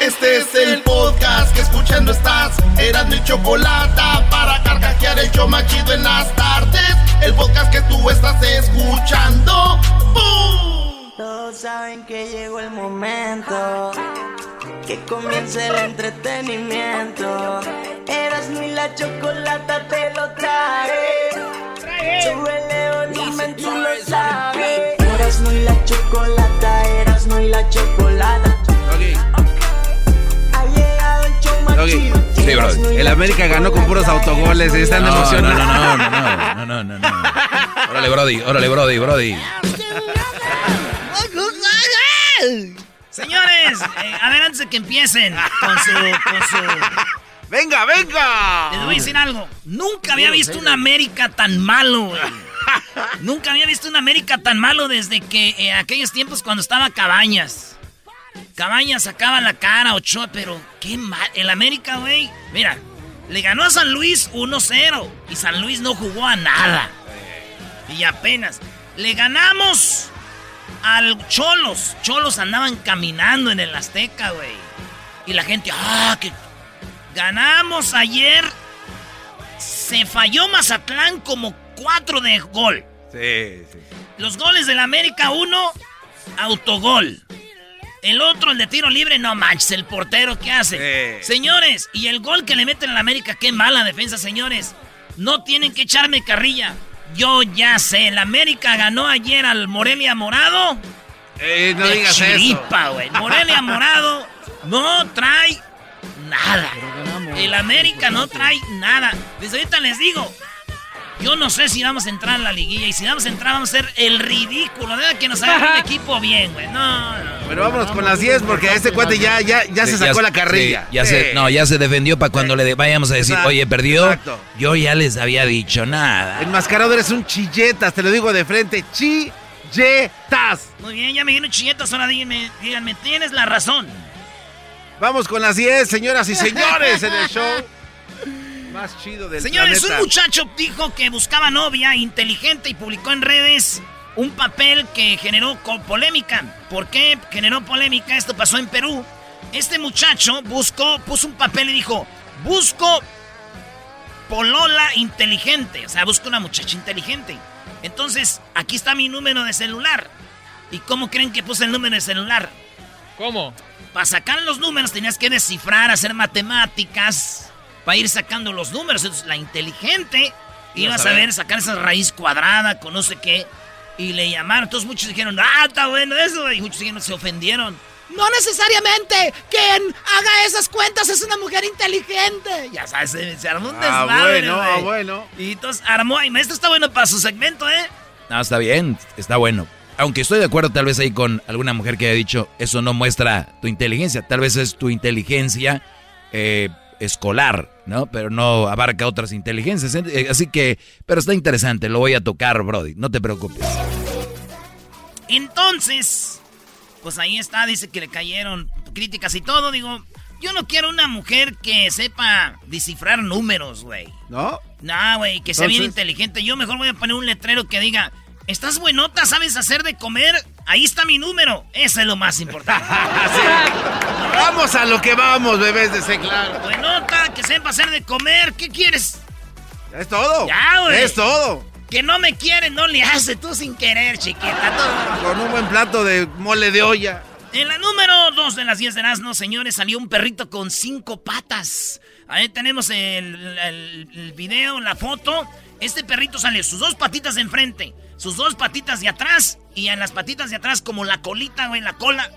Este es el podcast que escuchando estás. Eran mi chocolate para carcajear el show más chido en las tardes. El podcast que tú estás escuchando. ¡Bum! Todos saben que llegó el momento que comience el entretenimiento. Eras ni la chocolata te lo trae. Súbele volumen, tú lo sabes. Eras ni la chocolata, eras ni la chocolata. Ha Doggy. Sí, bro. El América ganó con puros autogoles y están No, no, emocionados. no, no, no, no, no, no, no. Órale, Brody, órale, Brody, Brody. Señores, eh, a ver, antes de que empiecen con su, con su... ¡Venga, venga! Les voy a decir algo. Nunca había visto una América tan malo, güey. Nunca había visto una América tan malo desde que eh, aquellos tiempos cuando estaba Cabañas. Cabañas sacaba la cara, Ochoa, pero qué mal. El América, güey, mira, le ganó a San Luis 1-0 y San Luis no jugó a nada. Y apenas. Le ganamos al Cholos. Cholos andaban caminando en el Azteca, güey. Y la gente, ah, que ganamos ayer. Se falló Mazatlán como cuatro de gol. Sí, sí. Los goles del América, uno, autogol. El otro, el de tiro libre, no manches, el portero, ¿qué hace? Señores, y el gol que le meten al América, qué mala defensa, señores. No tienen que echarme carrilla. Yo ya sé, el América ganó ayer al Morelia Morado. Eh, no de digas chiripa, güey. Morelia Morado no trae nada. El América no trae nada. Desde ahorita les digo, yo no sé si vamos a entrar en la liguilla y si vamos a entrar vamos a ser el ridículo. Debe que nos haga un equipo bien, güey. No, no. Pero vámonos con las 10 porque a este cuate ya, ya, ya se sacó la carrilla. sí, ya Sí. se, no, ya se defendió para cuando le de- vayamos a decir, Exacto, oye, perdió. exacto. Yo ya les había dicho nada. Enmascarado eres un chilletas, te lo digo de frente. Chilletas. Muy bien, ya me dieron chilletas. Ahora díganme, díganme, tienes la razón. Vamos con las 10, señoras y señores, en el show más chido del Señores, planeta. un muchacho dijo que buscaba novia inteligente y publicó en redes un papel que generó polémica. ¿Por qué generó polémica? Esto pasó en Perú. Este muchacho buscó, puso un papel y dijo, busco polola inteligente. O sea, busco una muchacha inteligente. Entonces, aquí está mi número de celular. ¿Y cómo creen que puse el número de celular? ¿Cómo? Para sacar los números tenías que descifrar, hacer matemáticas, para ir sacando los números. Entonces, la inteligente iba a saber sacar esa raíz cuadrada con no sé qué. Y le llamaron. Entonces muchos dijeron, ah, está bueno eso. Y muchos dijeron, se ofendieron. No necesariamente quien haga esas cuentas es una mujer inteligente. Ya sabes, se, se armó un Ah, desmadre, bueno, ah, bueno. Y entonces armó. Y esto está bueno para su segmento, ¿eh? No, está bien, está bueno. Aunque estoy de acuerdo tal vez ahí con alguna mujer que haya dicho, eso no muestra tu inteligencia. Tal vez es tu inteligencia eh, escolar, ¿no? Pero no abarca otras inteligencias. Eh, Así que, pero está interesante, lo voy a tocar, Brody. No te preocupes. Entonces, pues ahí está, dice que le cayeron críticas y todo. Digo, yo no quiero una mujer que sepa descifrar números, güey. ¿No? No, güey, que sea bien inteligente. Yo mejor voy a poner un letrero que diga, ¿estás buenota? ¿Sabes hacer de comer? Ahí está mi número. Eso es lo más importante. Vamos a lo que vamos, bebés de C, claro. buenota, que sepa hacer de comer. ¿Qué quieres? Es todo. Ya, güey. Es todo. Que no me quiere, no le hace tú sin querer, chiquita. Todo. Con un buen plato de mole de olla. En la número 2 de las 10 de Erasmo, señores, salió un perrito con cinco patas. Ahí tenemos el, el- el video, la foto. Este perrito sale sus dos patitas de enfrente, sus dos patitas de atrás y en las patitas de atrás como la colita, güey, la cola.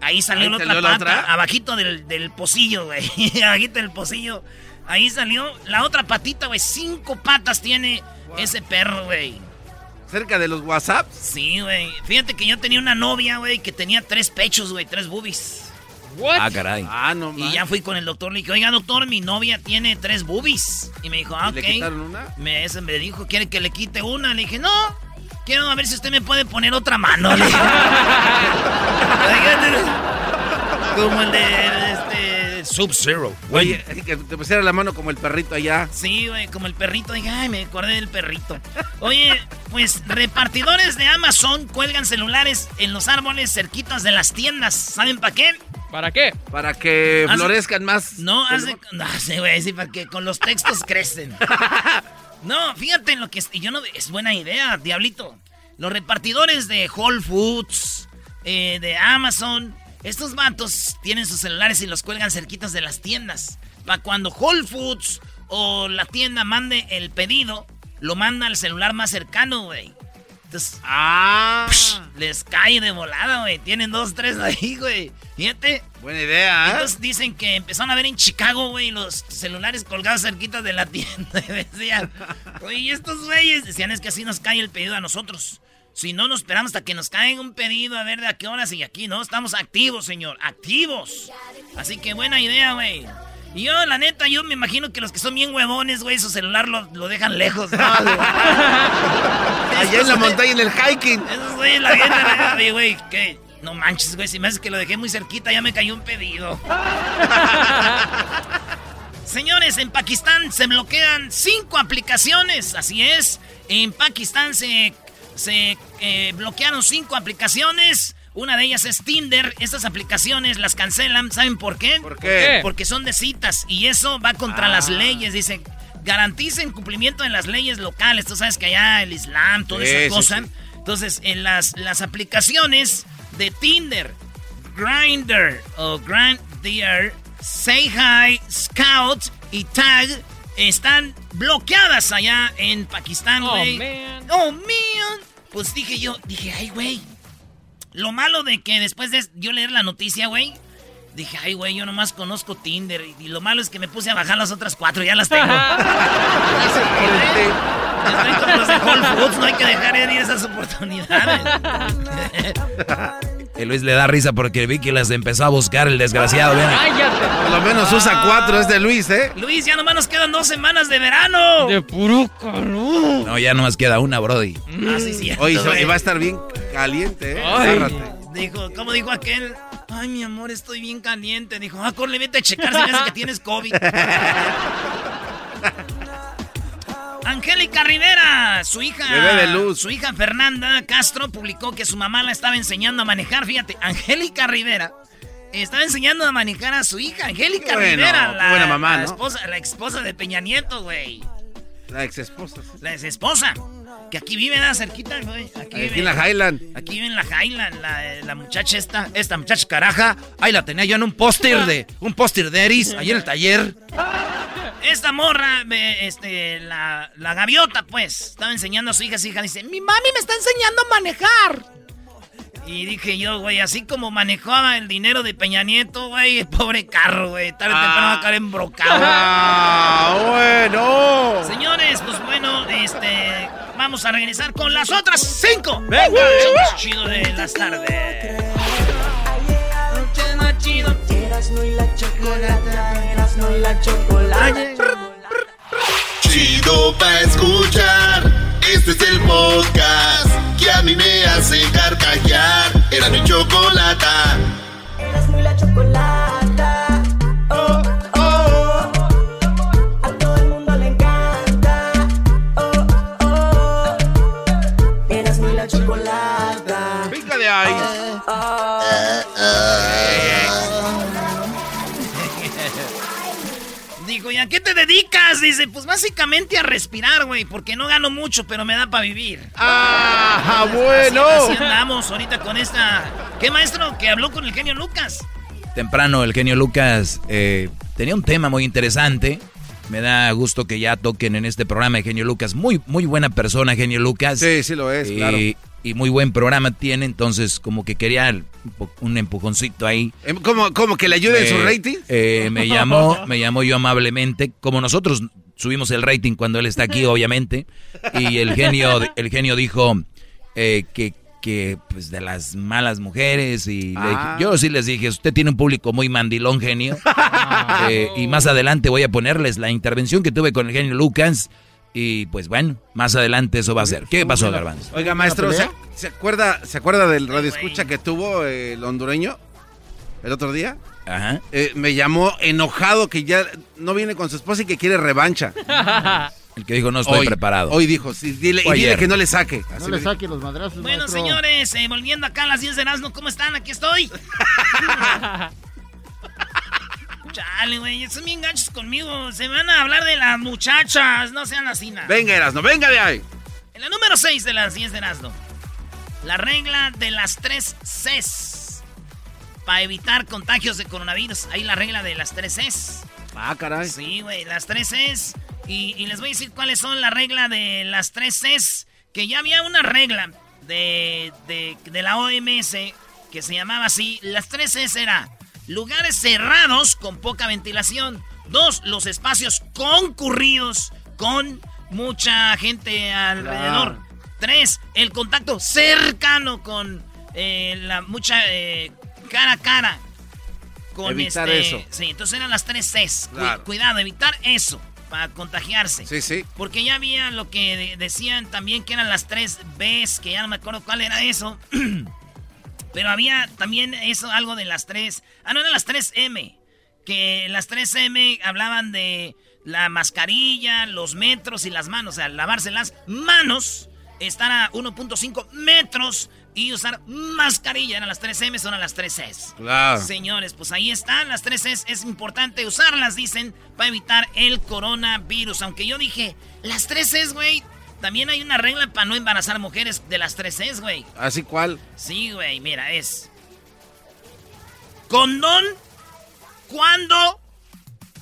Ahí salió Ahí la salió otra la pata, otra. abajito del, del pocillo, güey. abajito del pocillo. Ahí salió la otra patita, güey. Cinco patas tiene ese perro, güey. Cerca de los WhatsApps. Sí, güey. Fíjate que yo tenía una novia, güey, que tenía tres pechos, güey, tres boobies. Ah, caray. Ah, no Y más. ya fui con el doctor, le dije, oiga, doctor, mi novia tiene tres boobies. Y me dijo, ah, ok. ¿Le quitaron una? Me, ese me dijo, ¿quiere que le quite una? Le dije, no, quiero a ver si usted me puede poner otra mano. Le dije. Como el de Sub-Zero. Oye, así que te pusiera la mano como el perrito allá. Sí, güey, como el perrito. Dije, ay, me acordé del perrito. Oye, pues repartidores de Amazon cuelgan celulares en los árboles cerquitas de las tiendas. ¿Saben para qué? ¿Para qué? Para que Hace- florezcan más. No, hace. No, sí, güey, sí, para que con los textos crecen. No, fíjate en lo que Yo no. Es buena idea, diablito. Los repartidores de Whole Foods, eh, de Amazon, estos vatos tienen sus celulares y los cuelgan cerquitas de las tiendas. Para cuando Whole Foods o la tienda mande el pedido, lo manda al celular más cercano, güey. Entonces, Ah. les cae de volada, güey. Tienen dos, tres ahí, güey. Fíjate. Buena idea, ¿eh? Entonces dicen que empezaron a ver en Chicago, güey, los celulares colgados cerquitas de la tienda. Y decían, oye, ¿y estos güeyes decían, es que así nos cae el pedido a nosotros. Si no nos esperamos hasta que nos caiga un pedido, a ver de a qué horas y aquí, ¿no? Estamos activos, señor, activos. Así que buena idea, güey. Y yo, la neta, yo me imagino que los que son bien huevones, güey, su celular lo, lo dejan lejos, ¿no? Allá en la montaña, en el hiking. Esos güeyes, la gente, güey, ¿qué? No manches, güey, si me haces que lo dejé muy cerquita, ya me cayó un pedido. Señores, en Pakistán se bloquean cinco aplicaciones, así es. En Pakistán se, se eh, bloquearon cinco aplicaciones. Una de ellas es Tinder. Estas aplicaciones las cancelan. ¿Saben por qué? ¿Por qué? Porque son de citas y eso va contra Ah. las leyes. Dice, garanticen cumplimiento de las leyes locales. Tú sabes que allá el Islam, toda Sí, esa cosa. sí. Entonces, en las, las aplicaciones de Tinder, Grinder o Grindr, Say Hi, Scout y Tag están bloqueadas allá en Pakistán, Oh, man. Oh, man. Pues dije yo, dije, ay, güey. Lo malo de que después de yo leer la noticia, güey, dije, ay, güey, yo nomás conozco Tinder. Y, y lo malo es que me puse a bajar las otras cuatro, ya las tengo. Estoy como los de Whole Foods, no hay que dejar de ir esas oportunidades. El Luis le da risa porque vi que las empezó a buscar el desgraciado. vean. ¡Cállate! Por lo menos usa cuatro, es de Luis, ¿eh? Luis, ya nomás nos quedan dos semanas de verano. De puro calor. No, ya nomás queda una, Brody. Ah, sí, cierto, Oye, y va a estar bien caliente, ¿eh? Agárrate. Dijo, ¿cómo dijo aquel? Ay, mi amor, estoy bien caliente. Dijo, ah, corre, vete a checar si ves que tienes COVID. Angélica Rivera, su hija, Bebé de luz. su hija Fernanda Castro publicó que su mamá la estaba enseñando a manejar. Fíjate, Angélica Rivera estaba enseñando a manejar a su hija, Angélica bueno, Rivera, la, buena mamá, la ¿no? esposa, la esposa de Peña Nieto, güey. La ex esposa. La ex esposa, que aquí vive, da cerquita, güey. Aquí, Aquí vive. en la Highland. Aquí vive en la Highland, la, la muchacha esta, esta muchacha caraja. Ahí la tenía yo en un póster de, un póster de Eris, ahí en el taller. Esta morra, me- este, la, la gaviota, pues, estaba enseñando a su hija, su hija dice, mi mami me está enseñando a manejar. Y dije yo, güey, así como manejaba el dinero de Peña Nieto, güey, pobre carro, güey, tarde o temprano va a caer embrocado. ¡Ah, bueno! Señores, pues bueno, este. Vamos a regresar con las otras cinco. Venga, el chido de las tardes. Erasmo y la chocolata, Erasmo y la chocolata. Chido pa' escuchar. Este es el podcast que a mí me hace carcajear. Era mi chocolata. Erasmo y la chocolata. A qué te dedicas? Dice, pues básicamente a respirar, güey, porque no gano mucho, pero me da para vivir. ¡Ah, Así, bueno! así andamos ahorita con esta. ¿Qué maestro que habló con el genio Lucas? Temprano el genio Lucas eh, tenía un tema muy interesante Me da gusto que ya toquen en este programa de Genio Lucas. Muy, muy buena persona, Genio Lucas. Sí, sí lo es, y, claro. Y muy buen programa tiene, entonces como que quería un, empujoncito ahí. Em, ¿Cómo, cómo que le ayude en su rating? eh, me llamó, me llamó yo amablemente, como nosotros subimos el rating cuando él está aquí, obviamente, y el genio, el genio dijo eh, que, que pues de las malas mujeres y Ah. yo sí les dije, usted tiene un público muy mandilón, genio, Eh, y más adelante voy a ponerles la intervención que tuve con el genio Lucas. Y pues bueno, más adelante eso va a ser. ¿Qué pasó, Garbanzo? Oiga, maestro, ¿se, se acuerda, ¿se acuerda del radio escucha que tuvo eh, el hondureño el otro día? Ajá. Eh, me llamó enojado que ya no viene con su esposa y que quiere revancha. El que dijo no estoy hoy, preparado. Hoy dijo, sí, dile, y dile que no le saque. No le saque los madrazos, Bueno, maestro. señores, eh, volviendo acá a las 10 de Erasmo, ¿cómo están? Aquí estoy. Chale, güey, son bien gachos conmigo. Se van a hablar de las muchachas, no sean así nada. Venga, Erasno, venga de ahí. En la número 6 de las 10 de Erasmo. La regla de las tres Cs. Para evitar contagios de coronavirus. Ahí la regla de las tres Cs. Ah, caray. Sí, güey, las tres Cs. Y, y les voy a decir cuáles son la regla de las tres Cs. Que ya había una regla de, de, de la OMS que se llamaba así. Las tres Cs era lugares cerrados con poca ventilación. Dos, los espacios concurridos con mucha gente alrededor. Claro. Tres, el contacto cercano con eh, la mucha eh, cara a cara. Con Evitar este- eso. Sí, entonces eran las tres Cs. Claro. cuidado, evitar eso para contagiarse. Sí, sí. Porque ya había lo que de- decían también que eran las tres Bs, que ya no me acuerdo cuál era eso. Pero había también eso, algo de las tres. Ah, no, eran las tres M. Que las tres M hablaban de la mascarilla, los metros y las manos. O sea, lavarse las manos, estar a 1.5 metros y usar mascarilla. Eran las tres M, son las tres S. Claro. Señores, pues ahí están las tres es, es importante usarlas, dicen, para evitar el coronavirus. Aunque yo dije, las tres es, güey, también hay una regla para no embarazar mujeres de las tres es, güey. ¿Así cuál? Sí, güey, mira, es... Condón cuando...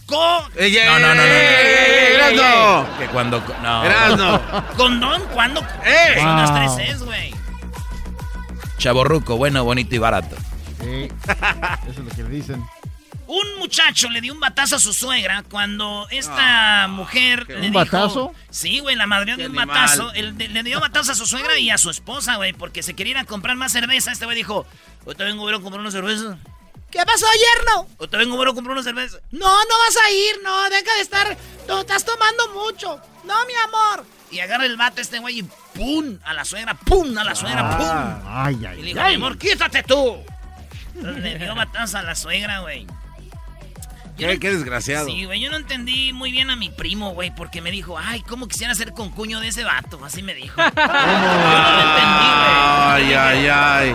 Co... ¡Ey, ey, No, no, no, no. ey, Erasno! Que cuando... No. Erasno. Condón cuando... ¡Ey! Son las Wow. tres es, güey. Chaborruco, bueno, bonito y barato. Sí, eso es lo que le dicen. Un muchacho le dio un batazo a su suegra cuando esta mujer le ¿Un dijo... batazo? Sí, güey, la madre de un animal. batazo. Él le dio batazo a su suegra y a su esposa, güey, porque se querían comprar más cerveza. Este güey dijo, ahorita vengo a ver a comprar una cerveza. ¿Qué pasó, yerno? Ahorita vengo a ver a comprar una cerveza. No, no vas a ir, no, deja de estar, no, estás tomando mucho. No, mi amor. Y agarra el vato este güey y ¡pum! A la suegra, ¡pum! A la suegra, ¡pum! Ay, Y le ay, dijo, ay. mi amor, quítate tú. Entonces le dio batazo a la suegra, güey. Yo Qué, no- qué desgraciado. Sí, güey, yo no entendí muy bien a mi primo, güey, porque me dijo, ay, ¿cómo quisiera ser concuño de ese vato? Así me dijo. Yo no lo entendí, Ay, ay, ay.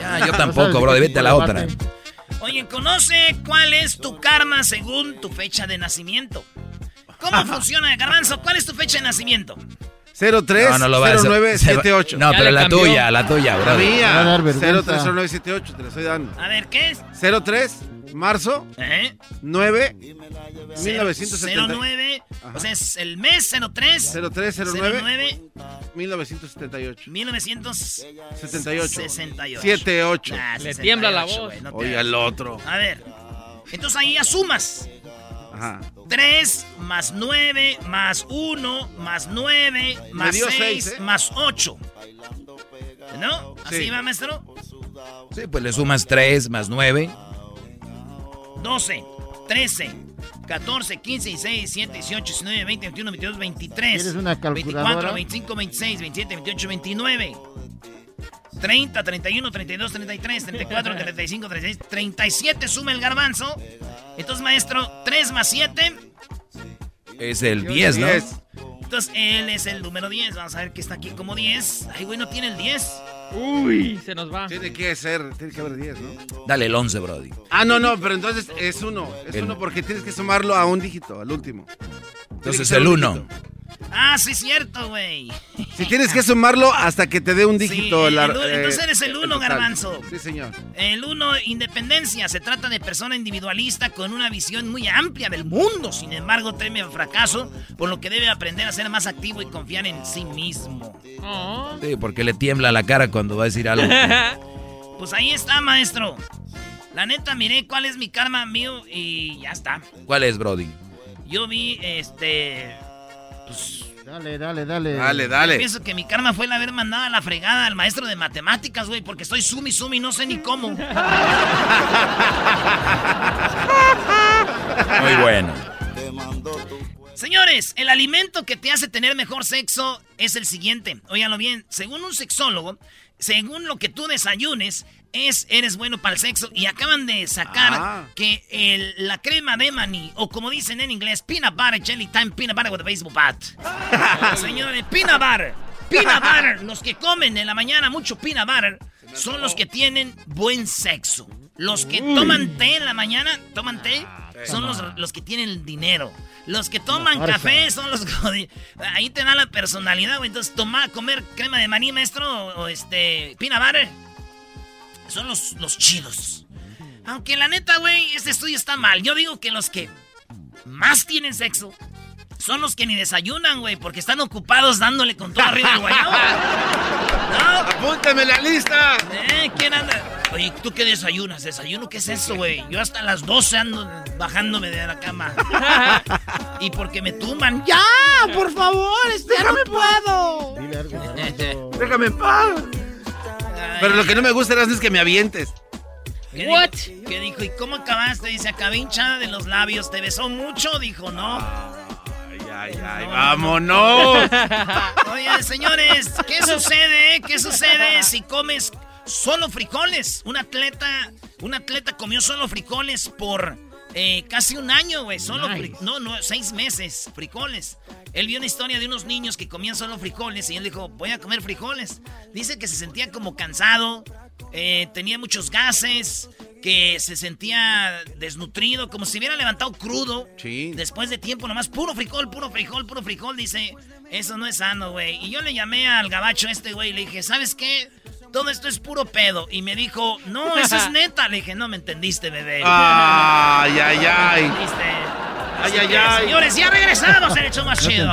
Ya, yo tampoco, bro, vete a la otra. güey. Oye, conoce cuál es tu karma según tu fecha de nacimiento. ¿Cómo funciona, Garbanzo? ¿Cuál es tu fecha de nacimiento? 03 No, no lo va a hacer. 0978. No, pero la cambió. tuya, la tuya, La bro. mía. Va a dar vergüenza. 030978, te la estoy dando. A ver, ¿qué es? 03 marzo ¿Eh? 9 Cero- 1970. 09, Ajá. o sea, es el mes 03. 0309 09 1978. 1978. 78. 78. 78. Ah, Le tiembla la 68, voz. güey, no Oye, al otro. A ver. Entonces ahí ya sumas. Ajá. 3 más 9 más 1 más 9 más dio 6 seis, ¿eh? más 8. ¿No? ¿Así Sí. va, maestro? Sí, pues le sumas 3 más 9. 12, 13, 14, 15, 16, 17, 18, 19, 20, 21, 22, 23. ¿Quieres una 24, calculadora? 25, 26, 27, 28, 29. 30, 31, 32, 33, 34, 35, 36, 37 suma el garbanzo. Entonces, maestro, 3 más 7. Es el 10, ¿no? 10. Entonces, él es el número 10. Vamos a ver que está aquí como 10. Ay, güey, no tiene el 10. Uy, se nos va. Tiene que ser, tiene que haber 10, ¿no? Dale el 11, brody. Ah, no, no, pero entonces es uno. Es El- uno porque tienes que sumarlo a un dígito, al último. Entonces el un 1. Ah, sí, cierto, güey. Si tienes que sumarlo hasta que te dé un dígito. Sí, la- el eh, entonces eres el uno, garbanzo. Sí, señor. El uno, independencia. Se trata de persona individualista con una visión muy amplia del mundo. Sin embargo, teme al fracaso, por lo que debe aprender a ser más activo y confiar en sí mismo. Sí, porque le tiembla la cara cuando va a decir algo. Pues ahí está, maestro. La neta, miré cuál es mi karma mío y ya está. ¿Cuál es, Brody? Yo vi, este... Pues, Dale, dale, dale. Dale, yo dale. pienso que mi karma fue el haber mandado a la fregada al maestro de matemáticas, güey, porque estoy sumi sumi, no sé ni cómo. Muy bueno. Señores, el alimento que te hace tener mejor sexo es el siguiente. Óiganlo bien. Según un sexólogo, según lo que tú desayunes, es eres bueno para el sexo. Y acaban de sacar Ah. que el- la crema de maní, o como dicen en inglés, peanut butter jelly time peanut butter with a baseball bat. Señores, peanut butter. Peanut butter. Los que comen en la mañana mucho peanut butter son los que tienen buen sexo. Los que toman té en la mañana, toman té, son los, los que tienen dinero. Los que toman café son los Ahí te da la personalidad, güey. Entonces, tomar, comer crema de maní, maestro, o, o este, peanut butter, son los, los chidos. Aunque la neta, güey, este estudio está mal. Yo digo que los que más tienen sexo son los que ni desayunan, güey, porque están ocupados dándole con todo arriba el guayabo. ¿No? ¡Apúntame la lista! ¿Eh? ¿Quién anda? Oye, ¿tú qué desayunas? ¿Desayuno qué es eso, güey? Yo hasta las 12 ando bajándome de la cama. y porque me tumban. ¡Ya! ¡Por favor! este, ¡Ya no puedo! Dile algo, garbanzo. Déjame en paz. Pero lo que no me gusta Erasmo, es que me avientes. ¿Qué What? Dijo? ¿Qué dijo? ¿Y cómo acabaste? Dice, acabé hinchada de los labios. ¿Te besó mucho? Dijo, no. Ay, ay, ay, vámonos. Oye, señores, ¿qué sucede? eh? ¿Qué sucede si comes solo frijoles? Un atleta, un atleta comió solo frijoles por eh, casi un año, güey. Solo Nice. no, no, seis meses, frijoles. Él vio una historia de unos niños que comían solo frijoles y él dijo, voy a comer frijoles. Dice que se sentía como cansado, eh, tenía muchos gases, que se sentía desnutrido, como si hubiera levantado crudo. Sí. Después de tiempo, nomás puro frijol, puro frijol, puro frijol, dice, eso no es sano, güey. Y yo le llamé al gabacho este, güey, y le dije, ¿sabes qué? Todo esto es puro pedo. Y me dijo, no, eso es neta. Le dije, no me entendiste, bebé. Ay, ay, ¿Me ay. entendiste? Ay, ay, ay. Señores, ya regresamos el hecho más chido.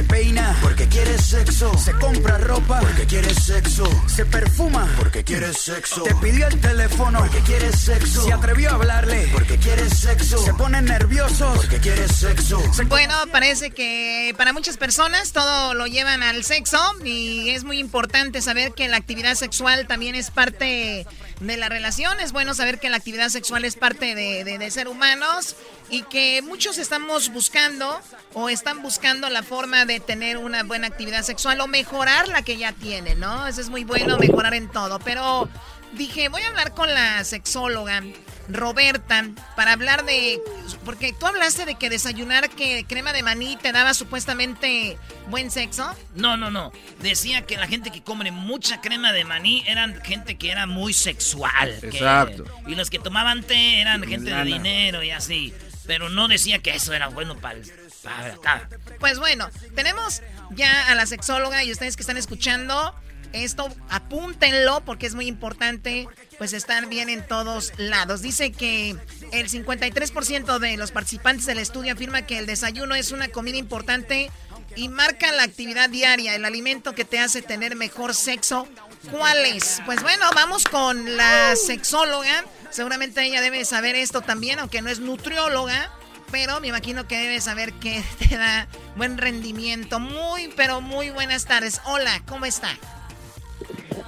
Se peina porque quiere sexo. Se compra ropa porque quiere sexo. Se perfuma porque quiere sexo. Te pidió el teléfono porque quiere sexo. Se atrevió a hablarle porque quiere sexo. Se ponen nerviosos porque quiere sexo. Se Bueno, parece que para muchas personas todo lo llevan al sexo y es muy importante saber que la actividad sexual también es parte de la relación. Es bueno saber que la actividad sexual es parte de, de- de ser humanos y que muchos estamos buscando o están buscando la forma de tener una buena actividad sexual o mejorar la que ya tienen, ¿no? Eso es muy bueno, mejorar en todo. Pero dije, voy a hablar con la sexóloga. Roberta, para hablar de... Porque tú hablaste de que desayunar que crema de maní te daba supuestamente buen sexo. No, no, no. Decía que la gente que come mucha crema de maní eran gente que era muy sexual. que- Exacto. y los que tomaban té eran gente de dinero y así. Pero no decía que eso era bueno para el... Pues bueno, tenemos ya a la sexóloga y ustedes que están escuchando, esto apúntenlo porque es muy importante, pues estar bien en todos lados. Dice que el 53% de los participantes del estudio afirma que el desayuno es una comida importante y marca la actividad diaria, el alimento que te hace tener mejor sexo. ¿Cuál es? Pues bueno, vamos con la sexóloga Seguramente ella debe saber esto también, aunque no es nutrióloga. Pero me imagino que debe saber que te da buen rendimiento. Muy, pero muy buenas tardes. Hola, ¿cómo está?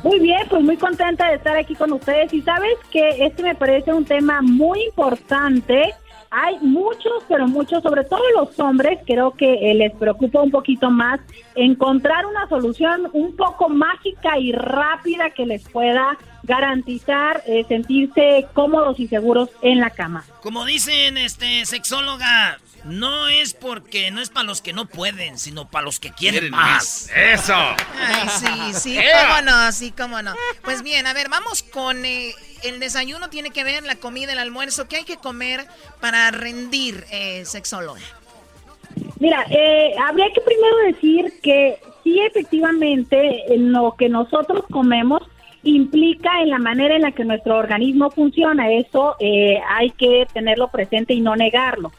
Muy bien, pues muy contenta de estar aquí con ustedes. Y sabes que este me parece un tema muy importante. Hay muchos, pero muchos, sobre todo los hombres, creo que eh, les preocupa un poquito más encontrar una solución un poco mágica y rápida que les pueda garantizar eh, sentirse cómodos y seguros en la cama. Como dicen, este, sexóloga, no es porque no es para los que no pueden, sino para los que quieren, más. Eso. Ay, sí, sí, cómo no, sí, cómo no. Pues bien, a ver, vamos con eh, el desayuno, tiene que ver la comida, el almuerzo. ¿Qué hay que comer para rendir, eh, sexóloga? Mira, eh, habría que primero decir que sí, efectivamente, lo que nosotros comemos implica en la manera en la que nuestro organismo funciona. Eso eh, hay que tenerlo presente y no negarlo.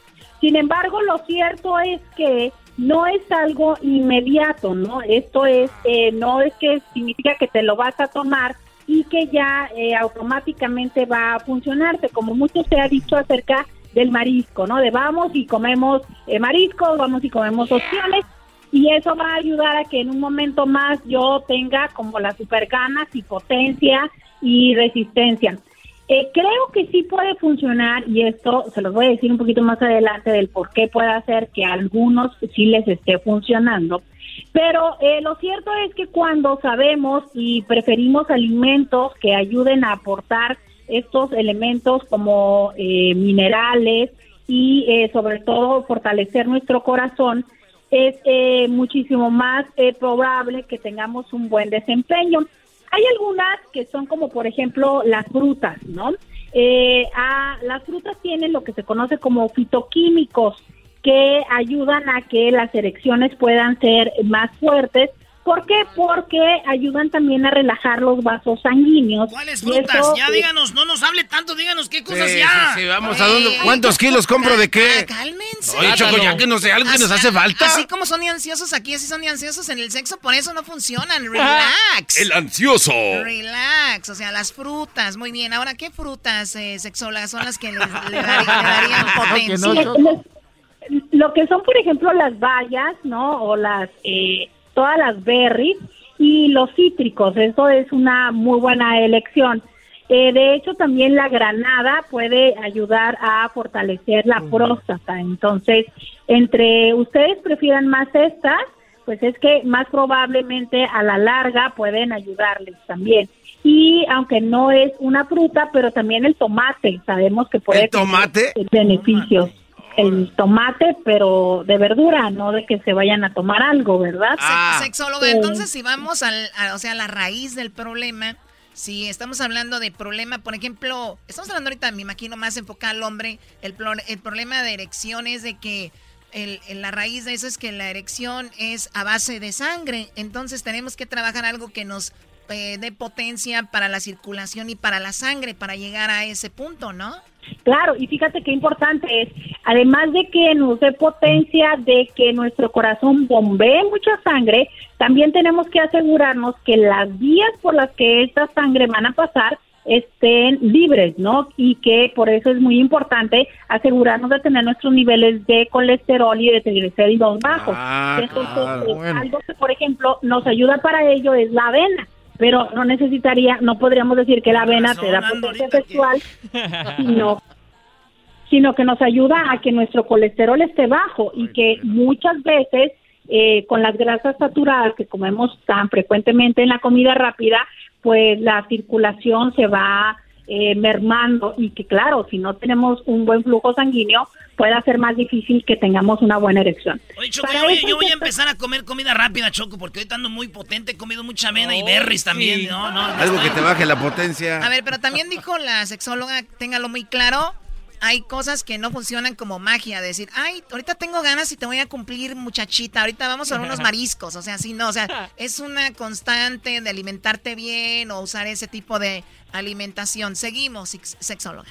Sin embargo, lo cierto es que no es algo inmediato, ¿no? Esto es, eh, no es que significa que te lo vas a tomar y que ya eh, automáticamente va a funcionarte, como mucho se ha dicho acerca del marisco, ¿no? De vamos y comemos eh, marisco, vamos y comemos opciones y eso va a ayudar a que en un momento más yo tenga como las super ganas y potencia y resistencia. Eh, creo que sí puede funcionar y esto se los voy a decir un poquito más adelante del por qué puede hacer que a algunos sí les esté funcionando. Pero eh, lo cierto es que cuando sabemos y preferimos alimentos que ayuden a aportar estos elementos como eh, minerales y sobre todo fortalecer nuestro corazón, es muchísimo más probable que tengamos un buen desempeño. Hay algunas que son como, por ejemplo, las frutas, ¿no? Eh, las frutas tienen lo que se conoce como fitoquímicos que ayudan a que las erecciones puedan ser más fuertes ¿Por qué? Porque ayudan también a relajar los vasos sanguíneos. ¿Cuáles frutas? ya díganos, no nos hable tanto, díganos qué cosas ya. Sí, sí, vamos a dónde. ¿Cuántos kilos compro de qué? Cálmense. Oye, Choco, ya que no sé, algo que nos hace falta. Así como son ansiosos aquí, así son ansiosos en el sexo, por eso no funcionan. Relax. El ansioso. Relax, o sea, las frutas. Muy bien. Ahora, ¿qué frutas eh, sexólogas son las que le, darían potencia? lo que son, por ejemplo, las bayas, ¿no? O las. Eh, todas las berries y los cítricos. Eso es una muy buena elección. Eh, de hecho, también la granada puede ayudar a fortalecer la próstata. Entonces, entre ustedes prefieran más estas, pues es que más probablemente a la larga pueden ayudarles también. Y aunque no es una fruta, pero también el tomate, sabemos que puede ¿El tomate? tener beneficios el tomate, pero de verdura, no de que se vayan a tomar algo, ¿verdad? Ah. Sexóloga, entonces si vamos al, a, o sea, a la raíz del problema, si estamos hablando de problema, por ejemplo, estamos hablando ahorita, me imagino, más enfocado al hombre, el, el problema de erección es de que el, la raíz de eso es que la erección es a base de sangre, entonces tenemos que trabajar algo que nos eh, dé potencia para la circulación y para la sangre, para llegar a ese punto, ¿no? Claro, y fíjate qué importante es, además de que nos dé potencia, de que nuestro corazón bombee mucha sangre, también tenemos que asegurarnos que las vías por las que esta sangre van a pasar estén libres, ¿no? Y que por eso es muy importante asegurarnos de tener nuestros niveles de colesterol y de triglicéridos bajos. Ah, Entonces, algo que, por ejemplo, nos ayuda para ello es la avena pero no necesitaría, no podríamos decir que la avena te da potencia sexual, sino, sino que nos ayuda a que nuestro colesterol esté bajo y que muchas veces eh, con las grasas saturadas que comemos tan frecuentemente en la comida rápida, pues la circulación se va eh, mermando y que claro, si no tenemos un buen flujo sanguíneo, puede ser más difícil que tengamos una buena erección. Oye, Choco, yo, voy, a empezar a comer comida rápida, Choco, porque hoy ando muy potente, he comido mucha avena y berries también, ¿no? no, Algo que te baje la potencia. A ver, pero también dijo la sexóloga, téngalo muy claro, hay cosas que no funcionan como magia, decir, ay, ahorita tengo ganas y te voy a cumplir muchachita, ahorita vamos a unos mariscos, o sea, sí, no, o sea, es una constante de alimentarte bien o usar ese tipo de alimentación. Seguimos, sexóloga.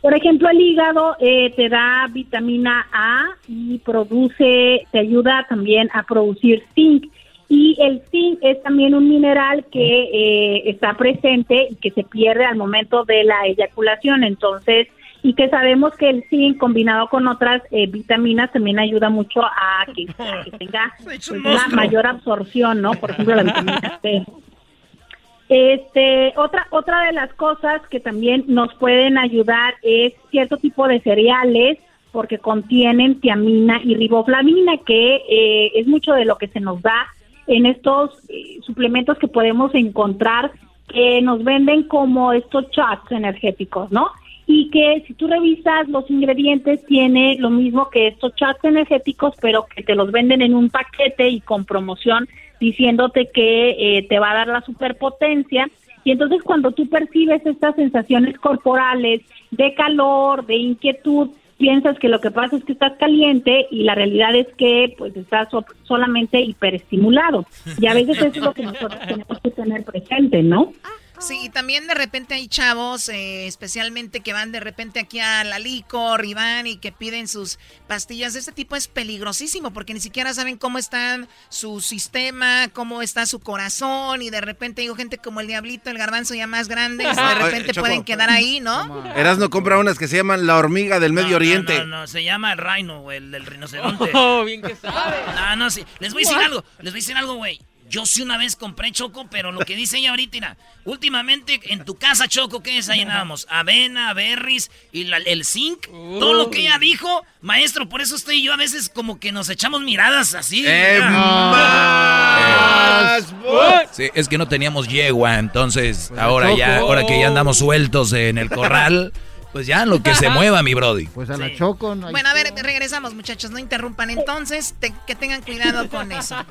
Por ejemplo, el hígado eh, te da vitamina A y produce, te ayuda también a producir zinc. Y el zinc es también un mineral que eh, está presente y que se pierde al momento de la eyaculación. Entonces, y que sabemos que el zinc combinado con otras eh, vitaminas también ayuda mucho a que, a que tenga pues, una mayor absorción, ¿no? Por ejemplo, la vitamina C. Este, otra, otra de las cosas que también nos pueden ayudar es cierto tipo de cereales porque contienen tiamina y riboflavina, que eh, es mucho de lo que se nos da en estos eh, suplementos que podemos encontrar que nos venden como estos shots energéticos, ¿no? Y que si tú revisas los ingredientes tiene lo mismo que estos shots energéticos, pero que te los venden en un paquete y con promoción diciéndote que eh, te va a dar la superpotencia. Y entonces cuando tú percibes estas sensaciones corporales de calor, de inquietud, piensas que lo que pasa es que estás caliente y la realidad es que pues estás solamente hiperestimulado. Y a veces eso es lo que nosotros tenemos que tener presente, ¿no? Sí, y también de repente hay chavos, eh, especialmente que van de repente aquí a la licor y van y que piden sus pastillas. Este tipo es peligrosísimo porque ni siquiera saben cómo está su sistema, cómo está su corazón y de repente digo gente como el diablito, el garbanzo ya más grande, de repente pueden quedar ahí, ¿no? Eras no compra unas que se llaman la hormiga del Medio Oriente. No, no, se llama el rhino, el del rinoceronte. Oh, bien que sabe. No, no, sí. Les voy a decir algo, les voy a decir algo, güey. Yo sí una vez compré Choco, pero lo que dice ella ahorita, mira, últimamente en tu casa, Choco, ¿qué desayunábamos? Avena, berries y el zinc. Todo lo que ella dijo, maestro, por eso estoy yo a veces como que nos echamos miradas así. Eh, sí, es que no teníamos yegua, entonces pues ahora ya, ahora que ya andamos sueltos en el corral. Pues ya, lo que se mueva, mi Brody. Pues a la choco. No bueno, a ver, regresamos, muchachos. No interrumpan entonces. que tengan cuidado con eso.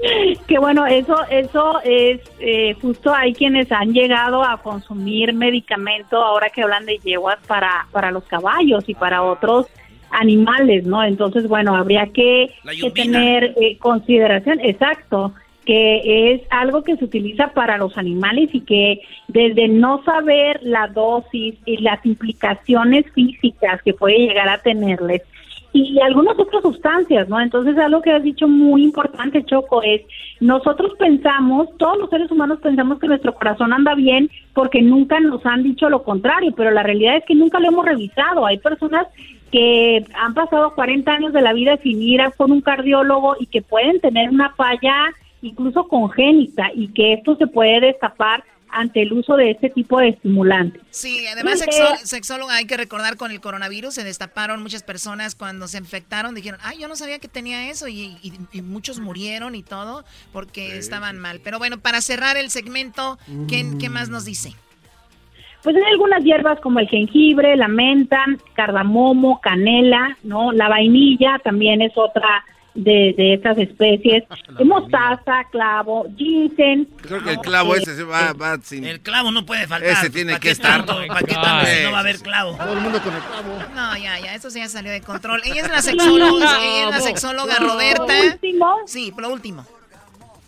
que bueno, eso, eso es eh, justo hay quienes han llegado a consumir medicamento ahora que hablan de yeguas para, para los caballos y para otros animales, ¿no? Entonces, bueno, habría que, tener eh, consideración, exacto, que es algo que se utiliza para los animales y que desde no saber la dosis y las implicaciones físicas que puede llegar a tenerles, y algunas otras sustancias, ¿no? Entonces, algo que has dicho muy importante, Choco, es nosotros pensamos, todos los seres humanos pensamos que nuestro corazón anda bien porque nunca nos han dicho lo contrario, pero la realidad es que nunca lo hemos revisado. Hay personas que han pasado 40 años de la vida sin ir a con un cardiólogo y que pueden tener una falla incluso congénita y que esto se puede destapar ante el uso de este tipo de estimulantes. Sí, además sexóloga, hay que recordar con el coronavirus se destaparon muchas personas cuando se infectaron, dijeron, ay, yo no sabía que tenía eso y, muchos murieron y todo porque estaban mal. Pero bueno, para cerrar el segmento, ¿qué, ¿qué más nos dice? Pues hay algunas hierbas como el jengibre, la menta, cardamomo, canela, ¿no? La vainilla también es otra de, de estas especies. Mostaza, clavo, ginseng. Creo que el clavo ese se va, va sin... El clavo no puede faltar. Ese tiene que estar. ¿Para qué tanto no va a haber clavo? Todo el mundo con el clavo. No, ya, ya, eso ya salió de control. Ella es la sexóloga, ella es la sexóloga Roberta. último? Sí, por lo último.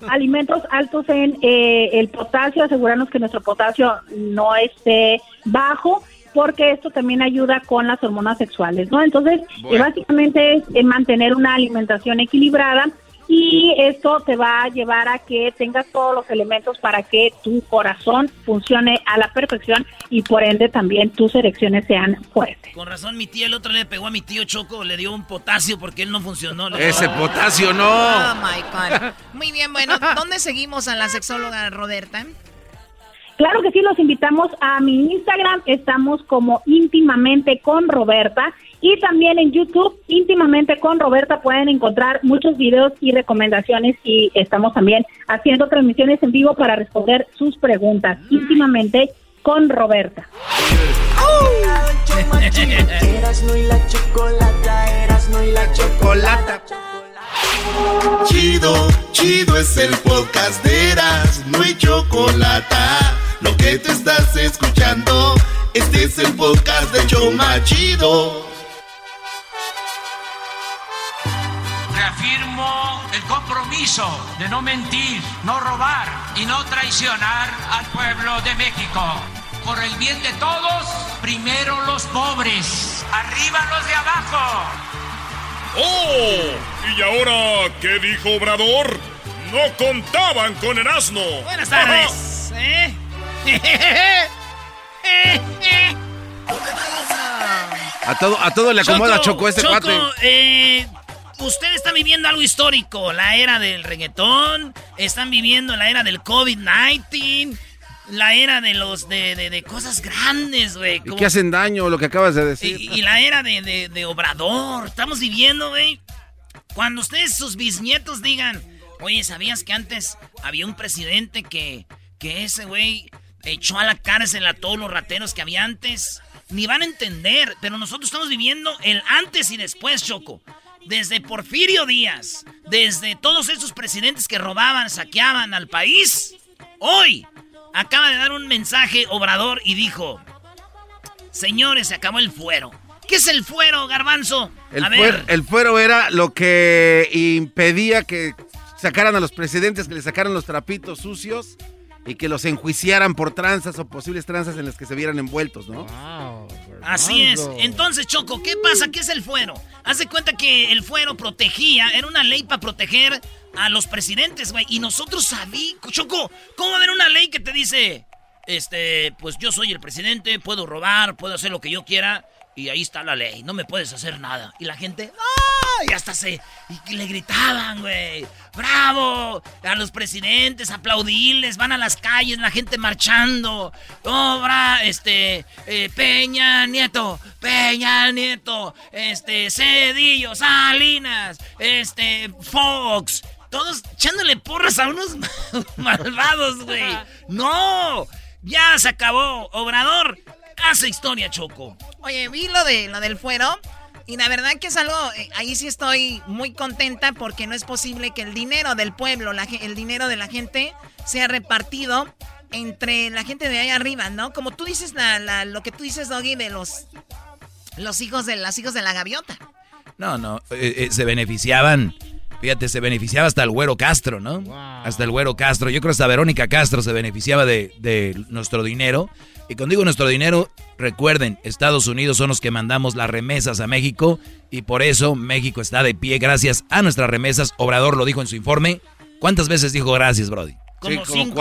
Alimentos altos en eh, el potasio, asegurarnos que nuestro potasio no esté bajo porque esto también ayuda con las hormonas sexuales, ¿no? Entonces, eh, básicamente es eh, mantener una alimentación equilibrada y esto te va a llevar a que tengas todos los elementos para que tu corazón funcione a la perfección y por ende también tus erecciones sean fuertes. Con razón, mi tía el otro le pegó a mi tío Choco, le dio un potasio porque él no funcionó. Ese potasio no. Oh my God. Muy bien, bueno, ¿dónde seguimos a la sexóloga Roberta? Claro que sí, los invitamos a mi Instagram, estamos como íntimamente con Roberta y también en YouTube, íntimamente con Roberta, pueden encontrar muchos videos y recomendaciones y estamos también haciendo transmisiones en vivo para responder sus preguntas, íntimamente con Roberta. Chido, chido es el podcast de Eras, no hay chocolate lo que te estás escuchando, este es el podcast de Choma Chido. Reafirmo el compromiso de no mentir, no robar y no traicionar al pueblo de México. Por el bien de todos, primero los pobres, arriba los de abajo. ¡Oh! ¿Y ahora qué dijo Obrador? no contaban con el asno. Buenas tardes. ¿eh? A todo, a todo le acomoda Choco, este Choco, cuate. eh, ustedes están viviendo algo histórico. La era del reggaetón. Están viviendo la era del COVID-19. La era de los de, de- de cosas grandes, güey. Y como- que hacen daño lo que acabas de decir. y, y la era de, de- de Obrador. Estamos viviendo, güey. Cuando ustedes, sus bisnietos, digan, oye, ¿sabías que antes había un presidente que, que ese güey echó a la cárcel a todos los rateros que había antes? Ni van a entender, pero nosotros estamos viviendo el antes y después, Choco. Desde Porfirio Díaz, desde todos esos presidentes que robaban, saqueaban al país. Hoy acaba de dar un mensaje Obrador y dijo, señores, se acabó el fuero. ¿Qué es el fuero, garbanzo? El, a ver, el fuero era lo que impedía que sacaran a los presidentes, que le sacaran los trapitos sucios y que los enjuiciaran por tranzas o posibles tranzas en las que se vieran envueltos, ¿no? Así es. Entonces, Choco, ¿qué pasa? ¿Qué es el fuero? Haz de cuenta que el fuero protegía, era una ley para proteger a los presidentes, güey. Y nosotros sabíamos, Choco, ¿cómo va haber una ley que te dice, este, pues yo soy el presidente, puedo robar, puedo hacer lo que yo quiera, y ahí está la ley, no me puedes hacer nada? Y la gente, ¡ah! Y hasta se, y le gritaban, güey, ¡bravo! A los presidentes, aplaudirles, van a las calles, la gente marchando, obra, este, eh, Peña Nieto, Peña Nieto, este, Cedillo, Salinas, este, Fox, todos echándole porras a unos malvados, güey. ¡No! Ya se acabó. Obrador, hace historia, Choco. Oye, vi lo, de, lo del fuero y la verdad que es algo, eh, ahí sí estoy muy contenta porque no es posible que el dinero del pueblo, la el dinero de la gente sea repartido entre la gente de ahí arriba, ¿no? Como tú dices, la, la- lo que tú dices, Doggy, de los, los hijos de los hijos de la gaviota. No, no, eh, eh, se beneficiaban. Fíjate, se beneficiaba hasta el güero Castro, ¿no? Hasta el güero Castro. Yo creo que hasta Verónica Castro se beneficiaba de, de nuestro dinero. Y cuando digo nuestro dinero, recuerden, Estados Unidos son los que mandamos las remesas a México. Y por eso México está de pie gracias a nuestras remesas. Obrador lo dijo en su informe. ¿Cuántas veces dijo gracias, Brody? Como cinco.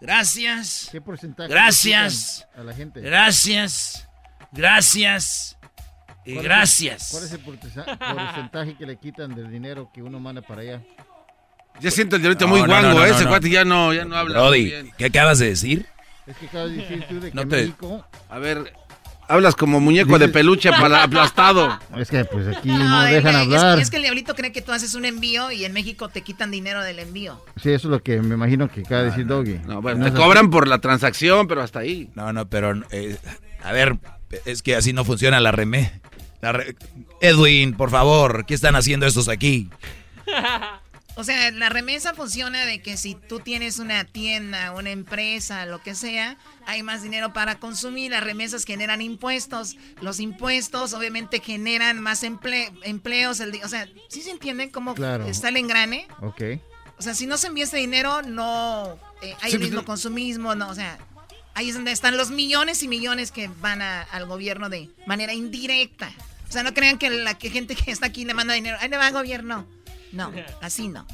Gracias. ¿Qué porcentaje? Gracias. A la gente. Gracias. Gracias. Y ¿Cuál es el- gracias. ¿Cuál es el porcenta- porcentaje que le quitan del dinero que uno manda para allá? Ya siento el diablito No, muy no, guango, no, no, ¿eh? no, ese no. cuate ya no, ya no habla. muy Brody, bien. ¿qué acabas de decir? Es que acabas de decir tú de que No te- México... A ver, hablas como muñeco de peluche para aplastado. Es que pues aquí no, dejan es- hablar. Es, que el diablito cree que tú haces un envío y en México te quitan dinero del envío. Sí, eso es lo que me imagino que acaba de decir Doggy. No, bueno, No te cobran por la transacción, pero hasta ahí. No, no, pero eh, a ver, es que así no funciona la remé. La re- Edwin, por favor, ¿qué están haciendo estos aquí? O sea, la remesa funciona de que si tú tienes una tienda, una empresa, lo que sea, hay más dinero para consumir. Las remesas generan impuestos. Los impuestos obviamente generan más emple- empleos. El o sea, ¿sí se entiende cómo Claro. está el engrane? Ok. O sea, si no se envía ese dinero, no eh, hay Sí, el pues, mismo consumismo, no, o sea, ahí es donde están los millones y millones que van a- al gobierno de manera indirecta. O sea, no crean que la que gente que está aquí le manda dinero, ahí le va al gobierno. No, así no.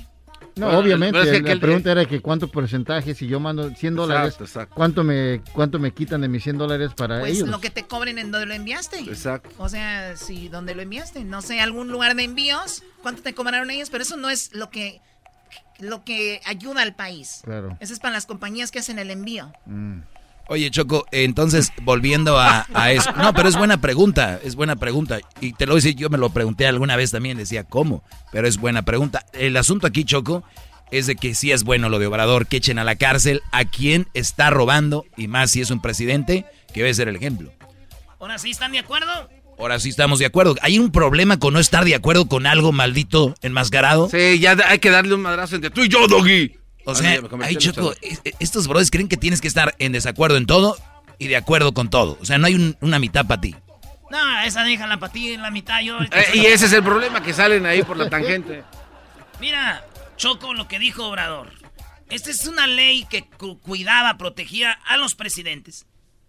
No, Bueno, obviamente, pero es que la pregunta era que cuánto porcentaje, si yo mando 100 dólares, Exacto, exacto. ¿cuánto me cuánto me quitan de mis 100 dólares para Pues ellos? lo que te cobren en donde lo enviaste. Exacto. O sea, si donde lo enviaste, no sé, algún lugar de envíos, cuánto te cobraron ellos, pero eso no es lo que lo que ayuda al país. Claro. Eso es para las compañías que hacen el envío. Mm. Oye, Choco, entonces, volviendo a, a eso. No, pero es buena pregunta, es buena pregunta. Y te lo voy a decir, yo me lo pregunté alguna vez también, decía, ¿cómo? Pero es buena pregunta. El asunto aquí, Choco, es de que sí es bueno lo de Obrador, que echen a la cárcel a quien está robando, y más si es un presidente, que debe ser el ejemplo. Ahora sí, ¿están de acuerdo? Ahora sí estamos de acuerdo. ¿Hay un problema con no estar de acuerdo con algo maldito enmascarado? Sí, ya hay que darle un madrazo entre tú y yo, Doggy. O Ah, sea, no, en Choco, estos brothers creen que tienes que estar en desacuerdo en todo y de acuerdo con todo. O sea, no hay un- una mitad para ti. No, esa déjala para ti en la mitad. Yo, Eh, y ese es el problema, que salen ahí por la tangente. Mira, Choco, lo que dijo Obrador. Esta es una ley que cu- cuidaba, protegía a los presidentes.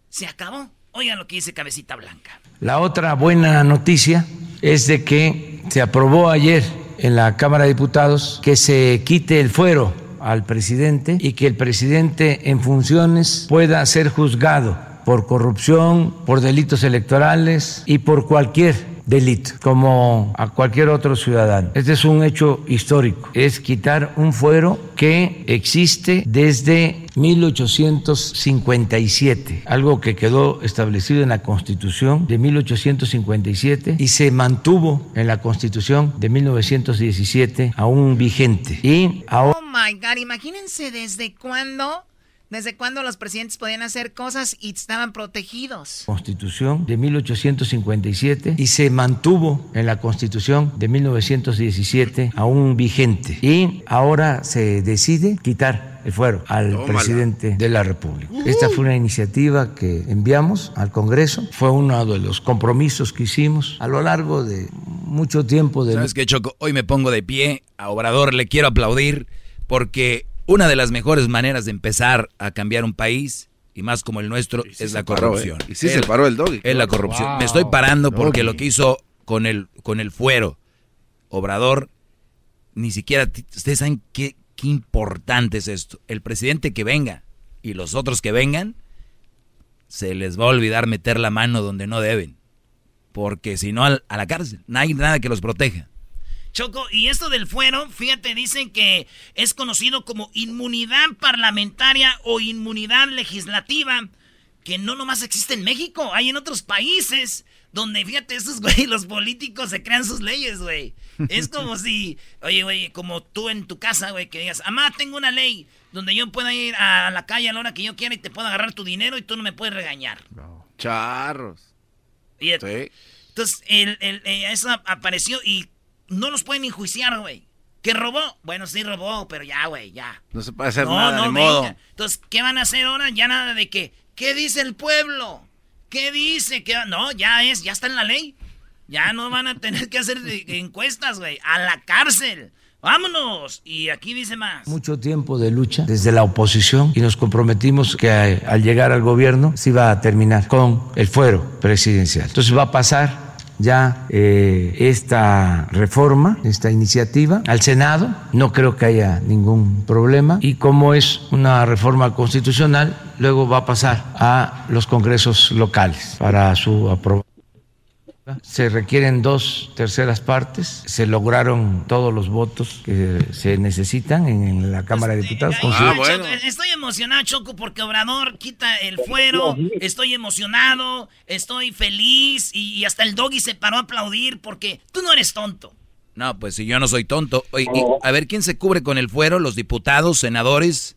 Se acabó. Oigan lo que dice Cabecita Blanca. La otra buena noticia es de que se aprobó ayer en la Cámara de Diputados que se quite el fuero al presidente y que el presidente en funciones pueda ser juzgado por corrupción, por delitos electorales y por cualquier delito, como a cualquier otro ciudadano. Este es un hecho histórico, es quitar un fuero que existe desde 1857, algo que quedó establecido en la Constitución de 1857 y se mantuvo en la Constitución de 1917 aún vigente. Y ahora... Oh my God, imagínense desde cuándo ¿Desde cuándo los presidentes podían hacer cosas y estaban protegidos? Constitución de 1857 y se mantuvo en la Constitución de 1917 aún vigente. Y ahora se decide quitar el fuero al presidente de la República. Esta fue una iniciativa que enviamos al Congreso, fue uno de los compromisos que hicimos a lo largo de mucho tiempo. De... ¿Sabes qué, Choco? Hoy me pongo de pie, a Obrador le quiero aplaudir porque una de las mejores maneras de empezar a cambiar un país, y más como el nuestro, es la corrupción. ¿eh? Y sí se paró el doggy. Es la corrupción. Me estoy parando porque lo que hizo con el, con el fuero, Obrador, ni siquiera, ustedes saben qué, qué importante es esto. El presidente que venga y los otros que vengan, se les va a olvidar meter la mano donde no deben. Porque si no, a la cárcel. No hay nada que los proteja. Choco, y esto del fuero, fíjate, dicen que es conocido como inmunidad parlamentaria o inmunidad legislativa, que no nomás existe en México, hay en otros países donde, fíjate, esos güey, los políticos se crean sus leyes, güey. Es como si, oye, güey, como tú en tu casa, güey, que digas, amá, tengo una ley donde yo pueda ir a la calle a la hora que yo quiera y te puedo agarrar tu dinero y tú no me puedes regañar. Charros. Entonces, el, el, eh, eso apareció y no los pueden enjuiciar, güey. ¿Qué robó? Bueno, sí robó, pero ya, güey, ya. No se puede hacer nada, no, modo. Entonces, ¿qué van a hacer ahora? Ya nada de que, ¿qué dice el pueblo? ¿Qué dice? ¿Qué? No, ya es, ya está en la ley. Ya no van a tener que hacer encuestas, güey. A la cárcel. Vámonos. Y aquí dice más. Mucho tiempo de lucha desde la oposición y nos comprometimos que al llegar al gobierno se iba a terminar con el fuero presidencial. Entonces va a pasar ya eh, esta reforma, esta iniciativa al Senado. No creo que haya ningún problema. Y como es una reforma constitucional, luego va a pasar a los congresos locales para su aprobación. Se requieren dos terceras partes. Se lograron todos los votos que se necesitan en la Cámara de Diputados. Ah, estoy emocionado, Choco, porque Obrador quita el fuero. Estoy emocionado, estoy feliz y, hasta el doggy se paró a aplaudir porque tú no eres tonto. No, pues si yo no soy tonto. a ver quién se cubre con el fuero, los diputados, senadores,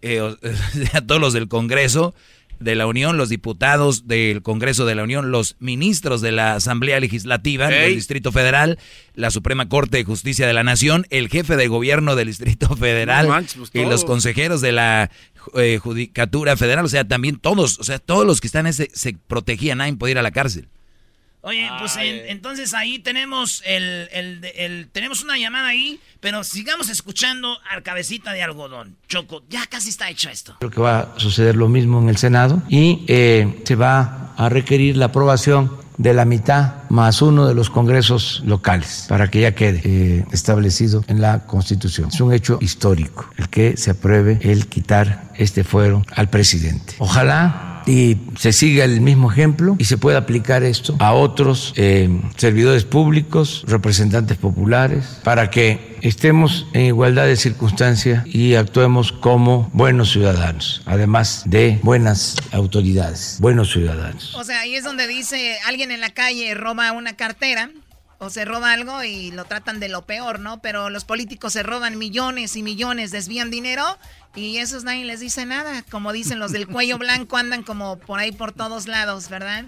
eh, todos los del Congreso de la Unión, los diputados del Congreso de la Unión, los ministros de la Asamblea Legislativa del Distrito Federal, la Suprema Corte de Justicia de la Nación, el jefe de gobierno del Distrito Federal pues y los consejeros de la eh, Judicatura Federal, o sea, también todos, o sea, todos los que están en ese se protegían, nadie podía ir a la cárcel. Oye, pues entonces ahí tenemos el, el, tenemos una llamada ahí, pero sigamos escuchando al cabecita de algodón. Choco, ya casi está hecho esto. Creo que va a suceder lo mismo en el Senado y eh, se va a requerir la aprobación de la mitad más uno de los congresos locales para que ya quede eh, establecido en la Constitución. Es un hecho histórico el que se apruebe el quitar este fuero al presidente. Ojalá y se siga el mismo ejemplo y se puede aplicar esto a otros eh, servidores públicos, representantes populares, para que estemos en igualdad de circunstancias y actuemos como buenos ciudadanos, además de buenas autoridades, buenos ciudadanos. O sea, ahí es donde dice alguien en la calle roba una cartera o se roba algo y lo tratan de lo peor, ¿no? Pero los políticos se roban millones y millones, desvían dinero y esos nadie les dice nada. Como dicen los del cuello blanco, andan como por ahí por todos lados, ¿verdad?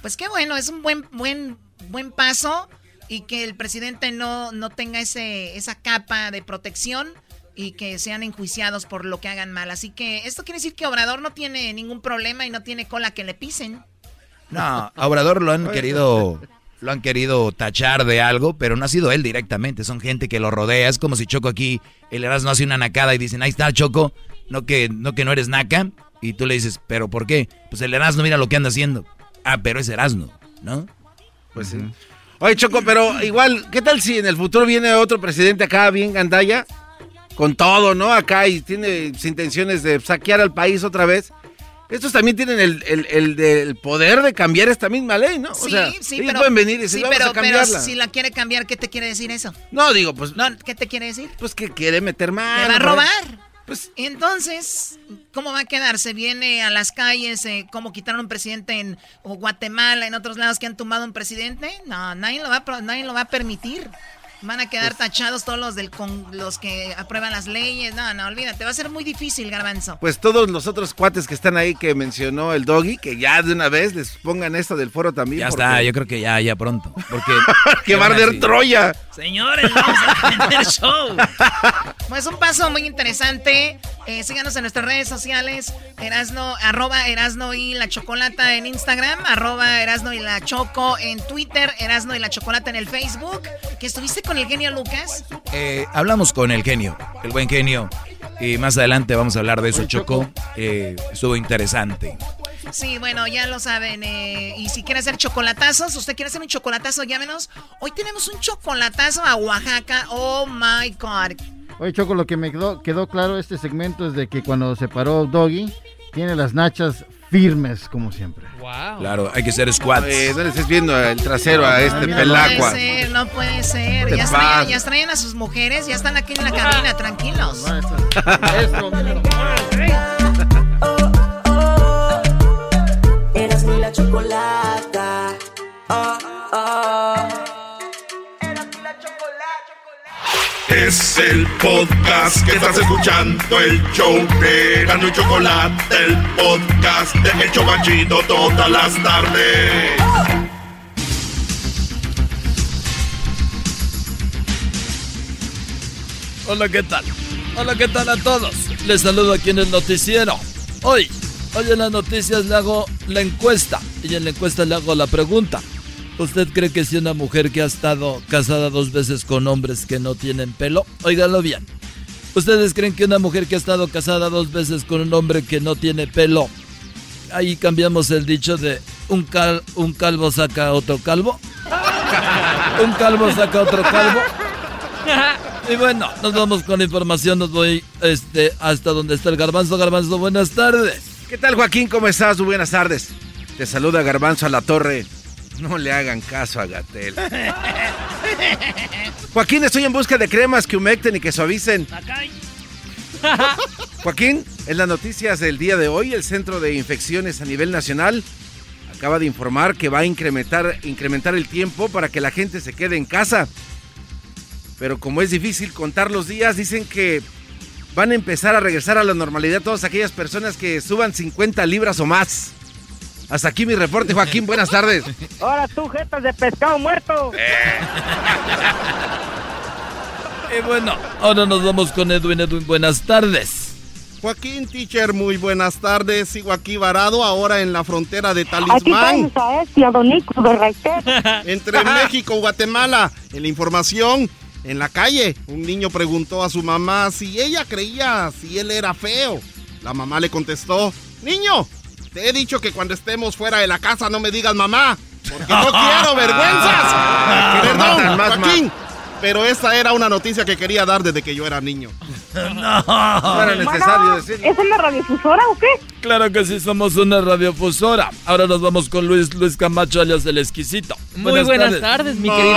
Pues qué bueno, es un buen, buen, buen paso y que el presidente no, no tenga ese, esa capa de protección y que sean enjuiciados por lo que hagan mal. Así que esto quiere decir que Obrador no tiene ningún problema y no tiene cola que le pisen. No, a Obrador lo han querido lo han querido tachar de algo, pero no ha sido él directamente, son gente que lo rodea. Es como si Choco aquí, el Erasmo hace una nacada y dicen, ahí está Choco, no que, no que no eres naca. Y tú le dices, ¿pero por qué? Pues el Erasmo mira lo que anda haciendo. Ah, pero es Erasmo, ¿no? Pues sí. Oye, Choco, pero igual, ¿qué tal si en el futuro viene otro presidente acá bien gandalla? con todo, ¿no? Acá y tiene intenciones de saquear al país otra vez. Estos también tienen el, el, el, el poder de cambiar esta misma ley, ¿no? O Sí, sea, sí, ellos pero, pueden venir y decir, sí, vamos pero, a pero cambiarla. si la quiere cambiar, ¿qué te quiere decir eso? No, digo, pues, No, ¿Qué te quiere decir? pues que quiere meter mano. ¿Te va a robar? Pues entonces, ¿cómo va a quedar? ¿Se viene a las calles eh, cómo quitaron un presidente en o Guatemala, en otros lados que han tumbado un presidente? No, nadie lo va a, nadie lo va a permitir. Van a quedar tachados todos los del con, los que aprueban las leyes. No, no, olvídate, va a ser muy difícil, Garbanzo. Pues todos los otros cuates que están ahí que mencionó el doggy, que ya de una vez les pongan esto del foro también. Ya porque- está, yo creo que ya, ya pronto. Porque que va a arder. Troya. Señores, vamos a tener show. Pues un paso muy interesante. Eh, síganos en nuestras redes sociales. Erasno, arroba Erasno y la Chocolata en Instagram. Arroba Erasno y la Choco en Twitter. Erasno y la Chocolata en el Facebook. ¿Que estuviste con el genio Lucas? Eh, hablamos con el genio, el buen genio. Y más adelante vamos a hablar de eso, Choco. Eh, estuvo interesante. Sí, bueno, ya lo saben. eh, y si quiere hacer chocolatazos, usted quiere hacer un chocolatazo, llámenos. Hoy tenemos un chocolatazo a Oaxaca. Oh my God. Oye, Choco, lo que me quedó, quedó claro este segmento es de que cuando se paró Doggy, tiene las nachas firmes, como siempre. Claro, hay que ser squats. Eh, no le estés viendo el trasero a este mira, No pelacua. puede ser, no puede ser. ¿Qué Ya extrañan, ya extrañan a sus mujeres, ya están aquí en la cabina, tranquilos. Eras la chocolata. Es el podcast que estás escuchando, el show de Gano y Chocolate, el podcast de El Chobachito todas las tardes. Hola, ¿qué tal? Hola, ¿qué tal a todos? Les saludo aquí en el noticiero. Hoy, hoy en las noticias le hago la encuesta y en la encuesta le hago la pregunta. ¿Usted cree que si una mujer que ha estado casada dos veces con hombres que no tienen pelo? Óigalo bien. ¿Ustedes creen que una mujer que ha estado casada dos veces con un hombre que no tiene pelo? Ahí cambiamos el dicho de un, cal, un calvo saca otro calvo. Un calvo saca otro calvo. Y bueno, nos vamos con la información. Nos voy este, hasta donde está el garbanzo. Garbanzo, buenas tardes. ¿Qué tal, Joaquín? ¿Cómo estás? Buenas tardes. Te saluda Garbanzo a la torre. No le hagan caso a Gatel. Joaquín, estoy en busca de cremas que humecten y que suavicen. Joaquín, en las noticias del día de hoy, el Centro de Infecciones a nivel nacional acaba de informar que va a incrementar, incrementar el tiempo para que la gente se quede en casa. Pero como es difícil contar los días, dicen que van a empezar a regresar a la normalidad todas aquellas personas que suban 50 libras o más. Hasta aquí mi reporte, Joaquín. Buenas tardes. Ahora tú, jetas de pescado muerto. Y bueno, ahora nos vamos con Edwin. Edwin, buenas tardes. Joaquín Teacher, muy buenas tardes. Sigo aquí varado ahora en la frontera de Aquí Talismán. tienes a este, a Don Nico de Raiter. Entre México y Guatemala. En la información, en la calle, un niño preguntó a su mamá si ella creía si él era feo. La mamá le contestó, niño, te he dicho que cuando estemos fuera de la casa no me digas mamá, porque no quiero vergüenzas. Perdón, Joaquín. Pero esa era una noticia que quería dar desde que yo era niño. No era necesario decirlo. ¿Es una radiofusora o qué? Claro que sí, somos una radiofusora. Ahora nos vamos con Luis Luis Camacho, alias el exquisito. Muy buenas tardes, mi querido.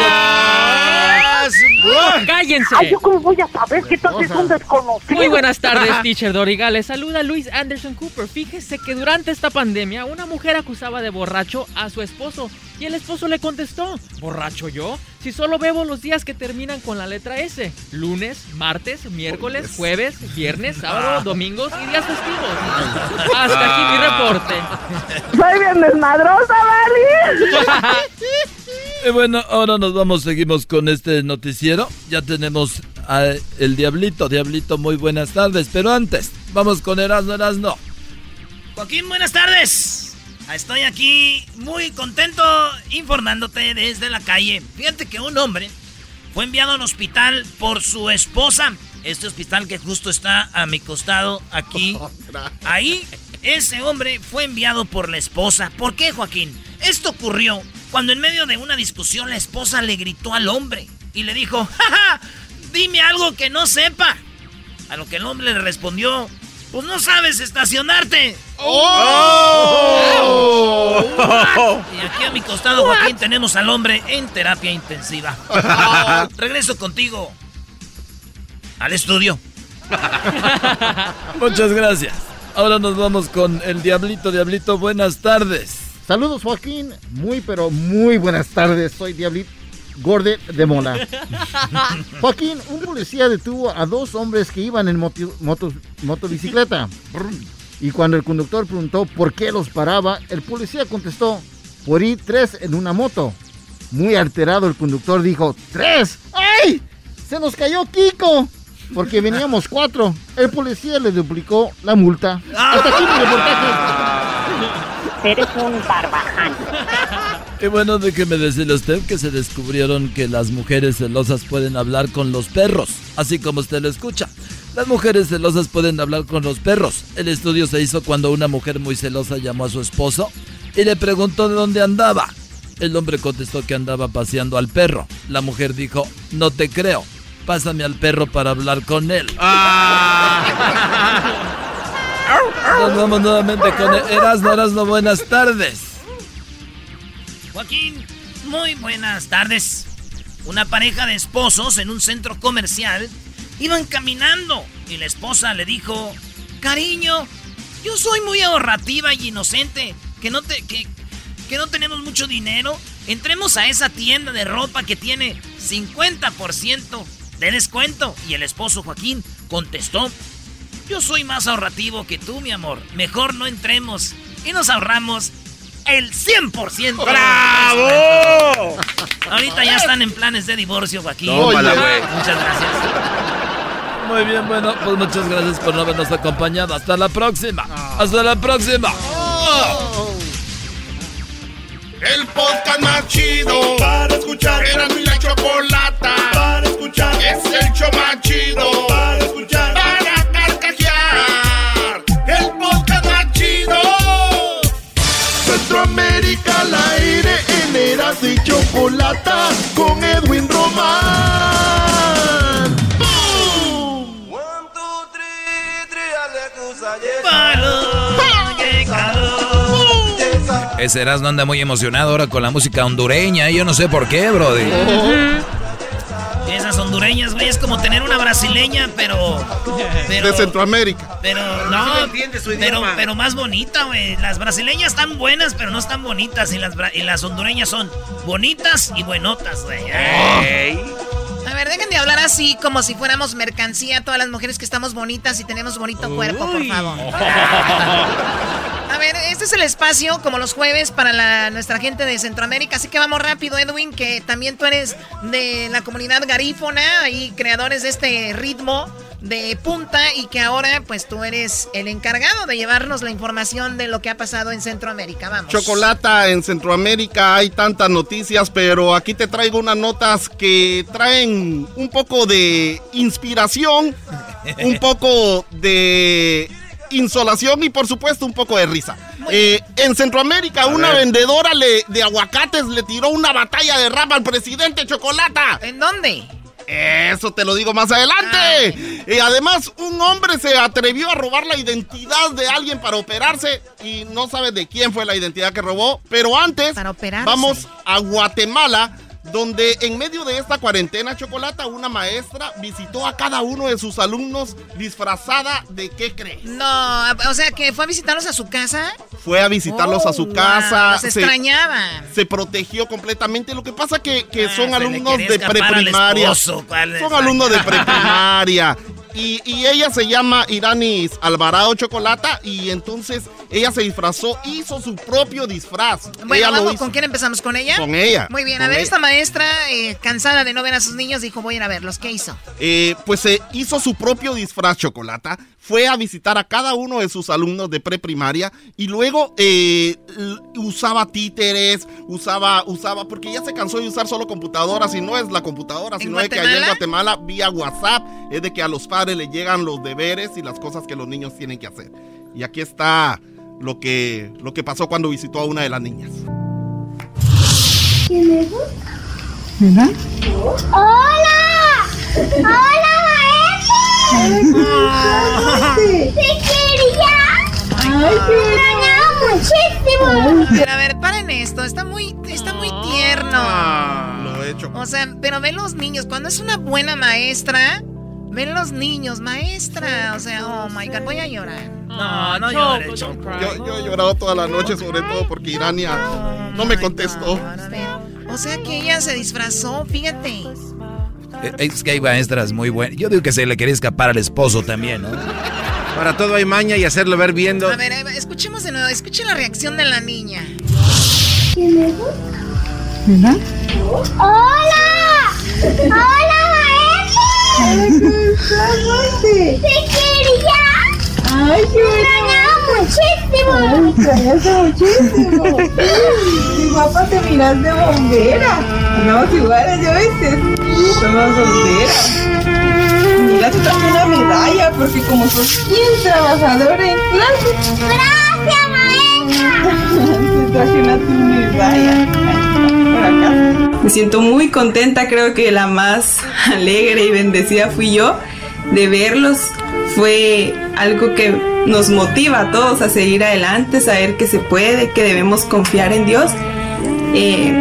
¡Cállense! Ay, ¿yo cómo voy a saber que tú es un desconocido? Muy buenas tardes, teacher Doriga. Les saluda Luis Anderson Cooper. Fíjese que durante esta pandemia, una mujer acusaba de borracho a su esposo y el esposo le contestó: ¿Borracho yo? Si solo bebo los días que terminan con la letra S: lunes, martes, miércoles, jueves, viernes, sábado, domingos y días festivos. Hasta aquí mi reporte. Soy bien desmadrosa, ¿vale? Y bueno, ahora nos vamos, seguimos con este noticiero. Ya tenemos a el Diablito. Diablito, muy buenas tardes. Pero antes, vamos con Erasmo Erasmo. Joaquín, buenas tardes. Estoy aquí muy contento informándote desde la calle. Fíjate que un hombre fue enviado al hospital por su esposa. Este hospital que justo está a mi costado aquí. Ahí, ese hombre fue enviado por la esposa. ¿Por qué, Joaquín? Esto ocurrió cuando en medio de una discusión la esposa le gritó al hombre y le dijo, ¡Ja, ja! dime algo que no sepa. A lo que el hombre le respondió, pues no sabes estacionarte. ¡Oh! Y aquí a mi costado, Joaquín, tenemos al hombre en terapia intensiva. Regreso contigo al estudio. Muchas gracias. Ahora nos vamos con el Diablito. Diablito, buenas tardes. Saludos, Joaquín. Muy, pero muy buenas tardes. Soy Diablito Gorde de Mola. Joaquín, un policía detuvo a dos hombres que iban en moto, moto- motobicicleta. Y cuando el conductor preguntó por qué los paraba, el policía contestó, por ir tres en una moto. Muy alterado, el conductor dijo, ¿tres? ¡Ay! Se nos cayó Kiko. Porque veníamos cuatro. El policía le duplicó la multa. Hasta aquí mi reportaje. Eres un barbaján. Qué bueno déjeme decirle a usted que se descubrieron que las mujeres celosas pueden hablar con los perros, así como usted lo escucha. Las mujeres celosas pueden hablar con los perros. El estudio se hizo cuando una mujer muy celosa llamó a su esposo y le preguntó de dónde andaba. El hombre contestó que andaba paseando al perro. La mujer dijo, no te creo, pásame al perro para hablar con él. Nos vamos nuevamente con Erasmo, Erasmo, buenas tardes. Joaquín, muy buenas tardes. Una pareja de esposos en un centro comercial iban caminando y la esposa le dijo, cariño, yo soy muy ahorrativa y inocente, que no te, que, que no tenemos mucho dinero. Entremos a esa tienda de ropa que tiene 50% de descuento. Y el esposo Joaquín contestó, yo soy más ahorrativo que tú, mi amor. Mejor no entremos y nos ahorramos el 100%. ¡Bravo! Ahorita ya están en planes de divorcio, Joaquín. Tómala, güey. Muchas gracias. Muy bien, bueno, pues muchas gracias por no habernos acompañado. Hasta la próxima. Hasta la próxima. El podcast más chido para escuchar. Era mi la chocolata para escuchar. Es el show más chido para escuchar. Centroamérica al aire en Eras y Chocolata con Edwin Román. ¡Bum! Ese Erasmo anda muy emocionado ahora con la música hondureña. y Yo no sé por qué, Brody. Esas hondureñas, güey, es como tener una brasileña, pero. pero De Centroamérica. Pero no, pero, pero más bonita, güey. Las brasileñas están buenas, pero no están bonitas. Y las, y las hondureñas son bonitas y buenotas, güey. A ver, dejen de hablar así como si fuéramos mercancía todas las mujeres que estamos bonitas y tenemos bonito cuerpo, por favor. A ver, este es el espacio, como los jueves, para la- nuestra gente de Centroamérica. Así que vamos rápido, Edwin, que también tú eres de la comunidad garífona y creadores de este ritmo de punta y que ahora pues tú eres el encargado de llevarnos la información de lo que ha pasado en Centroamérica. Vamos. Chocolata en Centroamérica hay tantas noticias, pero aquí te traigo unas notas que traen un poco de inspiración, un poco de insolación y por supuesto un poco de risa. Eh, en Centroamérica una ver. vendedora le- de aguacates le tiró una batalla de rap al presidente Chocolata. ¿En dónde? Eso te lo digo más adelante. Y además, un hombre se atrevió a robar la identidad de alguien para operarse y no sabe de quién fue la identidad que robó. Pero antes, vamos a Guatemala, donde en medio de esta cuarentena chocolata, una maestra visitó a cada uno de sus alumnos disfrazada de qué crees. No, o sea que fue a visitarlos a su casa. Fue a visitarlos Oh, a su wow, casa. los extrañaban. Se protegió completamente. Lo que pasa que, que Ah, son se alumnos de preprimaria. Son alumnos de preprimaria. Y, y ella se llama Iranis Alvarado Chocolata y entonces ella se disfrazó, hizo su propio disfraz. Bueno, ella vamos. ¿con quién empezamos? ¿Con ella? Con ella, Muy bien, a ver, ella. esta maestra, eh, cansada de no ver a sus niños, dijo, voy a ir a verlos. ¿Qué hizo? Eh, pues se hizo su propio disfraz Chocolata, fue a visitar a cada uno de sus alumnos de preprimaria y luego eh, usaba títeres, usaba, usaba, porque ya se cansó de usar solo computadoras y no es la computadora, sino de que allá en Guatemala vía WhatsApp es de que a los padres les llegan los deberes y las cosas que los niños tienen que hacer. Y aquí está lo que, lo que pasó cuando visitó a una de las niñas. ¿Quién es? ¿Hola? ¡Hola, ¡Te quería! ¡Ay, muchísimo! Pero a ver, paren esto. Está muy, está muy tierno. Lo he hecho. O sea, pero ven los niños. Cuando es una buena maestra, ven los niños, maestra. O sea, oh my god, voy a llorar. No, no llores, Choco. Yo, yo he llorado toda la noche, sobre todo porque Irania no me contestó. O sea que ella se disfrazó, fíjate. Eh, Es que hay maestras muy buenas. Yo digo que se le quería escapar al esposo también, ¿no? Para todo hay maña y hacerlo ver viendo. A ver, escuchemos de nuevo. Escuchen la reacción de la niña. ¡Hola! ¡Hola, maestra! ¡Te quería! ¡Ay, qué Me muchísimo! muchísimo! Mi papá te miras de bombera. Andamos iguales, ¿ya viste? Somos bomberas. Mira, tú traes una medalla porque como sos bien trabajadora en clase. ¡Gracias, maestra! Te traje una tu medalla. Acá. Me siento muy contenta, creo que la más alegre y bendecida fui yo de verlos. Fue algo que nos motiva a todos a seguir adelante, saber que se puede, que debemos confiar en Dios eh,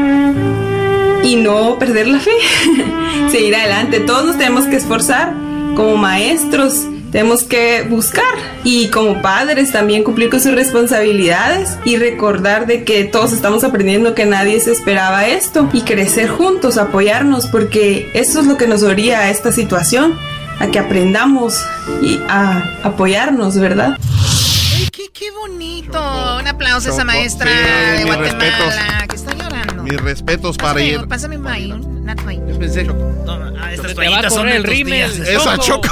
y no perder la fe, seguir adelante. Todos nos tenemos que esforzar como maestros. Tenemos que buscar y como padres también cumplir con sus responsabilidades y recordar de que todos estamos aprendiendo que nadie se esperaba esto y crecer juntos, apoyarnos porque eso es lo que nos oría a esta situación, a que aprendamos y a apoyarnos, ¿verdad? Qué, qué bonito. Un aplauso a esa maestra sí, de Guatemala respetos. que está llorando. Mis respetos para Pásame, ir. pásame un maíz. Yo pensé. Ah, estas te va a toallitas son el rímel. Esa choco.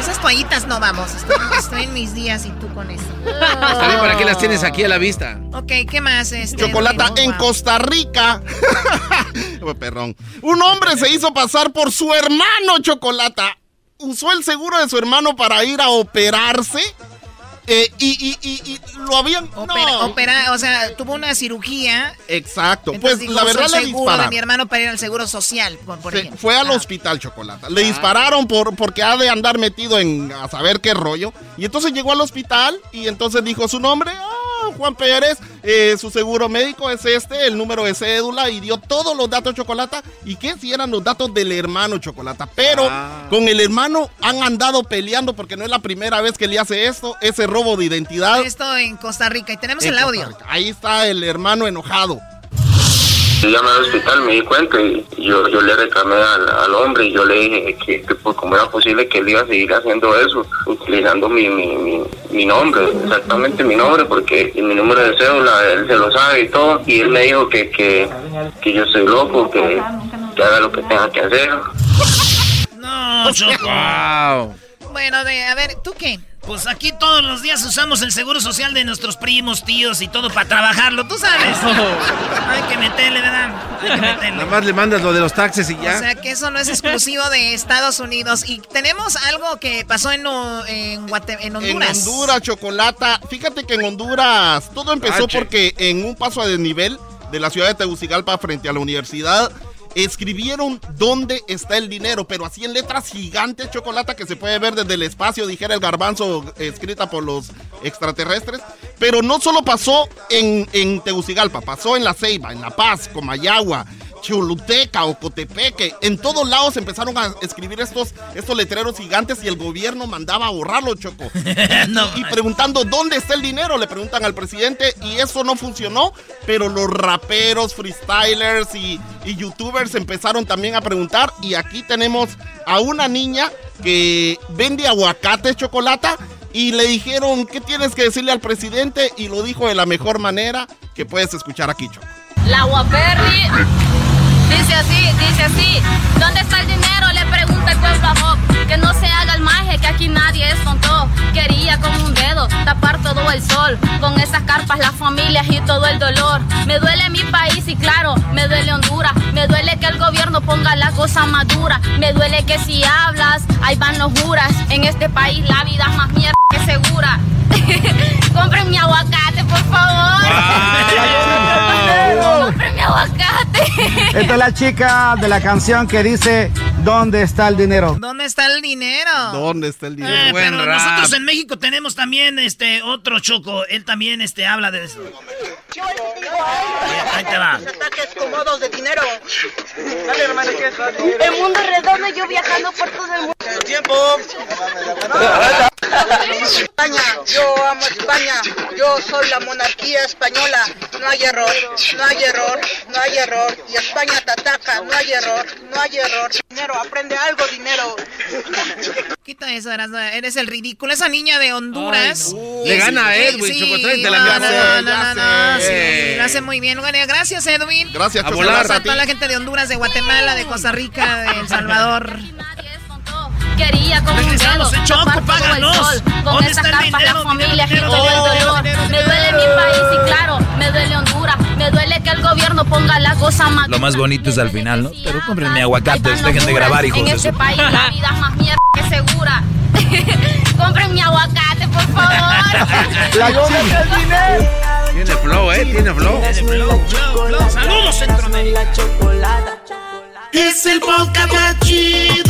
Esas toallitas no vamos. Estoy, estoy en mis días y tú con eso. Está bien, ¿para qué las tienes aquí a la vista? Ok, ¿qué más? Este, Chocolata Rodrigo? en Wow. Costa Rica. Oh, Perrón. Un hombre se hizo pasar por su hermano Chocolata. Usó el seguro de su hermano para ir a operarse. Eh, y, y- y- y lo habían. Opera, no. opera- o sea, tuvo una cirugía. Exacto. Entonces Pues dijo, la verdad "Uso el le dispararon. mi hermano para ir al seguro social, por, por Se- ejemplo. fue al Ah. hospital Chocolata. Le dispararon por, porque ha de andar metido en a saber qué rollo. Y entonces llegó al hospital y entonces dijo su nombre. Juan Pérez. eh, su seguro médico es este, el número de cédula. Y dio todos los datos Chocolata. ¿Y qué? Si eran los datos del hermano Chocolata. Pero Ah. con el hermano han andado peleando porque no es la primera vez que le hace esto. Ese robo de identidad. Esto en Costa Rica. Y tenemos en el audio. Ahí está el hermano enojado. Yo llamé al hospital, me di cuenta y yo, yo le reclamé al, al hombre y yo le dije que, que pues, cómo era posible que él iba a seguir haciendo eso, utilizando mi, mi, mi, mi nombre, exactamente mi nombre, porque mi número de cédula él se lo sabe y todo. Y él me dijo que, que, que yo soy loco, que, que haga lo que tenga que hacer. No. Wow. Bueno, de, a ver, ¿tú qué? Pues aquí todos los días usamos el seguro social de nuestros primos, tíos y todo para trabajarlo, tú sabes. Hay que meterle, ¿verdad? Hay que meterle. Nada más le mandas lo de los taxes y ya. O sea que eso no es exclusivo de Estados Unidos. Y tenemos algo que pasó en, en, Guate- en En Honduras. Honduras, Chocolata. Fíjate que en Honduras todo empezó porque en un paso a desnivel de la ciudad de Tegucigalpa frente a la universidad escribieron dónde está el dinero, pero así en letras gigantes, Chocolata, que se puede ver desde el espacio, dijera el garbanzo, escrita por los extraterrestres. Pero no solo pasó en, en Tegucigalpa, pasó en La Ceiba, en La Paz, Comayagua, Choluteca, Ocotepeque. En todos lados empezaron a escribir estos, estos letreros gigantes y el gobierno mandaba a borrarlo, Choco. y preguntando dónde está el dinero, le preguntan al presidente y eso no funcionó, pero los raperos, freestylers y, y youtubers empezaron también a preguntar y aquí tenemos a una niña que vende aguacate chocolate y le dijeron, ¿qué tienes que decirle al presidente? Y lo dijo de la mejor manera que puedes escuchar aquí, Choco. La Guaperri dice así, dice así. ¿Dónde está el dinero? Que no se haga el maje, que aquí nadie es tonto. Quería con un dedo tapar todo el sol. Con esas carpas, las familias y todo el dolor. Me duele mi país y claro, me duele Honduras. Me duele que el gobierno ponga la cosa madura. Me duele que si hablas, ahí van los juras. En este país la vida es más mierda que segura. Compren mi aguacate, por favor. Compren mi aguacate. Esta es la chica de la canción que dice ¿Dónde está el dinero? ¿Dónde está el dinero? ¿Dónde está el dinero? Eh, Buen pero rap. nosotros en México tenemos también este otro choco. Él también este habla de eso. Ahí te va. Ataques de dinero. Dale, hermano. El mundo redondo, yo viajando por todo el mundo. Tiempo. España, yo amo España. Yo soy la monarquía española. No hay error, no hay error, no hay error. Y España te ataca, no hay error, no hay error. Dinero, aprende algo, dinero. Quita eso, eres el ridículo. Esa niña de Honduras. Le gana a Edwin, Chocotrey, te la no, no, no, no, no, sí, lo hace muy bien. Bueno, gracias, Edwin. Gracias, A volar. gracias A toda la gente de Honduras, de Guatemala, de Costa Rica, de El Salvador. Quería con un Regresamos dedo en Choco, tapar todo el páganos. sol. Con ¿Dónde esa está el capa dinero? la familia Dinero, agitó dinero, el dinero, dolor. dinero, Me dinero. duele mi país y claro, me duele Honduras. Me duele que el gobierno ponga la cosa más Lo más bonito es al final, ¿no? Pero cómprenme aguacates, dejen de grabar, hijos En de este su... país la vida es más mierda que segura. Compren mi aguacate, por favor. Tiene flow, ¿eh? Tiene flow. Saludos, Centroamérica. Es el podcast más chido.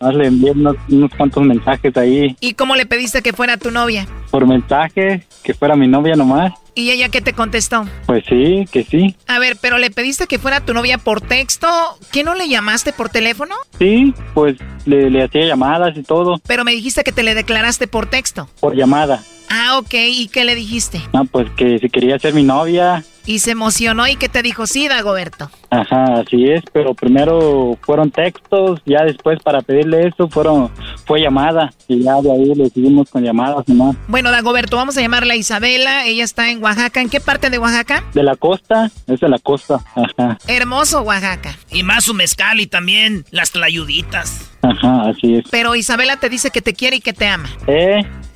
Más le envié unos, unos cuantos mensajes ahí ¿Y cómo le pediste que fuera tu novia? por mensaje, que fuera mi novia nomás. ¿Y ella qué te contestó? Pues sí, que sí. A ver, pero le pediste que fuera tu novia por texto. ¿Qué no le llamaste por teléfono? Sí, pues le, le hacía llamadas y todo, Pero me dijiste que te le declaraste por texto. por llamada. Ah, ok. ¿Y qué le dijiste? No, pues que si quería ser mi novia. Y se emocionó y que te dijo, sí, Dagoberto. Ajá, así es, pero primero fueron textos, ya después para pedirle eso fueron fue llamada y ya de ahí le seguimos con llamadas nomás. Bueno, Dagoberto, vamos a llamarla Isabela. Ella está en Oaxaca. ¿En qué parte de Oaxaca? De la costa, es de la costa, ajá, Hermoso, Oaxaca. Y más su mezcal y también las tlayuditas. ajá, así es. Pero Isabela te dice que te quiere y que te ama. Eh,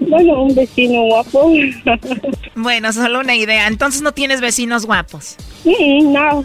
Bueno, un vecino guapo. Bueno, solo una idea. Entonces no tienes vecinos guapos. Mm, no,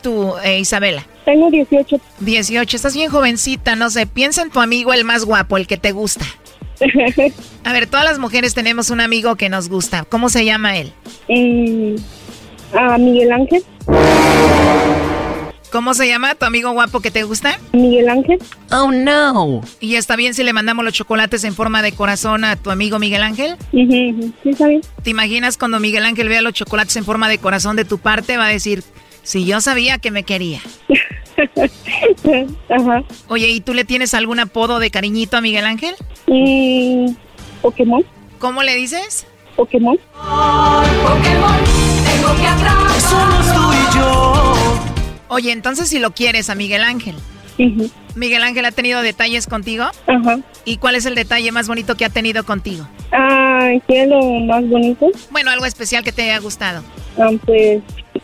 tú, eh, Isabela? Tengo 18. 18, estás bien jovencita, no sé, piensa en tu amigo el más guapo, el que te gusta. A ver, todas las mujeres tenemos un amigo que nos gusta. ¿Cómo se llama él? Mm, A Miguel Ángel. ¿Cómo se llama tu amigo guapo que te gusta? Miguel Ángel. Oh, no. ¿Y está bien si le mandamos los chocolates en forma de corazón a tu amigo Miguel Ángel? Sí, está bien. ¿Te imaginas cuando Miguel Ángel vea los chocolates en forma de corazón de tu parte? Va a decir, si yo sabía que me quería. Ajá. Oye, ¿y tú le tienes algún apodo de cariñito a Miguel Ángel? Mm, Pokémon. ¿Cómo le dices? Pokémon. Pokémon, tengo que atrapar. Somos tú y yo. Oye, entonces si lo quieres a Miguel Ángel. ¿Miguel Ángel ha tenido detalles contigo? Ajá. ¿Y cuál es el detalle más bonito que ha tenido contigo? Ah, ¿qué es lo más bonito? Bueno, algo especial que te haya gustado. Ah, pues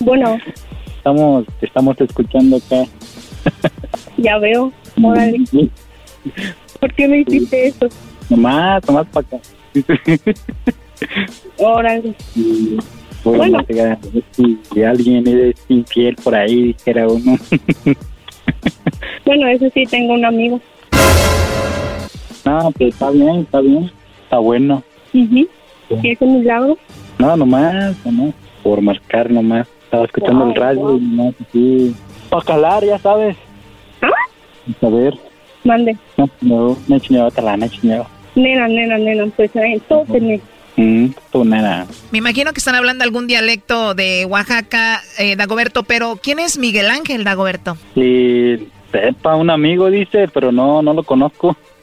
Bueno, estamos, estamos escuchando acá. ya veo. Órale. ¿Por qué me hiciste eso? Nomás, nomás para acá. Órale. Bueno, si alguien es infiel por ahí, dijera uno. Bueno, eso sí, tengo un amigo. no, pues está bien, está bien. Está bueno. Ujú. ¿Y ese milagro? No, nomás, nomás. Por marcar nomás. Estaba escuchando el radio y nomás así. Para calar, ya sabes. A ver. Mande. No, no, enseñó otra me enseñó. Nena, nena, nena, pues eh, todo tenés. Mm, tú, nena. Me imagino que están hablando algún dialecto de Oaxaca, eh, Dagoberto, pero ¿quién es Miguel Ángel, Dagoberto? Y sepa, un amigo dice, pero no, no lo conozco.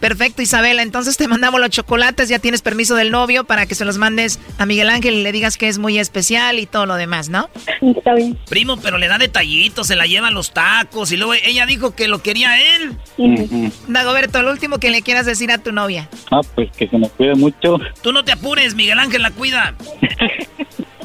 Perfecto, Isabela. Entonces te mandamos los chocolates, ya tienes permiso del novio para que se los mandes a Miguel Ángel y le digas que es muy especial y todo lo demás, ¿no? Está bien. Primo, pero le da detallitos, se la lleva a los tacos y luego ella dijo que lo quería él. Dagoberto, lo último que le quieras decir a tu novia. Ah, pues que se me cuide mucho. Tú no te apures, Miguel Ángel la cuida.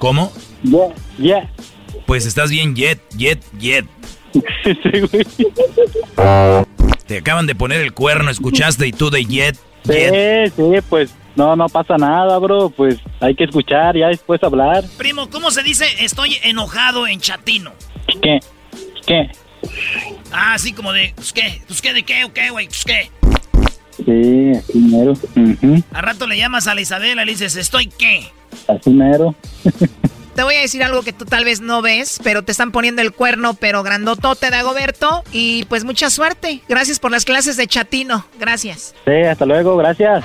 ¿Cómo? Yeah, yeah. Pues estás bien jet, jet, jet. Sí, güey. Te acaban de poner el cuerno, escuchaste y tú de jet, jet. Sí, sí, pues no, no pasa nada, bro. Pues hay que escuchar, ya después hablar. Primo, ¿cómo se dice estoy enojado en chatino? ¿Qué? ¿Qué? Ah, así como de, pues qué, pues qué, de qué, o qué, güey, pues qué. Sí, así mero. Ujú, A rato le llamas a la Isabela y le dices, ¿estoy qué? Así mero. te voy a decir algo que tú tal vez no ves, pero te están poniendo el cuerno, pero grandotote de Agoberto. Y pues mucha suerte. Gracias por las clases de chatino. Gracias. Sí, hasta luego, gracias.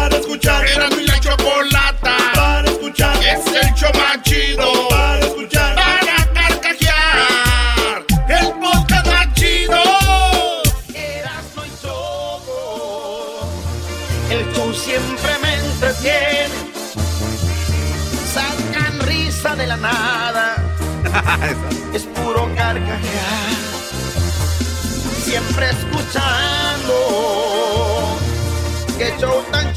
risa de la nada. es puro carcajear. Siempre escuchando. Qué show tan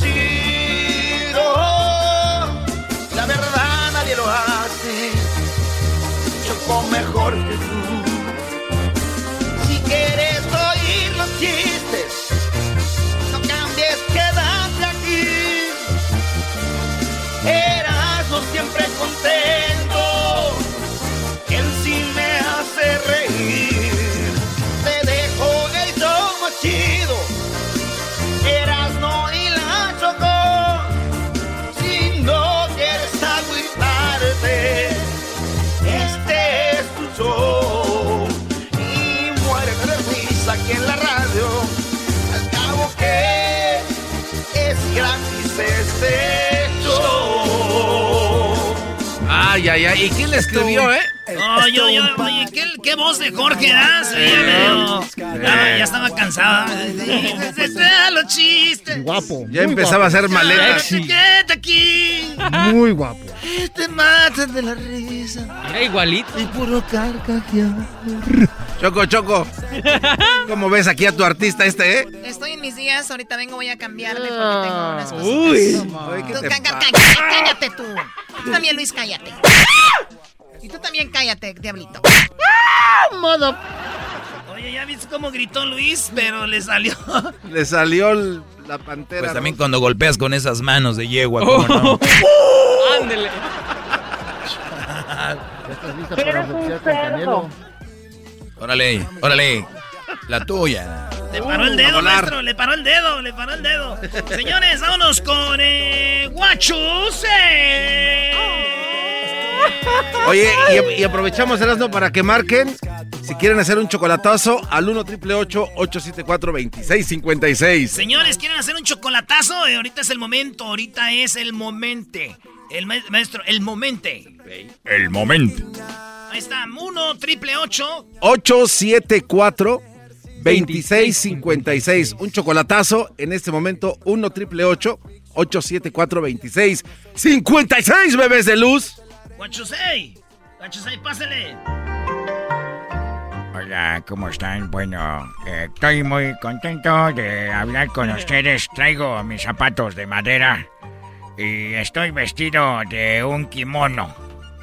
Ay, ay, ay. ¿Y quién le escribió, eh? No, yo, yo, oye, ¿qué, qué voz de Jorge das? Sí, ya, veo. Ya, ya estaba cansada. los chistes. Guapo. Ya empezaba a hacer maletas. Aquí. Muy guapo. Te matan de la risa. Era igualito. Y puro carcajear. Choco, Choco. ¿Cómo ves aquí a tu artista este, eh? Estoy en mis días, ahorita vengo, voy a cambiarme porque tengo unas cosas. Uy. Ay, ¿qué Tú, te cállate tú. Tú también, Luis, cállate. Y tú también cállate, diablito. Modo. Oye, ¿ya viste cómo gritó Luis? Pero le salió. Le salió el- la pantera. Pues también cuando golpeas con esas manos de yegua, ¿cómo no? Ándele. ¿Estás lista para boxear con Canelo? Órale, órale. La tuya. Le paró el dedo, maestro. Le paró el dedo, le paró el dedo. Señores, vámonos con eh, Guachuse. Oye, y, y aprovechamos Erasmo para que marquen si quieren hacer un chocolatazo al 1 triple 874 2656. Señores, ¿quieren hacer un chocolatazo? Eh, ahorita es el momento, ahorita es el momente. El ma- maestro, el momente. El momento. Ahí está, 1 triple 8. 874 2656. Un chocolatazo en este momento 1 triple 874 2656 bebés de luz. Guachusei. Guachusei, pásale. Hola, ¿cómo están? Bueno, eh, estoy muy contento de hablar con ustedes. Traigo mis zapatos de madera y estoy vestido de un kimono.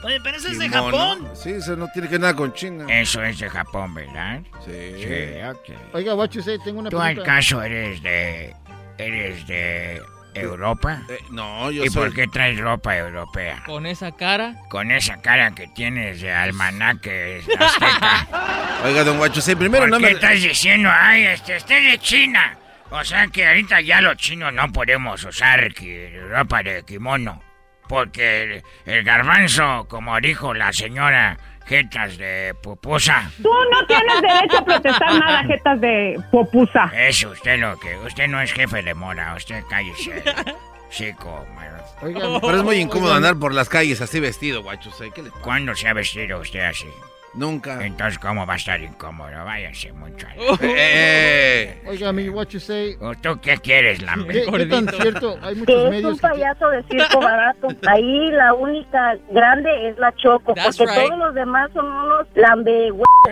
Oye, pero ese es de Kimono. Japón. Sí, eso no tiene que ver nada con China. Eso es de Japón, ¿verdad? Sí. Sí, ok. Oiga, what you say, tengo una ¿Tú pregunta. acaso eres de... eres de Europa? Eh, no, yo ¿Y soy... por qué traes ropa europea? Con esa cara. Con esa cara que tienes de almanaque azteca. Oiga, don Guachusei, primero ¿Por no qué me... estás diciendo, ay, este, este es de China? O sea que ahorita ya los chinos no podemos usar ki- ropa de kimono. Porque el, el garbanzo, como dijo la señora Jetas de Pupusa. Tú no tienes derecho a protestar nada, jetas de popusa. Eso, usted lo que... Usted no es jefe de mora, usted cállese. Chico, Oiga, pero es muy incómodo andar por las calles así vestido, Guachusei. ¿Qué le pasa? ¿Cuándo se ha vestido usted así? Nunca. Entonces, ¿cómo va a estar incómodo? Váyase mucho. a la- Oh. Eh, Oiga, mi what you say. ¿O ¿Tú qué quieres, Lambe? ¿Qué, qué tan cierto? Hay Que muchos es medios un que... payaso de circo barato. Ahí la única grande es la Choco, That's porque right. todos los demás son unos lambe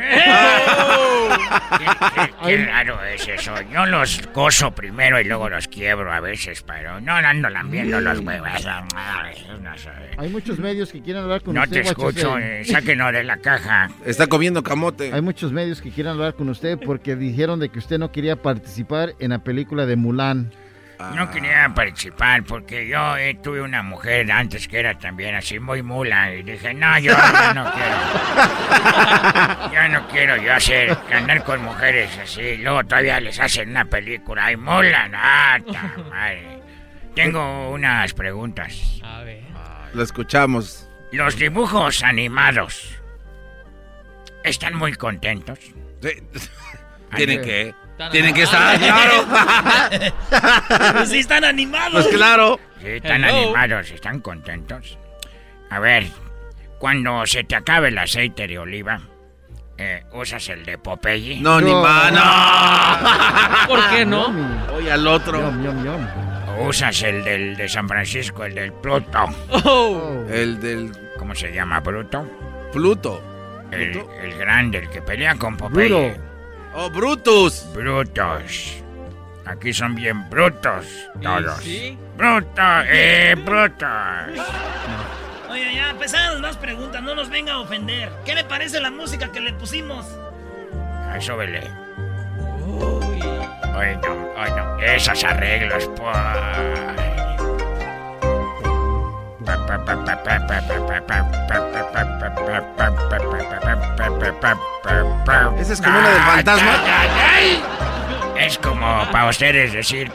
Qué, qué- qué raro es eso. Yo los gozo primero y luego los quiebro a veces, pero no ando lambiendo los huevos. No, sé. Hay muchos medios que quieren hablar con No usted. te escucho, eh, sáquenos de la caja. Está comiendo camote. Hay muchos medios que quieren hablar con usted porque dijeron de que usted no quería participar en la película de Mulan. No quería participar porque yo eh, tuve una mujer antes que era también así muy mula y dije, no, yo ya no quiero. Ya no quiero yo hacer, andar con mujeres así. Luego todavía les hacen una película. ¡Ay, mula! ¡Ah, madre! Tengo unas preguntas. A ver. Lo escuchamos. Los dibujos animados están muy contentos. Tienen que. Tienen que estar, claro. Pues sí están animados. Pues claro. Sí, están Hello. animados, están contentos. A ver, cuando se te acabe el aceite de oliva, eh, ¿usas el de Popeye? No, ni más, no. ¿Por qué no? Voy al otro. Yum, yum, yum. ¿O usas el del de San Francisco, el del Pluto? Oh. El del ¿Cómo se llama, Bruto? Pluto. El, el grande, el que pelea con Popeye. Bruto. Oh, Brutus. Brutos. Aquí son bien brutos todos. sí? Brutos, eh, brutos. Oye, ya empezaron más preguntas, no nos venga a ofender. ¿Qué le parece la música que le pusimos? Ay, súbele. Ay, no, ay, no. Esos arreglos, pues. ¿Esa es como una del fantasma? Es como para ustedes decir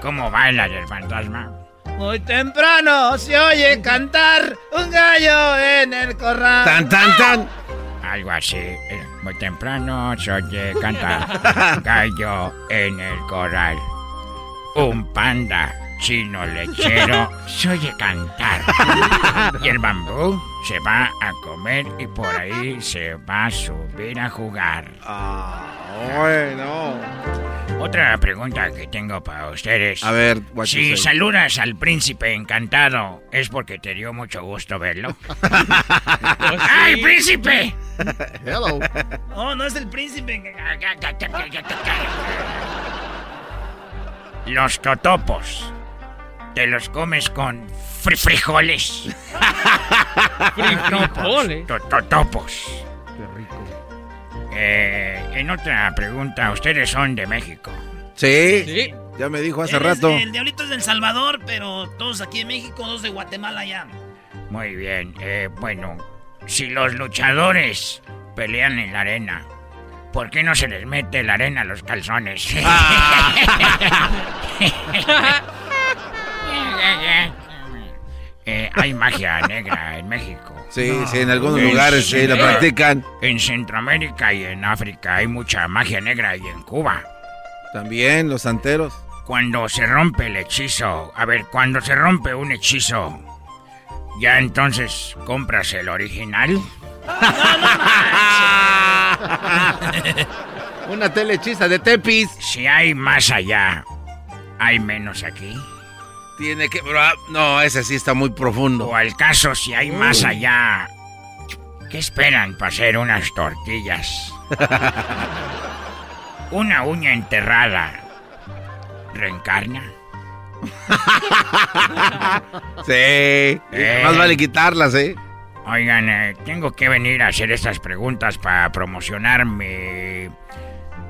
cómo baila el fantasma. Muy temprano se oye cantar un gallo en el corral. Tan, tan, tan. Algo así. Eh, Muy temprano se oye cantar gallo en el corral. Un panda chino lechero se oye cantar. Y el bambú se va a comer y por ahí se va a subir a jugar. Ah, bueno. Otra pregunta que tengo para ustedes. A ver, Si saludas al príncipe encantado, ¿es porque te dio mucho gusto verlo? ¡Ay, príncipe! Hello. Oh, no es el príncipe. Los totopos. ¿Te los comes con fri- frijoles? Frijoles. To- Totopos. Qué rico. Eh, en otra pregunta, ustedes son de México. Sí. Sí. Ya me dijo hace rato. El diablito es del Salvador, pero todos aquí en México, dos de Guatemala ya. Muy bien. eh, bueno, si los luchadores pelean en la arena, ¿por qué no se les mete la arena a los calzones? Eh, hay magia negra en México. Sí, sí, en algunos En- lugares sí la practican. En Centroamérica y en África hay mucha magia negra y en Cuba. También los santeros. Cuando se rompe el hechizo, a ver, cuando se rompe un hechizo, ya entonces compras el original. Una telehechiza de Tepis. Si hay más allá, hay menos aquí. Tiene que. No, ese sí está muy profundo. O al caso, si hay más allá, ¿qué esperan para hacer unas tortillas? Una uña enterrada. ¿Reencarna? Sí. Eh. Más vale quitarlas, ¿eh? Oigan, eh, tengo que venir a hacer estas preguntas para promocionar mi...